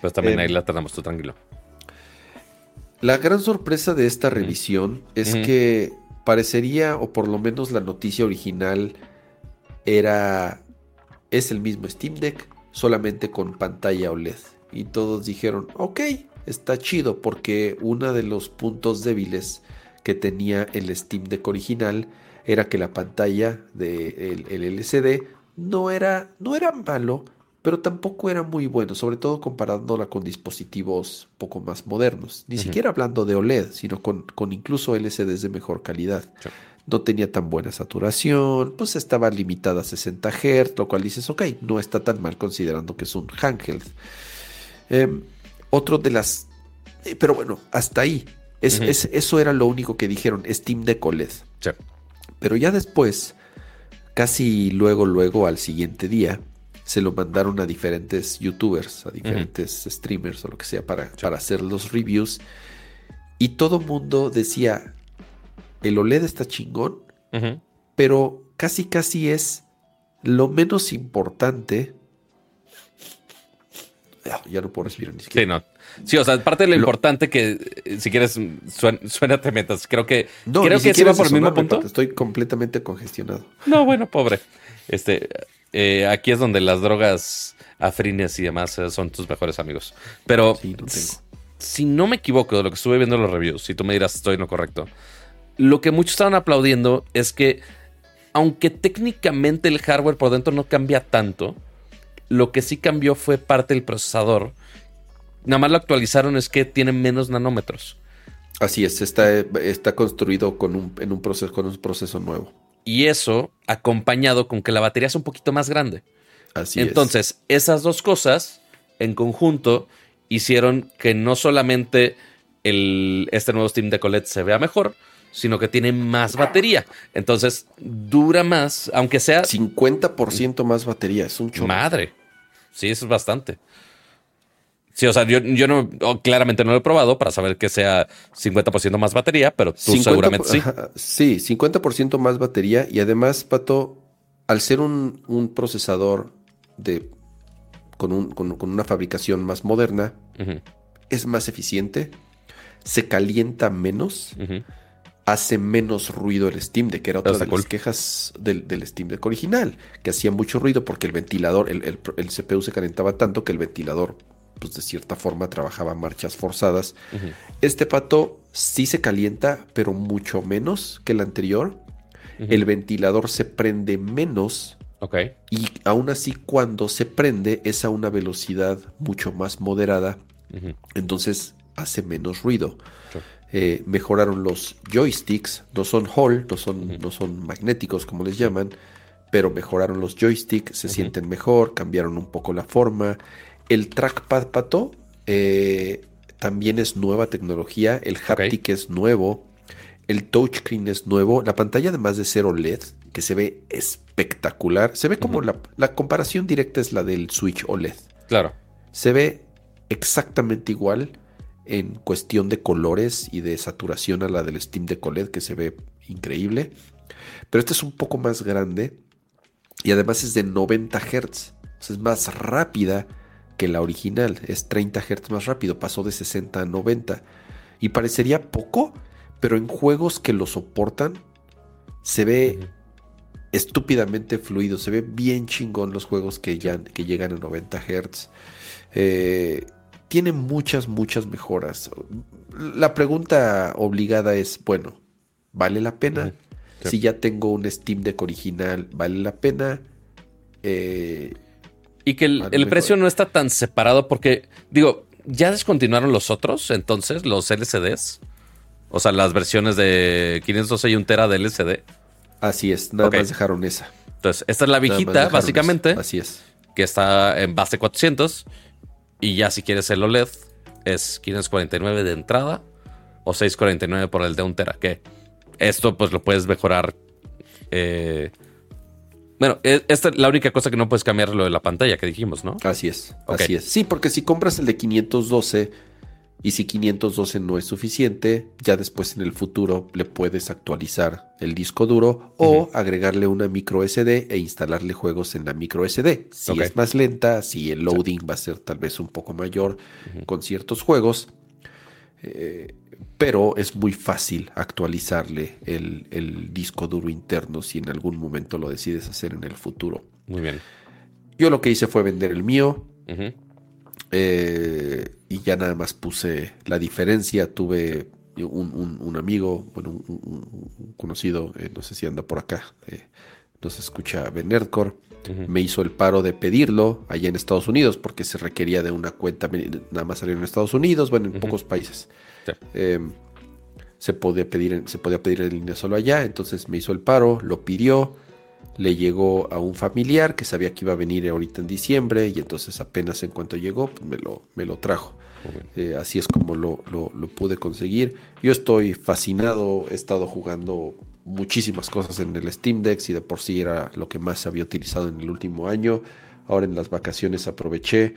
Pues también ahí la tenemos, tú tranquilo. La gran sorpresa de esta revisión es que parecería, o por lo menos la noticia original, era. Es el mismo Steam Deck, solamente con pantalla OLED. Y todos dijeron, ok, está chido, porque uno de los puntos débiles que tenía el Steam Deck original era que la pantalla del de LCD no era, no era malo, pero tampoco era muy bueno, sobre todo comparándola con dispositivos poco más modernos. Ni siquiera hablando de OLED, sino con, con incluso LCDs de mejor calidad. No tenía tan buena saturación, pues estaba limitada a 60 Hz, lo cual dices, ok, no está tan mal considerando que es un handheld. Em, otro de las... Eh, pero bueno, hasta ahí. Es, eso era lo único que dijeron, Steam Deck OLED. Pero ya después, casi luego, luego al siguiente día, se lo mandaron a diferentes youtubers, a diferentes streamers o lo que sea para, para hacer los reviews. Y todo mundo decía, el OLED está chingón, pero casi casi es lo menos importante. Ah, ya no puedo respirar ni siquiera. Sí, no. Sí, o sea, parte de lo, importante que, eh, si quieres, suena, suena metas. Creo que, no, creo que se va por el mismo punto. Estoy completamente congestionado. No, bueno, pobre. Este, eh, aquí es donde las drogas afrines y demás eh, son tus mejores amigos. Pero si no me equivoco de lo que estuve viendo en los reviews, si tú me dirás estoy en lo correcto, lo que muchos estaban aplaudiendo es que aunque técnicamente el hardware por dentro no cambia tanto, lo que sí cambió fue parte del procesador. Nada más lo actualizaron es que tiene menos nanómetros. Así es, está, está construido con un, en un proceso, con un proceso nuevo. Y eso acompañado con que la batería es un poquito más grande. Así Entonces, esas dos cosas en conjunto hicieron que no solamente el, este nuevo Steam Deck OLED se vea mejor, sino que tiene más batería. Entonces, dura más, aunque sea... 50% más batería, es un chorro. Madre. Sí, eso es bastante. Sí, o sea, yo, no, claramente no lo he probado para saber que sea 50% más batería, pero tú seguramente sí. sí, 50% más batería y además, Pato, al ser un, procesador de, con, una fabricación más moderna, es más eficiente, se calienta menos, hace menos ruido el Steam Deck, que era otra de las quejas del, Steam Deck original, que hacía mucho ruido porque el ventilador, el, el CPU se calentaba tanto que el ventilador pues de cierta forma trabajaba marchas forzadas. Este pato sí se calienta, pero mucho menos que el anterior. el ventilador se prende menos. Y aún así cuando se prende es a una velocidad mucho más moderada. Entonces hace menos ruido. Eh, mejoraron los joysticks, no son Hall, no son, no son magnéticos como les llaman, pero mejoraron los joysticks, se sienten mejor, cambiaron un poco la forma. El trackpad pato eh, también es nueva tecnología, el haptic es nuevo, el touchscreen es nuevo, la pantalla además de ser OLED, que se ve espectacular, se ve como la, la, comparación directa es la del Switch OLED. Claro. Se ve exactamente igual en cuestión de colores y de saturación a la del Steam Deck OLED, que se ve increíble. Pero este es un poco más grande y además es de 90 Hz. es más rápida que la original. Es 30 Hz más rápido. Pasó de 60 a 90. Y parecería poco, pero en juegos que lo soportan se ve estúpidamente fluido. Se ve bien chingón los juegos que, ya, que llegan a 90 Hz. Eh, tiene muchas, muchas mejoras. La pregunta obligada es, bueno, ¿vale la pena? Si ya tengo un Steam Deck original, ¿vale la pena? Eh, y que el, precio no está tan separado porque, digo, ¿ya descontinuaron los otros entonces, los LCDs? O sea, las versiones de 512 y 1 tera de LCD. Así es, nada más dejaron esa. Entonces, esta es la viejita, básicamente. Así es. Que está en base 400. Y ya si quieres el OLED, es 549 de entrada o 649 por el de 1 tera. Que esto pues lo puedes mejorar. Eh, bueno, e, esta es la única cosa que no puedes cambiar lo de la pantalla que dijimos, ¿no? Así es, así es. Sí, porque si compras el de 512 y si 512 no es suficiente, ya después en el futuro le puedes actualizar el disco duro o agregarle una micro SD e instalarle juegos en la micro SD. Si es más lenta, si el loading va a ser tal vez un poco mayor con ciertos juegos. Eh, pero es muy fácil actualizarle el, disco duro interno si en algún momento lo decides hacer en el futuro. Muy bien. Yo lo que hice fue vender el mío. Eh, y ya nada más puse la diferencia. Tuve un, amigo, bueno, un, conocido, eh, no sé si anda por acá, eh, nos escucha Benerdcore. Me hizo el paro de pedirlo allá en Estados Unidos porque se requería de una cuenta, nada más salir en Estados Unidos, bueno, en pocos países. Se, podía pedir, se podía pedir en línea solo allá, entonces me hizo el paro, lo pidió, le llegó a un familiar que sabía que iba a venir ahorita en diciembre y entonces apenas en cuanto llegó pues me, lo, me lo trajo. Eh, así es como lo, lo, pude conseguir. Yo estoy fascinado, he estado jugando muchísimas cosas en el Steam Deck y de por sí era lo que más había utilizado en el último año. Ahora en las vacaciones aproveché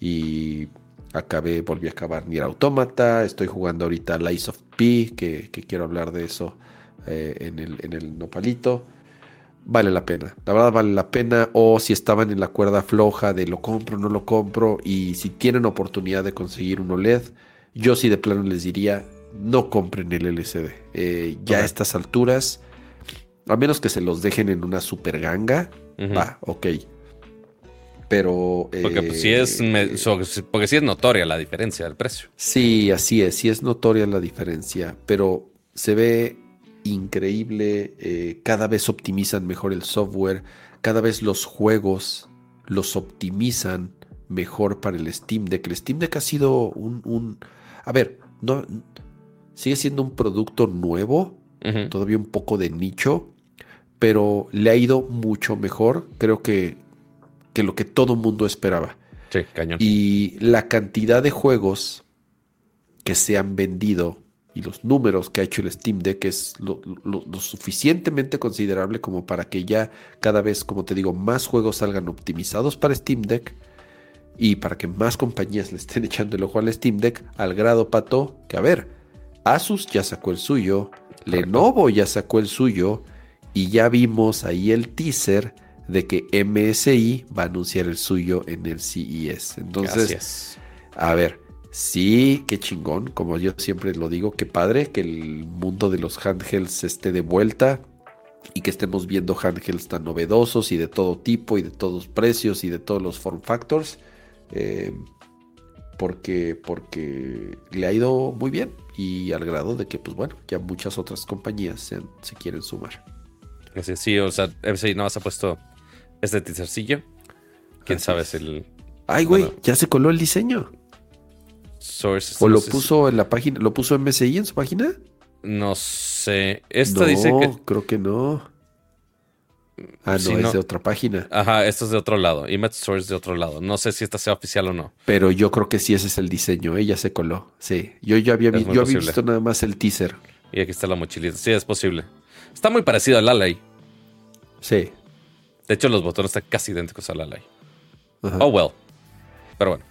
y acabé, volví a acabar Nier Automata. Estoy jugando ahorita Lies of P, que, quiero hablar de eso eh, en, el, en el nopalito vale la pena. La verdad vale la pena. O si estaban en la cuerda floja de lo compro, no lo compro. Y si tienen oportunidad de conseguir un OLED, yo sí de plano les diría, no compren el LCD. Eh, ya a estas alturas, a menos que se los dejen en una super ganga, va, ok. Pero... Porque pues, es, eh, porque sí es notoria la diferencia del precio. Sí, así es, sí es notoria la diferencia, pero se ve increíble, eh, cada vez optimizan mejor el software, cada vez los juegos los optimizan mejor para el Steam Deck. El Steam Deck ha sido un... a ver, no, sigue siendo un producto nuevo, todavía un poco de nicho, pero le ha ido mucho mejor, creo que, que lo que todo mundo esperaba. Sí, cañón. Y la cantidad de juegos que se han vendido y los números que ha hecho el Steam Deck es lo, suficientemente considerable como para que ya cada vez, como te digo, más juegos salgan optimizados para Steam Deck y para que más compañías le estén echando el ojo al Steam Deck al grado pato que a ver, Asus ya sacó el suyo, Lenovo ya sacó el suyo y ya vimos ahí el teaser de que MSI va a anunciar el suyo en el CES. Entonces, a ver, Sí, qué chingón, como yo siempre lo digo, qué padre que el mundo de los handhelds esté de vuelta y que estemos viendo handhelds tan novedosos y de todo tipo y de todos precios y de todos los form factors. Eh, porque, porque le ha ido muy bien y al grado de que, pues bueno, ya muchas otras compañías se, quieren sumar. sí, o sea, MSI nada más ha puesto este teasercillo. Quién sabe si el. Ay, güey, ya se coló el diseño. ¿O lo puso en la página? ¿Lo puso MSI en su página? No sé. Esta dice que. Creo que no. Ah, no, es de otra página. Ajá, esto es de otro lado. Image Source de otro lado. No sé si esta sea oficial o no. Pero yo creo que sí ese es el diseño. Ella se coló. Sí. Yo ya había, yo había visto nada más el teaser. Y aquí está la mochilita. Sí, es posible. Está muy parecido al Alay. Sí. De hecho, los botones están casi idénticos al Alay. Oh, well. Pero bueno.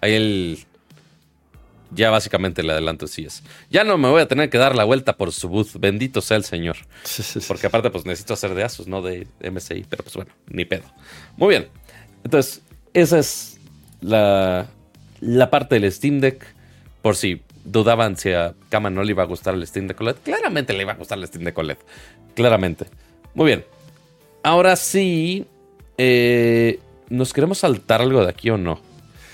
Ahí el, ya básicamente le adelanto sí es. Ya no me voy a tener que dar la vuelta por su booth. Bendito sea el Señor. Porque aparte, pues necesito hacer de Asus, no de MSI. Pero pues bueno, ni pedo. Muy bien. Entonces, esa es la, la parte del Steam Deck. Por si dudaban si a Kama no le iba a gustar el Steam Deck OLED. Claramente le iba a gustar el Steam Deck OLED. Claramente. Muy bien. Ahora sí. Eh, ¿Nos queremos saltar algo de aquí o no?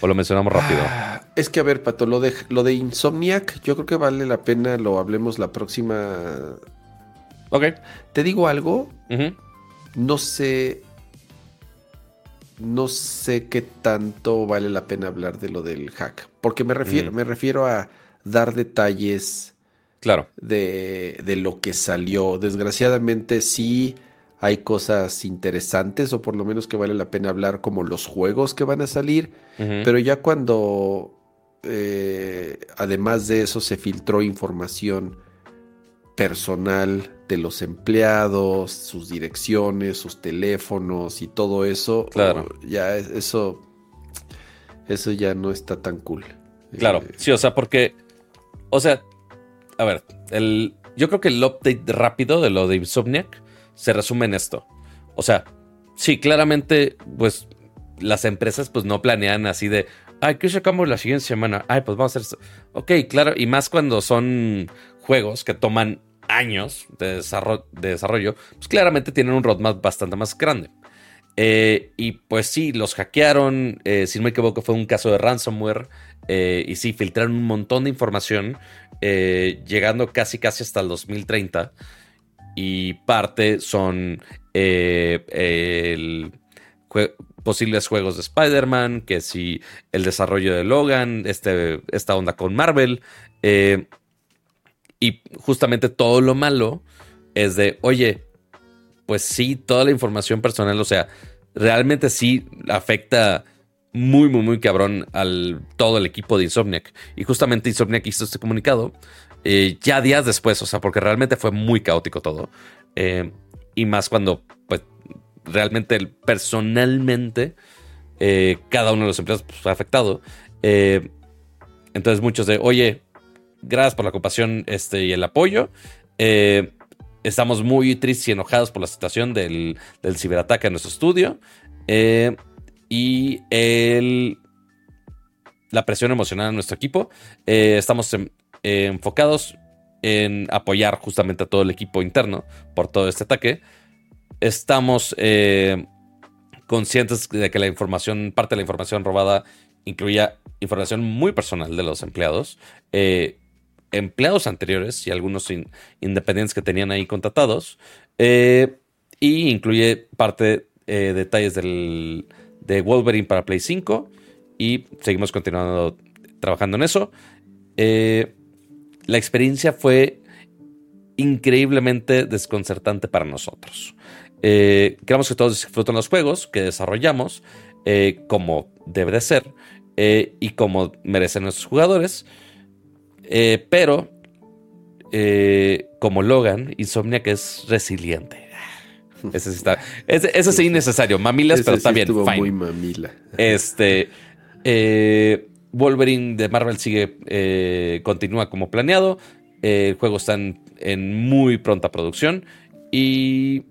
¿O lo mencionamos rápido? Ah, es que, a ver, Pato, lo de, lo de Insomniac, yo creo que vale la pena, lo hablemos la próxima. Ok. Te digo algo. No sé. No sé qué tanto vale la pena hablar de lo del hack. Porque me refiero, me refiero a dar detalles. Claro. De, de lo que salió. Desgraciadamente, sí hay cosas interesantes o por lo menos que vale la pena hablar como los juegos que van a salir, pero ya cuando eh, además de eso se filtró información personal de los empleados, sus direcciones, sus teléfonos y todo eso, claro. ya eso eso ya no está tan cool. Claro, eh, sí, o sea, porque o sea, a ver, el yo creo que el update rápido de lo de Insomniac se resume en esto. O sea, sí, claramente, pues las empresas pues no planean así de, ay, ¿qué sacamos la siguiente semana? Ay, pues vamos a hacer esto. Ok, claro, y más cuando son juegos que toman años de desarrollo, pues claramente tienen un roadmap bastante más grande. Eh, y pues sí, los hackearon, eh, si no me equivoco fue un caso de ransomware, eh, y sí, filtraron un montón de información, llegando casi casi hasta el 2030 y parte son eh, posibles juegos de Spider-Man, que si el desarrollo de Logan, este, esta onda con Marvel. Eh, y justamente todo lo malo es de, oye, pues sí, toda la información personal, o sea, realmente sí afecta muy, muy, muy cabrón al todo el equipo de Insomniac. Y justamente Insomniac hizo este comunicado eh, ya días después, o sea, porque realmente fue muy caótico todo. Eh, y más cuando, pues, realmente personalmente eh, cada uno de los empleados pues, fue afectado. entonces muchos de, oye, gracias por la ocupación este, y el apoyo. estamos muy tristes y enojados por la situación del, del ciberataque en nuestro estudio. y el, la presión emocional en nuestro equipo. estamos en, eh, enfocados en apoyar justamente a todo el equipo interno por todo este ataque. Estamos eh, conscientes de que la información, parte de la información robada incluía información muy personal de los empleados, eh, empleados anteriores y algunos independientes que tenían ahí contratados, y incluye parte de detalles del, de Wolverine para Play 5 y seguimos continuando trabajando en eso. Eh, la experiencia fue increíblemente desconcertante para nosotros. Eh, queremos que todos disfruten los juegos que desarrollamos eh, como debe de ser eh, y como merecen nuestros jugadores. pero como Logan, Insomnia que es resiliente. Ese sí está. Ese, sí innecesario. Mamilas, pero está bien. muy mamila. Este. Wolverine de Marvel sigue, eh, continúa como planeado. el juego está en, muy pronta producción y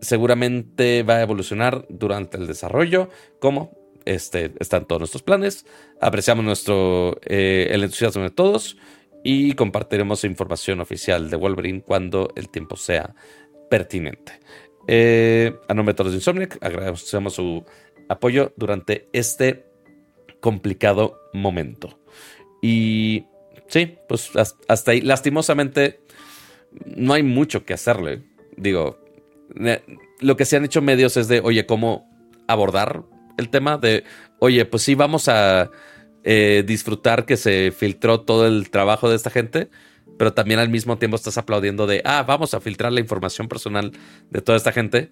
seguramente va a evolucionar durante el desarrollo. Como este, están todos nuestros planes. Apreciamos nuestro, eh, el entusiasmo de todos y compartiremos información oficial de Wolverine cuando el tiempo sea pertinente. Eh, a nombre de todos de Insomniac, agradecemos su apoyo durante este complicado momento. Y sí, pues hasta ahí, lastimosamente, no hay mucho que hacerle. digo, lo que se han hecho medios es de, oye, ¿cómo abordar el tema? De, oye, pues sí, vamos a eh, disfrutar que se filtró todo el trabajo de esta gente, pero también al mismo tiempo estás aplaudiendo de, ah, vamos a filtrar la información personal de toda esta gente,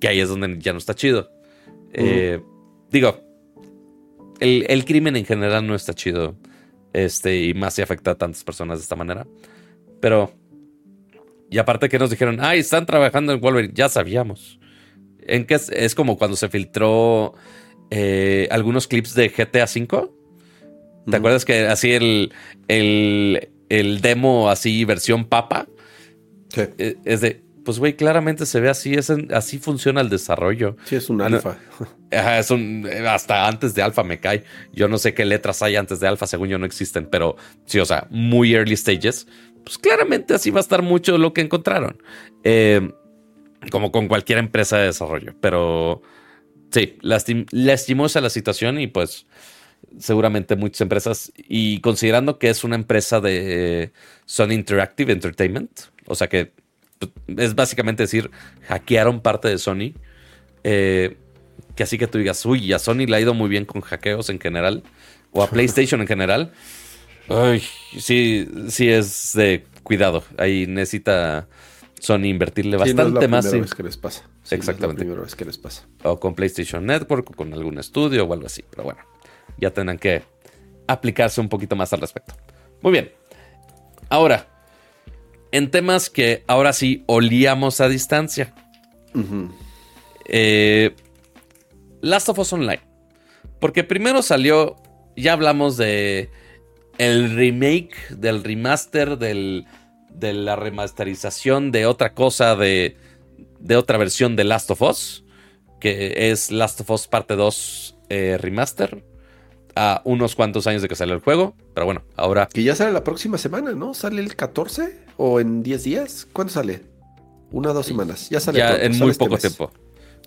que ahí es donde ya no está chido. Eh, digo, el, el, crimen en general no está chido, este, y más si afecta a tantas personas de esta manera, pero y aparte que nos dijeron, ay, están trabajando en Wolverine, ya sabíamos. En que es, como cuando se filtró eh, algunos clips de GTA V. ¿Te acuerdas que así el, el, demo, así versión papa? Sí. Eh, es de, pues güey, claramente se ve así, es así funciona el desarrollo. Sí, es un alfa. es un, hasta antes de alfa me cae. Yo no sé qué letras hay antes de alfa, según yo no existen, pero sí, o sea, muy early stages pues claramente así va a estar mucho lo que encontraron. Eh, como con cualquier empresa de desarrollo. Pero sí, lastimosa la situación y pues seguramente muchas empresas, y considerando que es una empresa de Sony Interactive Entertainment, o sea que es básicamente decir, hackearon parte de Sony. Eh, que así que tú digas, uy, a Sony le ha ido muy bien con hackeos en general, o a PlayStation en general. Ay, sí, sí es de cuidado. Ahí necesita Sony invertirle bastante más. Primera vez que les pasa. Exactamente. la primera vez que les pasa. O con PlayStation Network o con algún estudio o algo así. Pero bueno, ya tendrán que aplicarse un poquito más al respecto. Muy bien. Ahora, en temas que ahora sí olíamos a distancia. Eh, Last of Us Online. Porque primero salió, ya hablamos de el remake, del remaster, del, de la remasterización de otra cosa, de, de otra versión de Last of Us, que es Last of Us parte 2 eh, remaster, a unos cuantos años de que salió el juego, pero bueno, ahora... Que ya sale la próxima semana, ¿no? ¿Sale el 14 o en 10 días? ¿Cuándo sale? Una o dos semanas. Ya sale. Ya en muy este poco tiempo.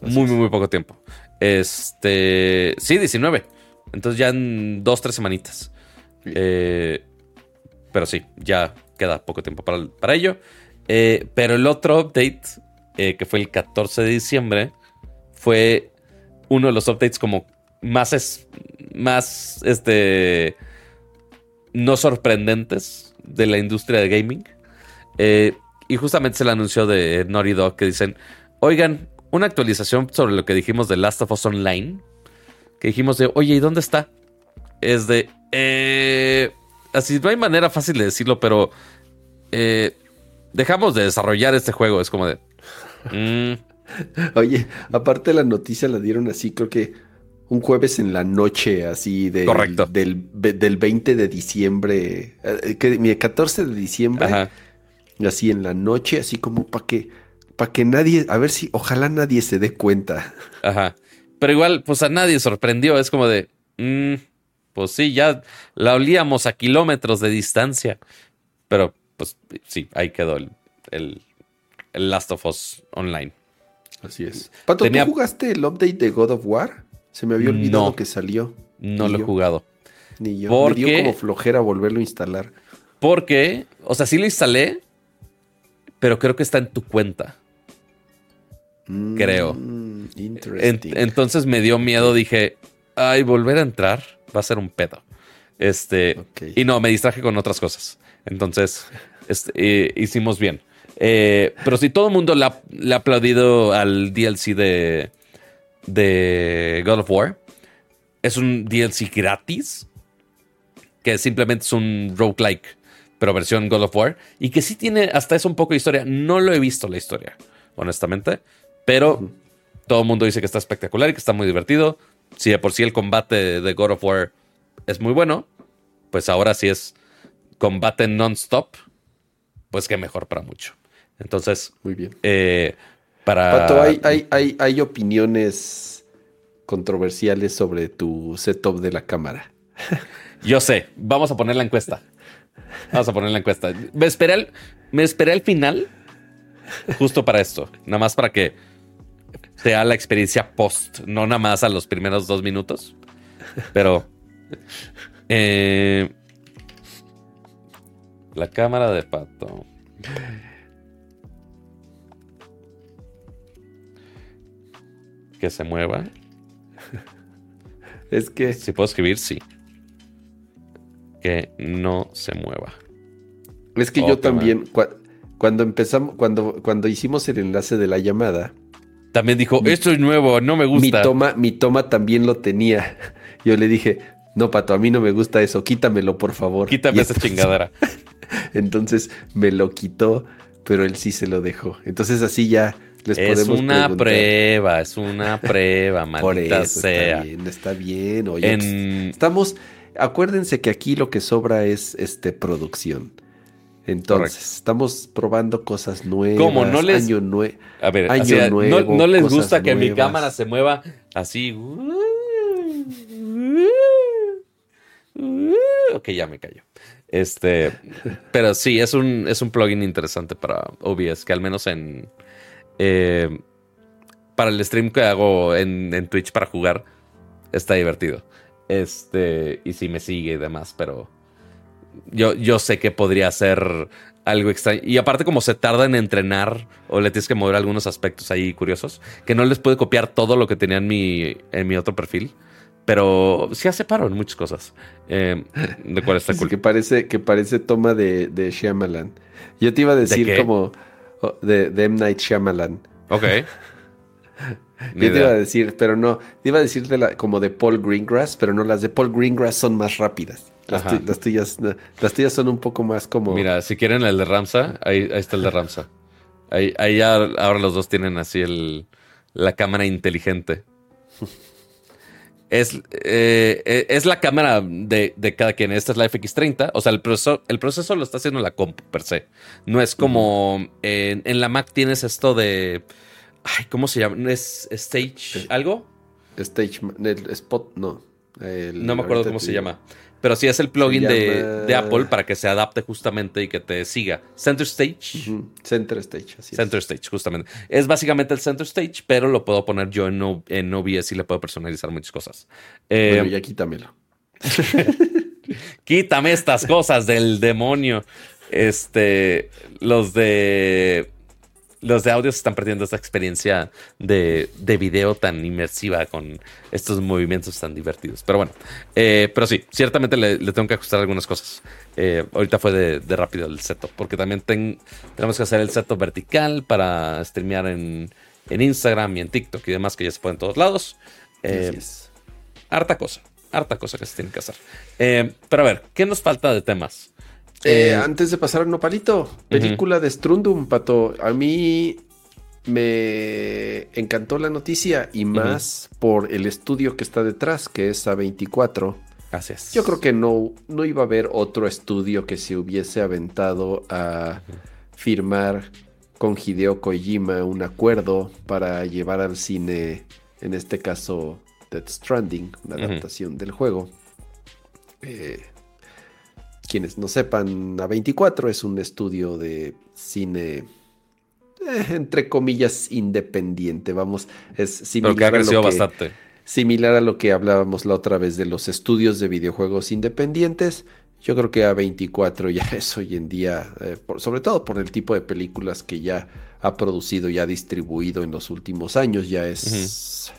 muy, muy, muy poco tiempo. Este... Sí, 19. Entonces ya en dos, tres semanitas. Eh, pero sí, ya queda poco tiempo para, ello. Eh, pero el otro update, eh, que fue el 14 de diciembre, fue uno de los updates como más, es, más este, no sorprendentes de la industria de gaming. Y justamente se le anunció de Naughty Dog que dicen, oigan, una actualización sobre lo que dijimos de Last of Us Online. Que dijimos de, oye, ¿y dónde está? Es de, eh, así no hay manera fácil de decirlo, pero eh, dejamos de desarrollar este juego. Es como de. Mm. Oye, aparte la noticia la dieron así, creo que un jueves en la noche, así de, Correcto. Del, del 20 de diciembre, eh, que, 14 de diciembre, así en la noche, así como para que, para que nadie, a ver si, ojalá nadie se dé cuenta. Ajá. Pero igual, pues a nadie sorprendió, es como de, mm, pues sí, ya la olíamos a kilómetros de distancia. Pero pues sí, ahí quedó el, el, Last of Us Online. Así es. Pato, ¿tú jugaste el update de God of War? Se me había olvidado que salió. No lo he jugado. Ni yo. me dio como flojera volverlo a instalar. Porque, o sea, sí lo instalé, pero creo que está en tu cuenta. creo. Mm, entonces me dio miedo, dije, ay, volver a entrar va a ser un pedo. Este, y no, me distraje con otras cosas. Entonces, este, eh, hicimos bien. Eh, pero si todo el mundo le ha, aplaudido al DLC de, de God of War, es un DLC gratis, que simplemente es un roguelike, pero versión God of War, y que sí tiene hasta eso un poco de historia. No lo he visto la historia, honestamente, pero todo el mundo dice que está espectacular y que está muy divertido si de por sí el combate de God of War es muy bueno, pues ahora sí es combate non-stop, pues que mejor para mucho. Entonces, muy bien. Eh, para... Pato, hay, hay, hay, opiniones controversiales sobre tu setup de la cámara. Yo sé, vamos a poner la encuesta. Vamos a poner la encuesta. Me esperé al, me esperé al final justo para esto. Nada más para que te sea la experiencia post, no nada más a los primeros dos minutos. Pero. Eh, la cámara de pato. Que se mueva. Es que. Si puedo escribir, sí. Que no se mueva. Es que yo también, cuando empezamos, cuando, cuando hicimos el enlace de la llamada. También dijo, esto es nuevo, no me gusta. Mi toma, mi toma también lo tenía. Yo le dije, no, Pato, a mí no me gusta eso, quítamelo, por favor. Quítame esa chingadera. entonces me lo quitó, pero él sí se lo dejó. Entonces así ya les es podemos una prueba, es una prueba, maldita sea. Está bien, está bien. Oye, estamos, acuérdense que aquí lo que sobra es este producción. Entonces, estamos probando cosas nuevas. ¿Cómo? No les... Año, A ver, año nuevo, no, les gusta que mi cámara se mueva así. Ok, ya me callo. Este, pero sí, es un, es un plugin interesante para OBS, que al menos en... Eh, para el stream que hago en, en Twitch para jugar, está divertido. Este, y sí me sigue y demás, pero yo, yo sé que podría ser algo extraño. Y aparte, como se tarda en entrenar o le tienes que mover algunos aspectos ahí curiosos, que no les puede copiar todo lo que tenía en mi, en mi otro perfil. Pero sí hace paro en muchas cosas. Eh, de cuál está cool. que parece, que parece toma de, de Shyamalan. Yo te iba a decir como oh, de, de M. Night Shyamalan. Ok. Yo te iba a decir, pero no, te iba a decir como de Paul Greengrass, pero no, las de Paul Greengrass son más rápidas. Las, tuyas, las tuyas son un poco más como. Mira, si quieren el de Ramsa, ahí, está el de Ramsa. Ahí, ahí ya, ahora los dos tienen así el, la cámara inteligente. Es, eh, e, es la cámara de, cada quien. Esta es la FX30. O sea, el proceso, el proceso lo está haciendo la compu per se. No es como en, en, la Mac tienes esto de. Ay, ¿cómo se llama? ¿Es Stage algo? Stage, el Spot, no. no me acuerdo cómo se llama. Pero sí es el plugin de, Apple para que se adapte justamente y que te siga. Center Stage. Center Stage, así Center Stage, justamente. Es básicamente el Center Stage, pero lo puedo poner yo en, en OBS y le puedo personalizar muchas cosas. Eh, bueno, ya quítamelo. Quítame estas cosas del demonio. Este, los de los de audio se están perdiendo esta experiencia de, de video tan inmersiva con estos movimientos tan divertidos. Pero bueno, eh, pero sí, ciertamente le, tengo que ajustar algunas cosas. Eh, ahorita fue de, rápido el setup, porque también tenemos que hacer el setup vertical para streamear en, Instagram y en TikTok y demás, que ya se puede en todos lados. Eh, harta cosa, harta cosa que se tiene que hacer. pero a ver, ¿qué nos falta de temas? Eh, antes de pasar al nopalito, película de Strundum, Pato. A mí me encantó la noticia y más por el estudio que está detrás, que es A24. Gracias. Yo creo que no, no iba a haber otro estudio que se hubiese aventado a firmar con Hideo Kojima un acuerdo para llevar al cine, en este caso, Death Stranding, una adaptación del juego. Eh, quienes no sepan, A24 es un estudio de cine, eh, entre comillas, independiente. Vamos, es similar a lo que, Similar a lo que hablábamos la otra vez de los estudios de videojuegos independientes. Yo creo que A24 ya es hoy en día, eh, sobre todo por el tipo de películas que ya ha producido y ha distribuido en los últimos años, ya es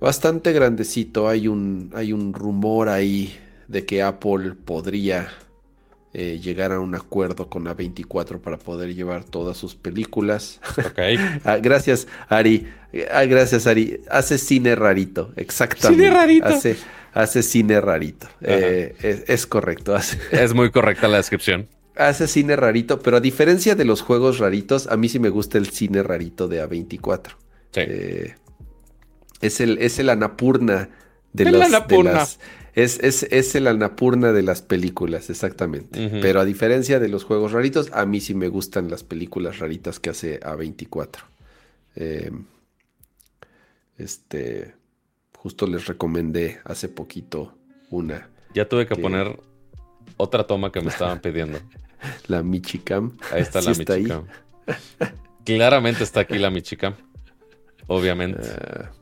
bastante grandecito. Hay un, hay un rumor ahí de que Apple podría eh, llegar a un acuerdo con A24 para poder llevar todas sus películas. Ah, gracias, Ari. Ah, gracias, Ari. Hace cine rarito, exactamente. Cine rarito. Hace, hace cine rarito. Eh, es, correcto. Es muy correcta la descripción. Hace cine rarito, pero a diferencia de los juegos raritos, a mí sí me gusta el cine rarito de A24. Eh, es, el, es el Anapurna de, los, de las es, es, el Anapurna de las películas, exactamente. Pero a diferencia de los juegos raritos, a mí sí me gustan las películas raritas que hace A24. Em, este, justo les recomendé hace poquito una. Ya tuve que, poner otra toma que me estaban pidiendo. la Michicam. Ahí está la Michicam. Claramente está aquí la Michicam. Obviamente. Ah.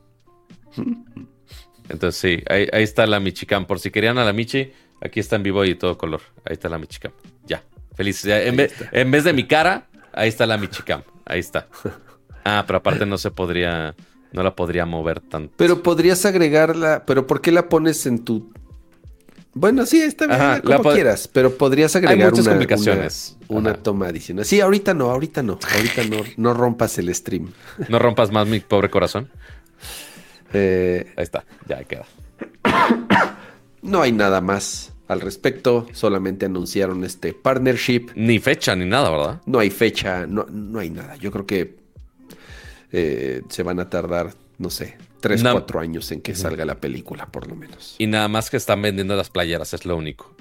Entonces sí, ahí, está la Michicam. Por si querían a la Michi, aquí está en vivo y todo color. Ahí está la Michicam. Ya, feliz. en, vez, de mi cara, ahí está la Michicam. Ahí está. Ah, pero aparte no se podría No la podría mover tanto. Pero podrías agregarla. ¿Pero por qué la pones en tu bueno, sí, está bien, como quieras, pero podrías agregar una, complicaciones. una, toma adicional. Sí, ahorita no, ahorita no, ahorita no, no rompas el stream. No rompas más mi pobre corazón. Eh, Ahí está, ya queda. No hay nada más al respecto, solamente anunciaron este partnership. Ni fecha ni nada, ¿verdad? No hay fecha, no, no hay nada. Yo creo que eh, se van a tardar, no sé, Tres, cuatro años en que salga la película, por lo menos. Y nada más que están vendiendo las playeras, es lo único.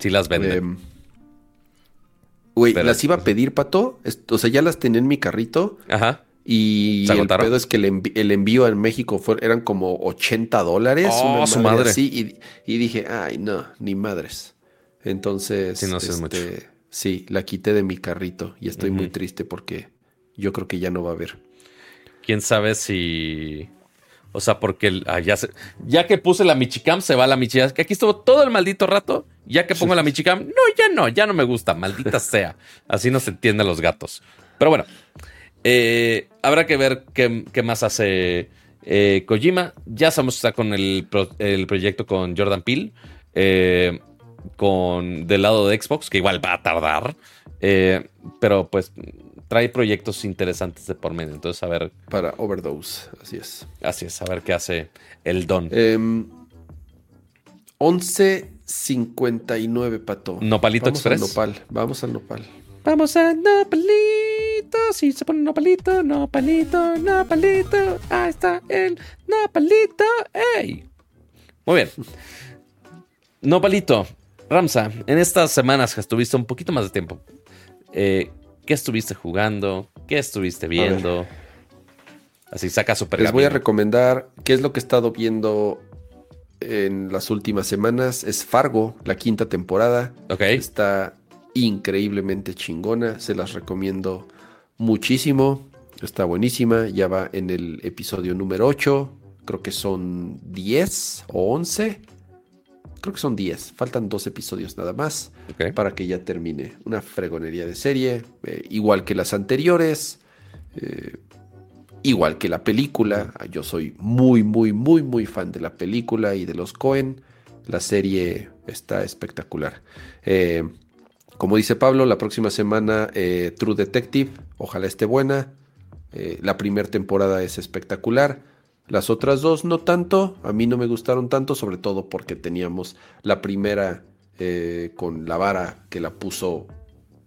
Sí las venden. Güey, las iba a pedir, Pato. O sea, ya las tenía en mi carrito. Ajá. Y el pedo es que el, envío en México fue, eran como 80 dólares. Oh, su madre. y, dije, ay, no, ni madres. Entonces, sí, no sé mucho. Este, sí, la quité de mi carrito y estoy muy triste porque yo creo que ya no va a haber quién sabe si. O sea, porque ah, ya, ya que puse la Michicam, se va la Michicam. Que aquí estuvo todo el maldito rato. Ya que pongo la Michicam, no, ya no, ya no me gusta, maldita sea. Así no se entienden los gatos. Pero bueno, eh, habrá que ver qué, más hace eh, Kojima. Ya sabemos que está con el, proyecto con Jordan Peele. Eh, con del lado de Xbox, que igual va a tardar. pero pues trae proyectos interesantes de por medio. Entonces, a ver. Para Overdose, así es. Así es, a ver qué hace el Don. 11.59, em, Pato. Nopalito Vamos Express. Al nopal. Vamos al Nopal. Vamos al Nopalito. Si se pone Nopalito, Nopalito, Nopalito. Ahí está el Nopalito. ¡Ey! Muy bien. Nopalito. Ramsa, en estas semanas que estuviste un poquito más de tiempo, eh, ¿Qué estuviste jugando? ¿Qué estuviste viendo? Así saca super. Les voy a recomendar qué es lo que he estado viendo en las últimas semanas. Es Fargo, la quinta temporada. Ok. Está increíblemente chingona. Se las recomiendo muchísimo. Está buenísima. Ya va en el episodio número 8. Creo que son 10 o 11 creo que son 10, faltan dos episodios nada más para que ya termine. Una fregonería de serie, eh, igual que las anteriores, eh, igual que la película. Yo soy muy, muy, muy, muy fan de la película y de los Cohen. La serie está espectacular. Eh, como dice Pablo, la próxima semana True Detective, ojalá esté buena. la primera temporada es espectacular. Las otras dos no tanto, a mí no me gustaron tanto, sobre todo porque teníamos la primera eh, con la vara que la puso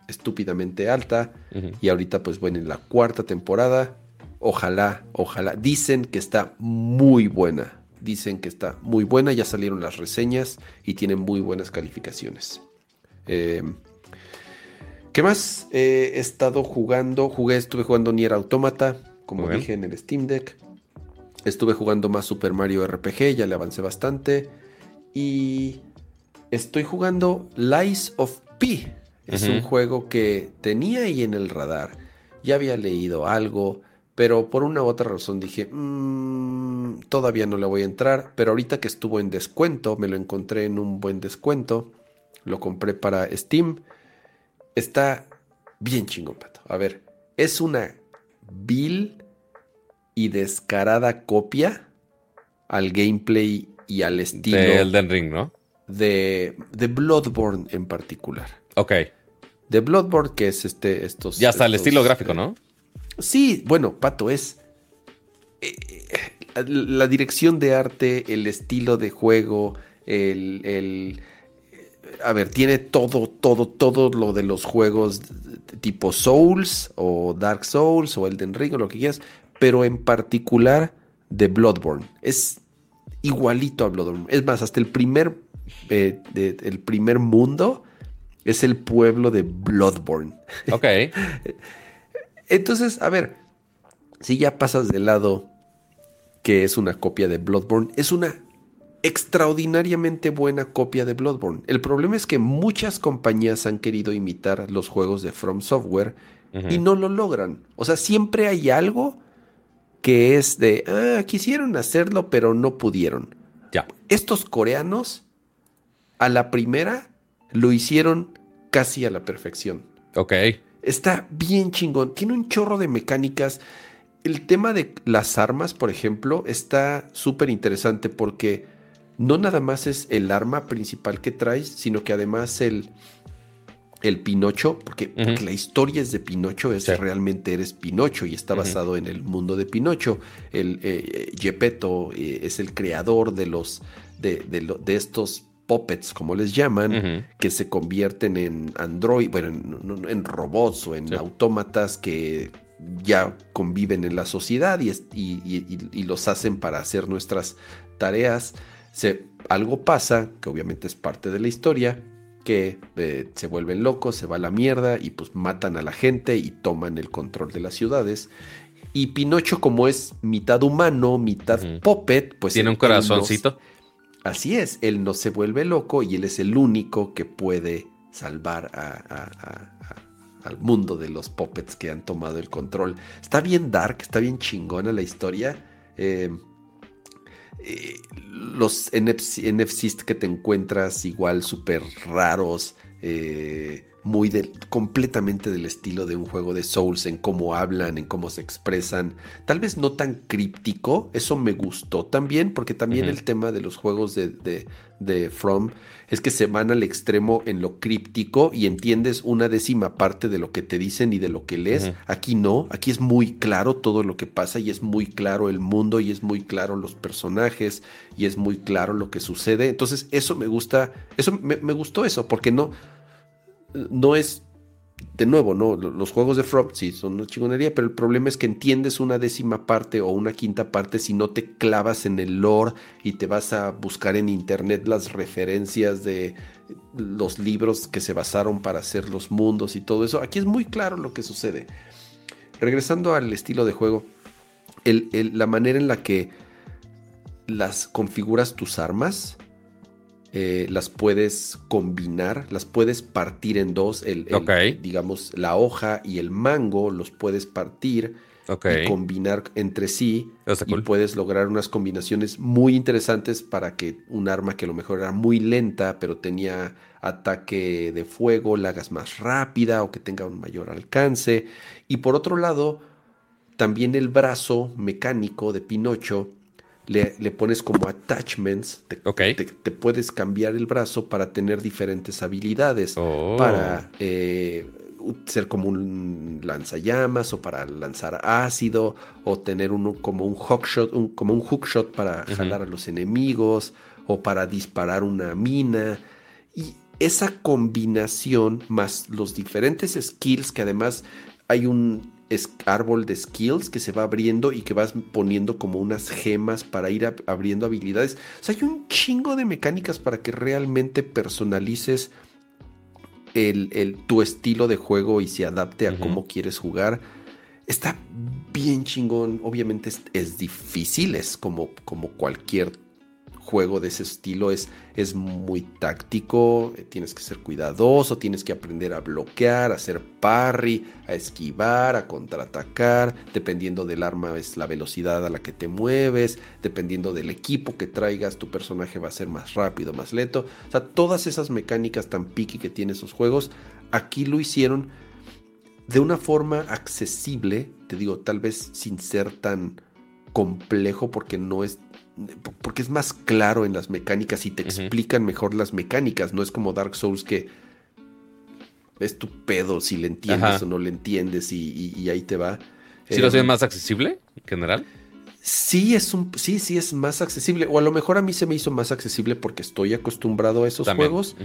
estúpidamente alta y ahorita pues bueno, en la cuarta temporada, ojalá, ojalá, dicen que está muy buena, dicen que está muy buena, ya salieron las reseñas y tienen muy buenas calificaciones. Eh, ¿Qué más? Eh, he estado jugando, jugué, estuve jugando Nier Automata, como dije en el Steam Deck. Estuve jugando más Super Mario RPG, ya le avancé bastante. Y estoy jugando Lies of P. Es un juego que tenía ahí en el radar. Ya había leído algo, pero por una u otra razón dije, mm, todavía no le voy a entrar. Pero ahorita que estuvo en descuento, me lo encontré en un buen descuento. Lo compré para Steam. Está bien chingón, pato. A ver, es una Bill y descarada copia al gameplay y al estilo. De Elden Ring, ¿no? De, de Bloodborne en particular. Ok. De Bloodborne, que es este. Estos, ya está el estilo gráfico, ¿no? Sí, bueno, Pato, es. Eh, eh, la dirección de arte, el estilo de juego, el, el. A ver, tiene todo, todo, todo lo de los juegos tipo Souls o Dark Souls o Elden Ring o lo que quieras, pero en particular de Bloodborne. Es igualito a Bloodborne. Es más, hasta el primer, eh, el primer mundo es el pueblo de Bloodborne. Ok. Entonces, a ver, si ya pasas del lado que es una copia de Bloodborne, es una extraordinariamente buena copia de Bloodborne. El problema es que muchas compañías han querido imitar los juegos de From Software y no lo logran. O sea, siempre hay algo que es de, ah, quisieron hacerlo, pero no pudieron. Ya. Estos coreanos, a la primera, lo hicieron casi a la perfección. Ok. Está bien chingón. Tiene un chorro de mecánicas. el tema de las armas, por ejemplo, está súper interesante porque no nada más es el arma principal que traes, sino que además el, el Pinocho, porque, la historia es de Pinocho, es realmente eres Pinocho y está basado en el mundo de Pinocho. El eh, Gepetto eh, es el creador de los de, de, estos puppets, como les llaman, que se convierten en android, bueno, en, robots o en autómatas que ya conviven en la sociedad y, y, los hacen para hacer nuestras tareas. Se, algo pasa, que obviamente es parte de la historia, que eh, se vuelven locos, se va a la mierda y pues matan a la gente y toman el control de las ciudades. Y Pinocho, como es mitad humano, mitad puppet, pues... Tiene un corazoncito. así es, él no se vuelve loco y él es el único que puede salvar al mundo de los puppets que han tomado el control. Está bien dark, está bien chingona la historia. Eh, los NFCs que te encuentras igual súper raros, eh, muy completamente del estilo de un juego de Souls en cómo hablan, en cómo se expresan. Tal vez no tan críptico, eso me gustó también, porque también el tema de los juegos de, de, de, From es que se van al extremo en lo críptico y entiendes una décima parte de lo que te dicen y de lo que lees. Aquí no, aquí es muy claro todo lo que pasa y es muy claro el mundo y es muy claro los personajes y es muy claro lo que sucede. Entonces eso me gusta, eso me, me gustó eso, porque no no es, de nuevo, no, los juegos de From sí son una chingonería, pero el problema es que entiendes una décima parte o una quinta parte si no te clavas en el lore y te vas a buscar en internet las referencias de los libros que se basaron para hacer los mundos y todo eso. Aquí es muy claro lo que sucede. Regresando al estilo de juego, la manera en la que las configuras tus armas, eh, las puedes combinar, las puedes partir en dos, el, digamos, la hoja y el mango los puedes partir y combinar entre sí y puedes lograr unas combinaciones muy interesantes para que un arma que a lo mejor era muy lenta pero tenía ataque de fuego la hagas más rápida o que tenga un mayor alcance. Y por otro lado, también el brazo mecánico de Pinocho le, pones como attachments, te, te, puedes cambiar el brazo para tener diferentes habilidades, oh. para eh, ser como un lanzallamas o para lanzar ácido o tener uno como un hookshot, un, como un hookshot para jalar a los enemigos o para disparar una mina. Y esa combinación más los diferentes skills que además hay un árbol de skills que se va abriendo y que vas poniendo como unas gemas para ir abriendo habilidades. O sea, hay un chingo de mecánicas para que realmente personalices el, tu estilo de juego y se adapte a cómo quieres jugar. Está bien chingón. Obviamente es, es difícil, es como, como cualquier juego de ese estilo es, es muy táctico, eh, tienes que ser cuidadoso, tienes que aprender a bloquear, a hacer parry, a esquivar, a contraatacar, dependiendo del arma es la velocidad a la que te mueves, dependiendo del equipo que traigas, tu personaje va a ser más rápido, más lento. O sea, todas esas mecánicas tan piqui que tienen esos juegos, aquí lo hicieron de una forma accesible, te digo, tal vez sin ser tan complejo porque no es porque es más claro en las mecánicas y te explican mejor las mecánicas. No es como Dark Souls que es tu pedo si le entiendes o no le entiendes y, ahí te va. ¿Sí lo hace em, más accesible en general? Sí, es un, sí, sí es más accesible. O a lo mejor a mí se me hizo más accesible porque estoy acostumbrado a esos juegos,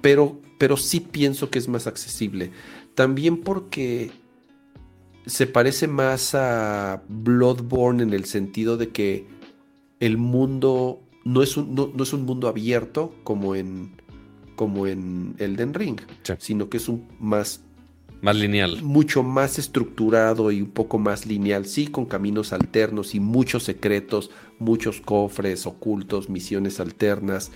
pero, pero sí pienso que es más accesible. También porque se parece más a Bloodborne en el sentido de que el mundo no es un, no, es un mundo abierto como en, como en Elden Ring, sino que es un más... Más lineal. Mucho más estructurado y un poco más lineal, sí, con caminos alternos y muchos secretos, muchos cofres ocultos, misiones alternas,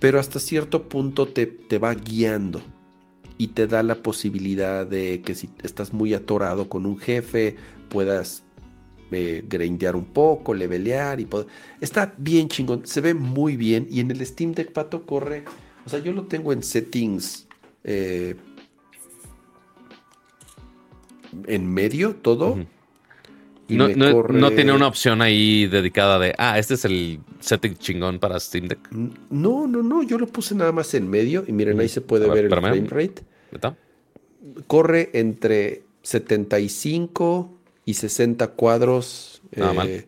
pero hasta cierto punto te, te va guiando y te da la posibilidad de que si estás muy atorado con un jefe, puedas eh, grindear un poco, levelear y poder... Está bien chingón, se ve muy bien y en el Steam Deck Pato corre, o sea, yo lo tengo en settings eh, en medio todo no, no, tiene una opción ahí dedicada de, ah, este es el setting chingón para Steam Deck. No, no, no, yo lo puse nada más en medio y miren, ahí se puede ver, el frame rate. Corre entre 75 y 60 cuadros. Nada mal. Eh,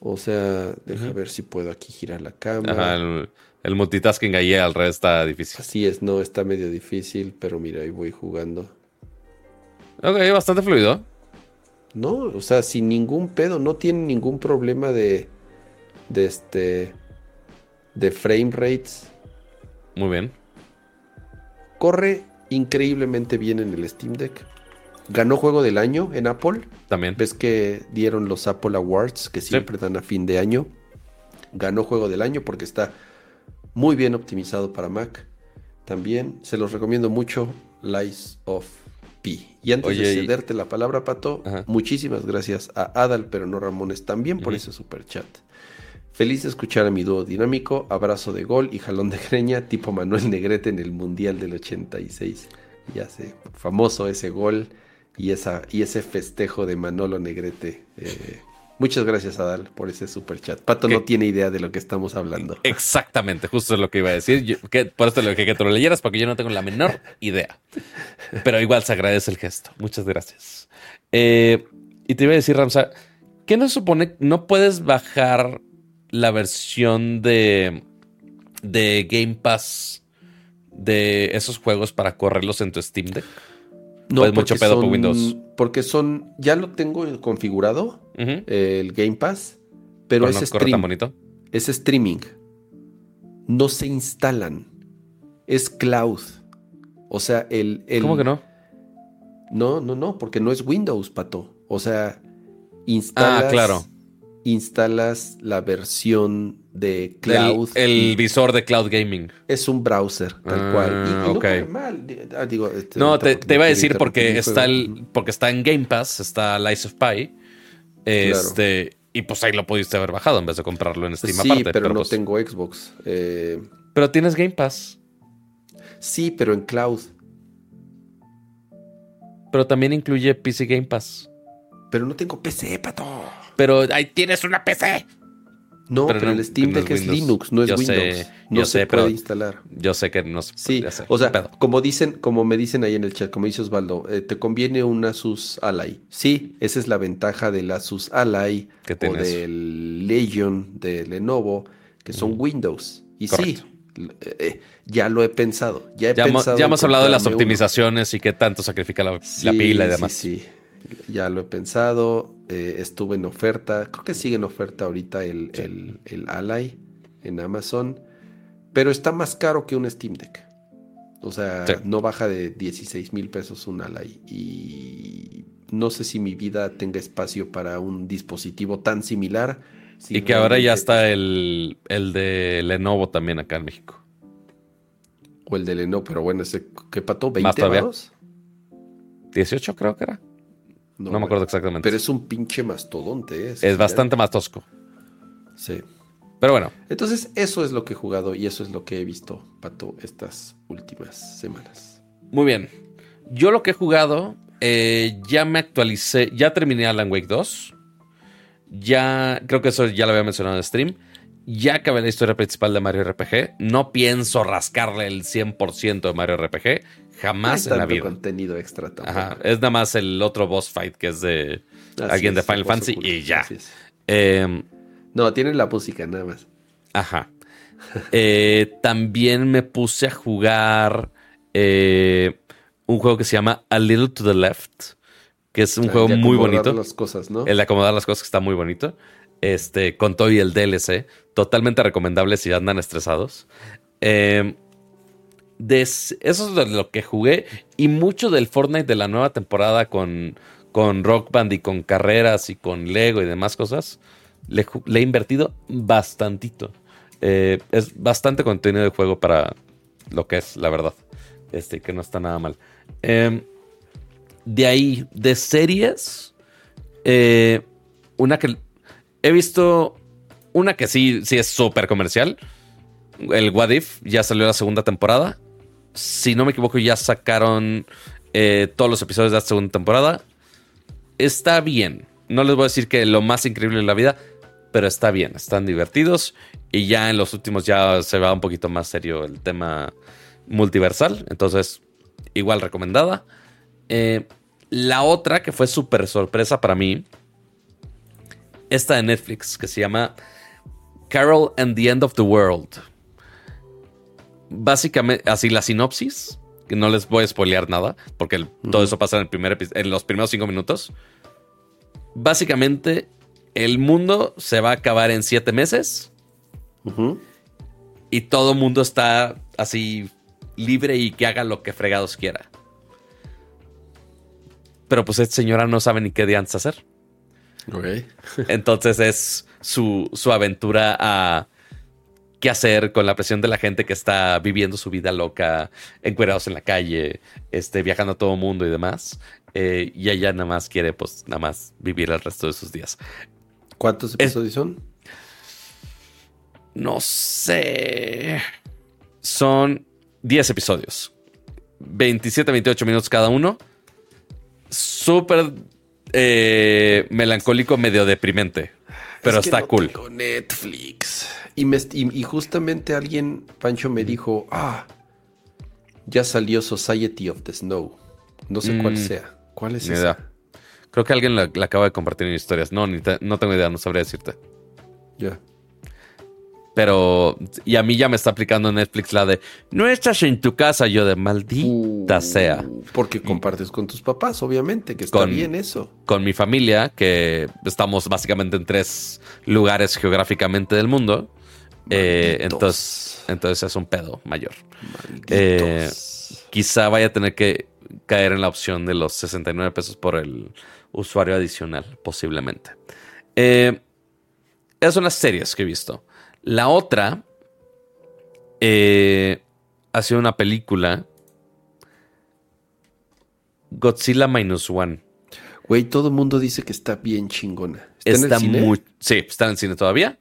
o sea, deja ver si puedo aquí girar la cámara. el, el, multitasking ahí al revés está difícil. Así es, no, está medio difícil, pero mira, ahí voy jugando. Ok, bastante fluido. No, o sea, sin ningún pedo, no tiene ningún problema de, de este, de frame rates. Muy bien. Corre increíblemente bien en el Steam Deck. Ganó juego del año en Apple. También. Ves que dieron los Apple Awards que siempre dan a fin de año. Ganó juego del año porque está muy bien optimizado para Mac. También se los recomiendo mucho. Lies of P. Y antes de cederte la palabra, Pato, muchísimas gracias a Adal, pero no Ramones, también por ese super chat. Feliz de escuchar a mi dúo dinámico, abrazo de gol y jalón de greña, tipo Manuel Negrete en el Mundial del 86. Ya sé, famoso ese gol y, esa, y ese festejo de Manolo Negrete. Eh, muchas gracias, Adal, por ese super chat. Pato no tiene idea de lo que estamos hablando. Exactamente, justo es lo que iba a decir. por esto lo dije que te lo leyeras, porque yo no tengo la menor idea. Pero igual se agradece el gesto. Muchas gracias. Eh, y te iba a decir, Ramsa, ¿qué nos supone? No puedes bajar la versión de, de Game Pass de esos juegos para correrlos en tu Steam Deck. No, pues mucho pedo por Windows. Porque son, ya lo tengo configurado, el Game Pass, pero, es, es streaming. No se instalan. Es cloud. O sea, el, ¿Cómo que no? No, no, no, porque no es Windows, pato. O sea, instalas. Ah, claro instalas la versión de Cloud. El, visor de Cloud Gaming. Es un browser, tal cual. Y, no, te, iba a decir porque está, el, porque está en Game Pass, está Lies of Pi. Este, Y pues ahí lo pudiste haber bajado en vez de comprarlo en Steam sí, pero, no pues tengo Xbox. Eh. Pero tienes Game Pass. Sí, pero en Cloud. Pero también incluye PC Game Pass. Pero no tengo PC, pato pero ahí tienes una PC. No, pero, el Steam Deck es, Linux, no es Windows. Sé, no se puede instalar. Yo sé que no se Sí, o sea, como dicen, como me dicen ahí en el chat, como dice Osvaldo, eh, te conviene un Asus Ally. Sí, esa es la ventaja del Asus Ally o del Legion de Lenovo, que son Windows. Y sí, eh, ya lo he pensado. Ya, he pensado ya hemos hablado de las optimizaciones y qué tanto sacrifica la, pila y demás. Sí, sí ya lo he pensado, eh, estuve en oferta, creo que sigue en oferta ahorita el, el, Ally en Amazon, pero está más caro que un Steam Deck. O sea, no baja de 16 mil pesos un Ally. Y no sé si mi vida tenga espacio para un dispositivo tan similar. y que ahora ya está el, el de Lenovo también acá en México. O el de Lenovo, pero bueno, ese que pató 20 ¿Más 18 creo que era. No, me acuerdo exactamente. Pero es un pinche mastodonte. ¿eh? Es, bastante más tosco. Sí. Pero bueno. Entonces, eso es lo que he jugado y eso es lo que he visto, Pato, estas últimas semanas. Muy bien. Yo lo que he jugado, eh, ya me actualicé, ya terminé Alan Wake 2. Ya, creo que eso ya lo había mencionado en stream. Ya acabé la historia principal de Mario RPG. No pienso rascarle el 100% de Mario RPG. Jamás en la vida. contenido extra Es nada más el otro boss fight que es de alguien de Final Fantasy y ya. Em, no, tiene la música nada más. Ajá. Eh, también me puse a jugar eh, un juego que se llama A Little to the Left, que es un juego muy bonito. las cosas, ¿no? El acomodar las cosas que está muy bonito. Este, con todo y el DLC. Totalmente recomendable si andan estresados. Eh, eso es de lo que jugué y mucho del Fortnite de la nueva temporada con, con Rock Band y con carreras y con Lego y demás cosas, le, he invertido bastantito. Eh, es bastante contenido de juego para lo que es, la verdad. Este, que no está nada mal. Em, de ahí, de series, eh, una que he visto, una que sí, sí es súper comercial. El What If ya salió la segunda temporada si no me equivoco, ya sacaron eh, todos los episodios de la segunda temporada. está bien. No les voy a decir que lo más increíble de la vida, pero está bien, están divertidos y ya en los últimos ya se va un poquito más serio el tema multiversal, entonces igual recomendada. Eh, la otra que fue súper sorpresa para mí, esta de Netflix que se llama Carol and the End of the World. Básicamente, así la sinopsis, que no les voy a spoilear nada, porque todo eso pasa en, el primer en los primeros cinco minutos. Básicamente, el mundo se va a acabar en siete meses. Y todo el mundo está así libre y que haga lo que fregados quiera. Pero pues esta señora no sabe ni qué diantes hacer. Entonces es su, su aventura a qué hacer con la presión de la gente que está viviendo su vida loca, encuerados en la calle, este, viajando a todo mundo y demás. Eh, y ella nada más quiere, pues, nada más vivir el resto de sus días. ¿Cuántos episodios son? No sé. Son 10 episodios. 27, 28 minutos cada uno. Súper eh, melancólico, medio deprimente. Pero está cool. Netflix. Y, justamente alguien, Pancho, me dijo, ah, ya salió Society of the Snow. No sé cuál mm, sea. ¿Cuál es esa? Creo que alguien la, acaba de compartir en historias. No, no tengo idea, no sabría decirte. Ya. Pero, y a mí ya me está aplicando Netflix la de, no estás en tu casa, yo de maldita uh, sea. Porque compartes con tus papás, obviamente, que está bien eso. Con mi familia, que estamos básicamente en tres lugares geográficamente del mundo. Eh, entonces, entonces es un pedo mayor. Eh, quizá vaya a tener que caer en la opción de los 69 pesos por el usuario adicional, posiblemente. Eh, esas son las series que he visto. La otra ha sido una película. Godzilla Minus One. Güey, todo el mundo dice que está bien chingona. ¿Está, en el cine? muy. Sí, está en el cine todavía.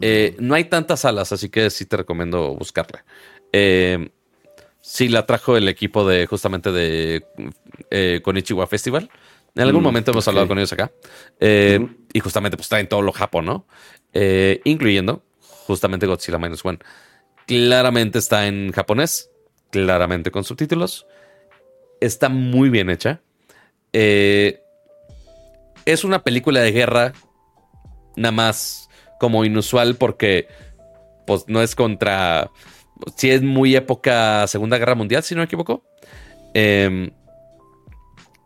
Eh, no hay tantas salas, así que sí te recomiendo buscarla. Eh, sí, la trajo el equipo de justamente de eh, Konichiwa Festival. En algún mm, momento hemos hablado con ellos acá. Eh, y justamente pues está en todo lo Japón, ¿no? incluyendo justamente Godzilla Minus One. Claramente está en japonés, claramente con subtítulos. Está muy bien hecha. es una película de guerra, nada más como inusual porque pues no es contra... Si es muy época Segunda Guerra Mundial, si no me equivoco. Em,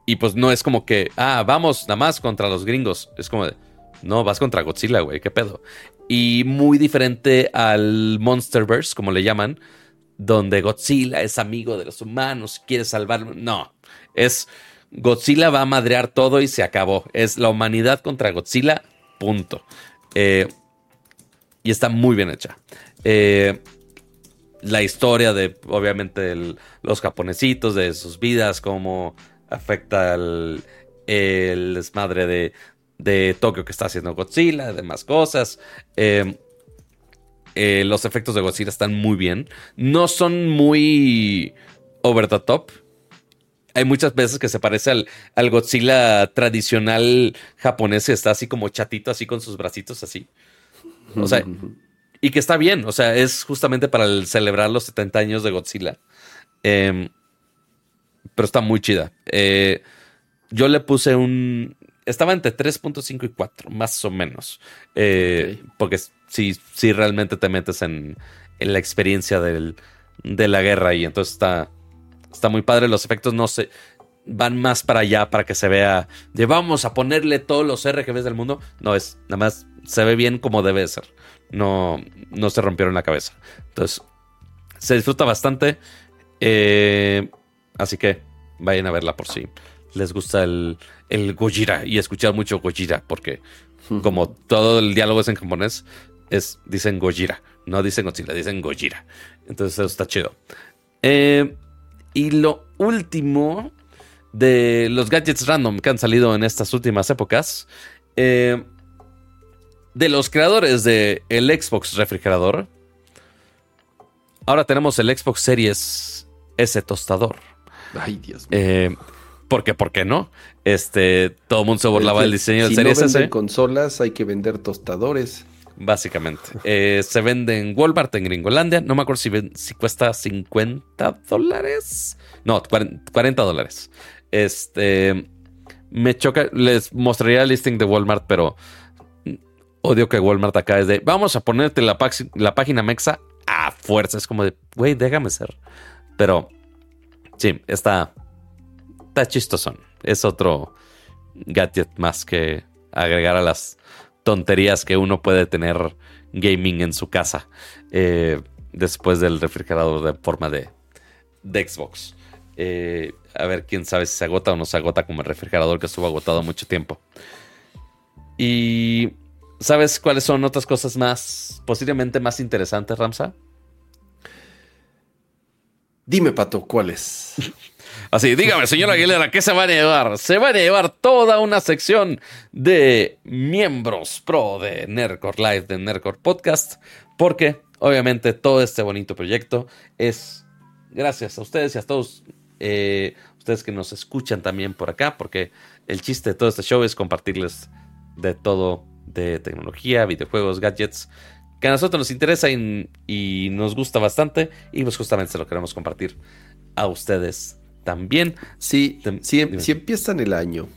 y pues no es como que, ah, vamos nada más contra los gringos. Es como de, no, vas contra Godzilla, güey, qué pedo. Y muy diferente al Monsterverse, como le llaman, donde Godzilla es amigo de los humanos, quiere salvarlo. No, es Godzilla va a madrear todo y se acabó. Es la humanidad contra Godzilla, punto. Eh, y está muy bien hecha. Eh, la historia de, obviamente, los japonesitos, de sus vidas, cómo afecta el, desmadre de, de, Tokio que está haciendo Godzilla, demás cosas. Eh, eh, los efectos de Godzilla están muy bien. No son muy over the top. Hay muchas veces que se parece al, al Godzilla tradicional japonés, está así como chatito, así con sus bracitos así. O sea, y que está bien. O sea, es justamente para celebrar los 70 años de Godzilla. Em, pero está muy chida. Eh, yo le puse un. Estaba entre 3.5 y 4, más o menos. Eh, porque si, si realmente te metes en, la experiencia de la guerra y entonces está, está muy padre. Los efectos no se van más para allá para que se vea de vamos a ponerle todos los RGBs del mundo. No es, nada más se ve bien como debe ser. No, no se rompieron la cabeza. Entonces, se disfruta bastante. Eh, así que vayan a verla por si les gusta el, el Gojira y escuchar mucho Gojira, porque como todo el diálogo es en japonés, es, dicen Gojira, no dicen Godzilla, dicen Gojira. Entonces eso está chido. Eh, y lo último de los gadgets random que han salido en estas últimas épocas. Eh, de los creadores de el Xbox refrigerador. Ahora tenemos el Xbox Series S tostador. Ay, Dios mío. Eh, porque, ¿por qué no? Este, todo el mundo se burlaba del diseño del si Series no venden consolas, hay que vender tostadores. Básicamente. Eh, se vende en Walmart en Gringolandia. No me acuerdo si, si cuesta 50 dólares. No, 40 dólares. Este. Me choca. Les mostraría el listing de Walmart, pero odio que Walmart acá es de. Vamos a ponerte la, la página Mexa a fuerza. Es como de, güey, déjame ser. Pero sí, está. Está chistosón. Es otro gadget más que agregar a las tonterías que uno puede tener gaming en su casa eh, después del refrigerador de forma de, Xbox. Eh, a ver quién sabe si se agota o no se agota como el refrigerador que estuvo agotado mucho tiempo. Y ¿sabes cuáles son otras cosas más, posiblemente más interesantes, Ramsa? Dime, Pato, ¿cuáles? Así, dígame, señora Aguilera, ¿qué se va a llevar? Se va a llevar toda una sección de miembros pro de Nerdcore Live, de Nerdcore Podcast, porque obviamente todo este bonito proyecto es gracias a ustedes y a todos eh, ustedes que nos escuchan también por acá, porque el chiste de todo este show es compartirles de todo de tecnología, videojuegos, gadgets, que a nosotros nos interesa y, y nos gusta bastante, y pues justamente se lo queremos compartir a ustedes también. Sí, si, si empiezan el año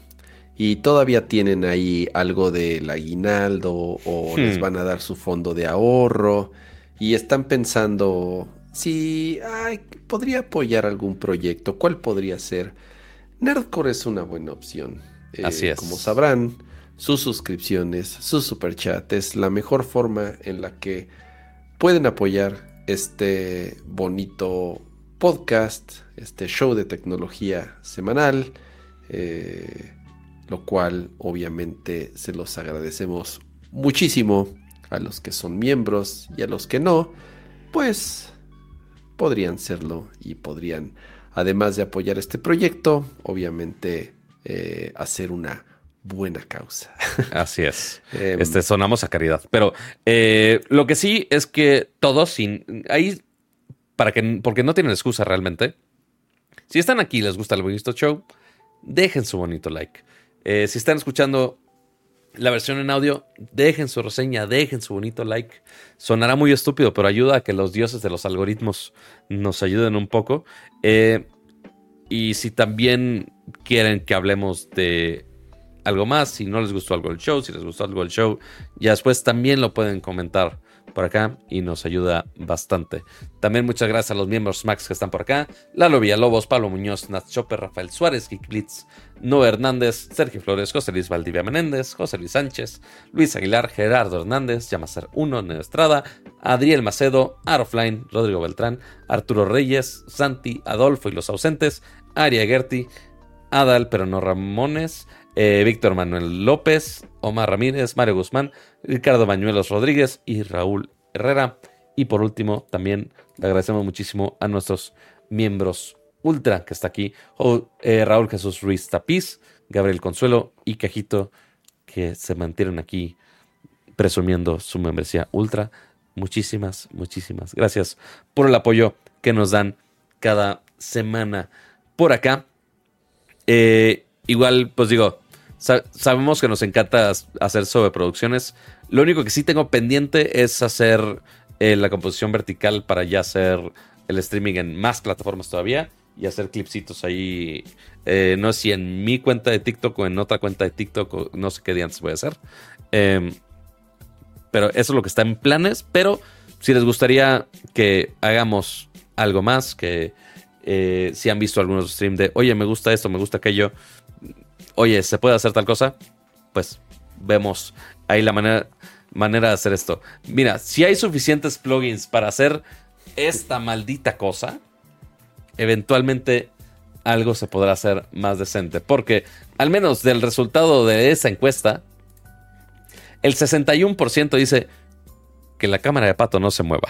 y todavía tienen ahí algo del aguinaldo o les hmm. van a dar su fondo de ahorro y están pensando si podría apoyar algún proyecto, ¿cuál podría ser? Nerdcore es una buena opción. Eh, Así es. Como sabrán, sus suscripciones, su superchat es la mejor forma en la que pueden apoyar este bonito podcast, este show de tecnología semanal, eh, lo cual obviamente se los agradecemos muchísimo a los que son miembros y a los que no, pues podrían serlo y podrían, además de apoyar este proyecto, obviamente eh, hacer una buena causa. Así es. Em, este, sonamos a caridad. Pero eh, lo que sí es que todos, sin, ahí para que, porque no tienen excusa realmente. Si están aquí y les gusta el bonito show, dejen su bonito like. Eh, si están escuchando la versión en audio, dejen su reseña, dejen su bonito like. Sonará muy estúpido, pero ayuda a que los dioses de los algoritmos nos ayuden un poco. Eh, y si también quieren que hablemos de algo más, si no les gustó algo del show, si les gustó algo del show, ya después también lo pueden comentar por acá y nos ayuda bastante. También muchas gracias a los miembros Max que están por acá. Lalo Villalobos, Pablo Muñoz, Nat Chopper, Rafael Suárez, Geek Blitz, Noé Hernández, Sergio Flores, José Luis Valdivia Menéndez, José Luis Sánchez, Luis Aguilar, Gerardo Hernández, Yamacer 1, Neo Estrada, Adriel Macedo, Arofline, Rodrigo Beltrán, Arturo Reyes, Santi, Adolfo y los ausentes, Aria Gerti, Adal, pero no Ramones, eh, Víctor Manuel López, Omar Ramírez, Mario Guzmán, Ricardo Bañuelos Rodríguez y Raúl Herrera. Y por último, también le agradecemos muchísimo a nuestros miembros Ultra que está aquí, eh, Raúl Jesús Ruiz Tapiz, Gabriel Consuelo y Cajito que se mantienen aquí presumiendo su membresía Ultra. Muchísimas, muchísimas gracias por el apoyo que nos dan cada semana por acá. Eh, igual, pues digo, sabemos que nos encanta hacer sobreproducciones. Lo único que sí tengo pendiente es hacer eh, la composición vertical para ya hacer el streaming en más plataformas todavía y hacer clipsitos ahí. Eh, no sé si en mi cuenta de TikTok o en otra cuenta de TikTok, no sé qué día antes voy a hacer. Em, pero eso es lo que está en planes. Pero si les gustaría que hagamos algo más, que eh, si han visto algunos streams de, oye, me gusta esto, me gusta aquello, oye, ¿se puede hacer tal cosa? Pues vemos ahí la manera, manera de hacer esto. Mira, si hay suficientes plugins para hacer esta maldita cosa, eventualmente algo se podrá hacer más decente. Porque al menos del resultado de esa encuesta, el 61% dice que la cámara de pato no se mueva.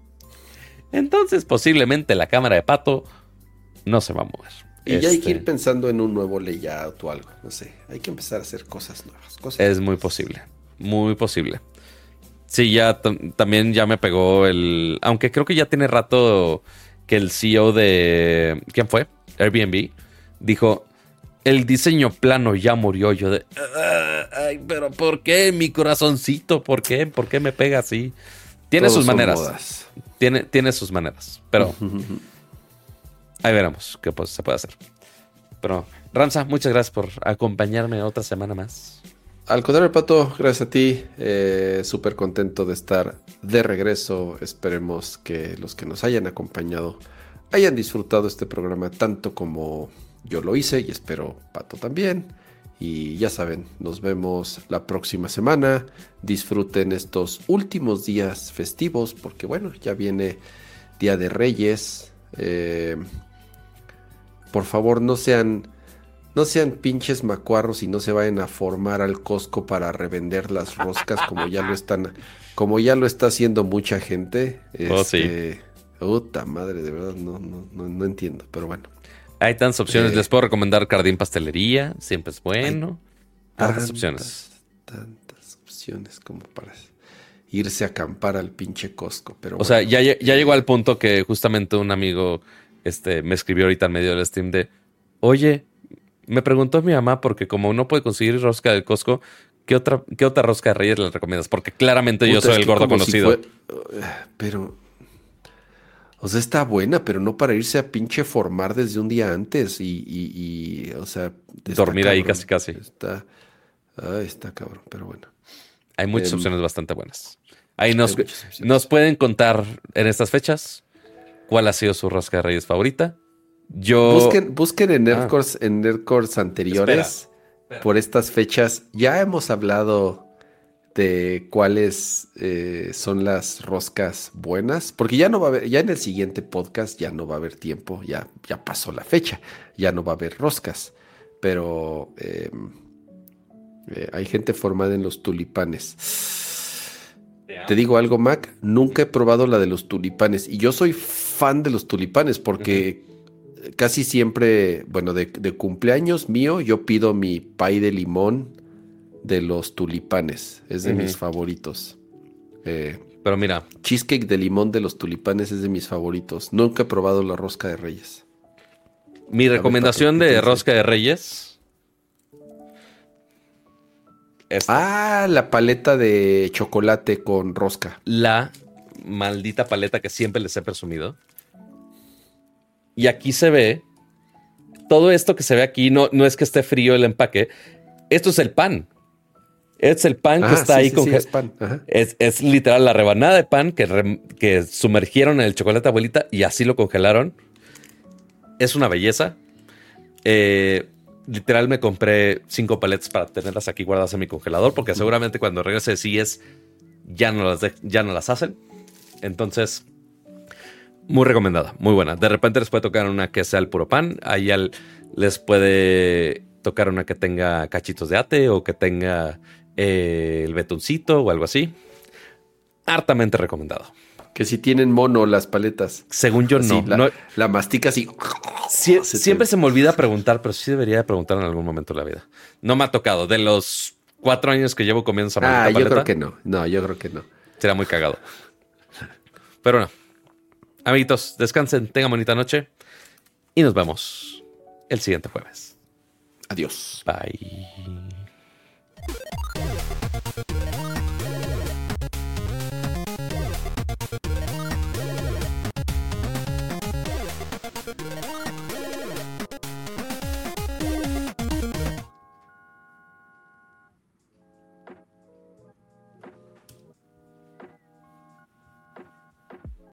Entonces posiblemente la cámara de pato no se va a mover. Y ya hay que ir este, pensando en un nuevo layout o algo. No sé. Hay que empezar a hacer cosas nuevas. es muy posible. Muy posible. Sí, ya también ya me pegó el. Aunque creo que ya tiene rato que el CEO de. ¿Quién fue? Airbnb. Dijo. el diseño plano ya murió. Yo de, ay, pero ¿por qué mi corazoncito? ¿Por qué? ¿Por qué me pega así? Tiene sus maneras. Tiene, tiene sus maneras. Pero ahí veremos qué pues, se puede hacer. Pero, Ramsa, muchas gracias por acompañarme otra semana más. Al contrario, Pato, gracias a ti. Eh, Súper contento de estar de regreso. Esperemos que los que nos hayan acompañado hayan disfrutado este programa tanto como yo lo hice y espero Pato también. Y ya saben, nos vemos la próxima semana. Disfruten estos últimos días festivos porque bueno, ya viene Día de Reyes. Eh, por favor, no sean, no sean pinches macuarros y no se vayan a formar al Costco para revender las roscas como ya lo están, como ya lo está haciendo mucha gente. Oh, este, Puta madre, de verdad, no, no, no entiendo, pero bueno. Hay tantas opciones. Les puedo recomendar Cardín Pastelería. Siempre es bueno. Tantas, opciones. Tantas opciones como para irse a acampar al pinche Costco. Pero o sea, ya, ya llegó al punto que justamente un amigo este, me escribió ahorita en medio del stream de, oye, me preguntó mi mamá porque como no puede conseguir rosca del Costco, ¿qué otra, qué otra rosca de Reyes le recomiendas? Porque claramente yo soy el gordo conocido. pero o sea, está buena, pero no para irse a pinche formar desde un día antes y, y, o sea... Dormir ahí casi casi. Está, ah, está cabrón, pero bueno. Hay muchas em, opciones bastante buenas. Ahí nos, nos pueden contar en estas fechas cuál ha sido su rosca de reyes favorita. Yo... Busquen, busquen en ah. Nerdcourse, en anteriores por estas fechas. Ya hemos hablado de cuáles eh, son las roscas buenas, porque ya no va a haber, ya en el siguiente podcast ya no va a haber tiempo, ya, ya pasó la fecha, ya no va a haber roscas, pero em, eh, hay gente formada en los tulipanes. Te digo algo, Mac, nunca he probado la de los tulipanes y yo soy fan de los tulipanes porque casi siempre, bueno, de, de cumpleaños mío yo pido mi pay de limón de los tulipanes. Es de mis favoritos. Eh, Pero mira. Cheesecake de limón de los tulipanes es de mis favoritos. Nunca he probado la rosca de reyes. Mi recomendación de rosca de reyes. Ah, la paleta de chocolate con rosca. La maldita paleta que siempre les he presumido. Y aquí se ve. Todo esto que se ve aquí no, no es que esté frío el empaque. Esto es el pan. Es el pan que ah, está ahí con es, es, literal la rebanada de pan que, que sumergieron en el chocolate abuelita y así lo congelaron. Es una belleza. Eh, literal me compré cinco paletas para tenerlas aquí guardadas en mi congelador porque seguramente cuando regrese si es ya no las ya no las hacen. Entonces muy recomendada, muy buena. De repente les puede tocar una que sea el puro pan, ahí les puede tocar una que tenga cachitos de ate o que tenga eh, el betuncito o algo así. Hartamente recomendado. Que si tienen mono las paletas. Según yo, no. La, no. la mastica así. siempre se me olvida preguntar, pero sí debería de preguntar en algún momento de la vida. No me ha tocado. De los cuatro años que llevo comiendo esa ah, yo creo que no. No, yo creo que no. Será muy cagado. Pero bueno. Amiguitos, descansen, tengan bonita noche. Y nos vemos el siguiente jueves. Adiós. Bye.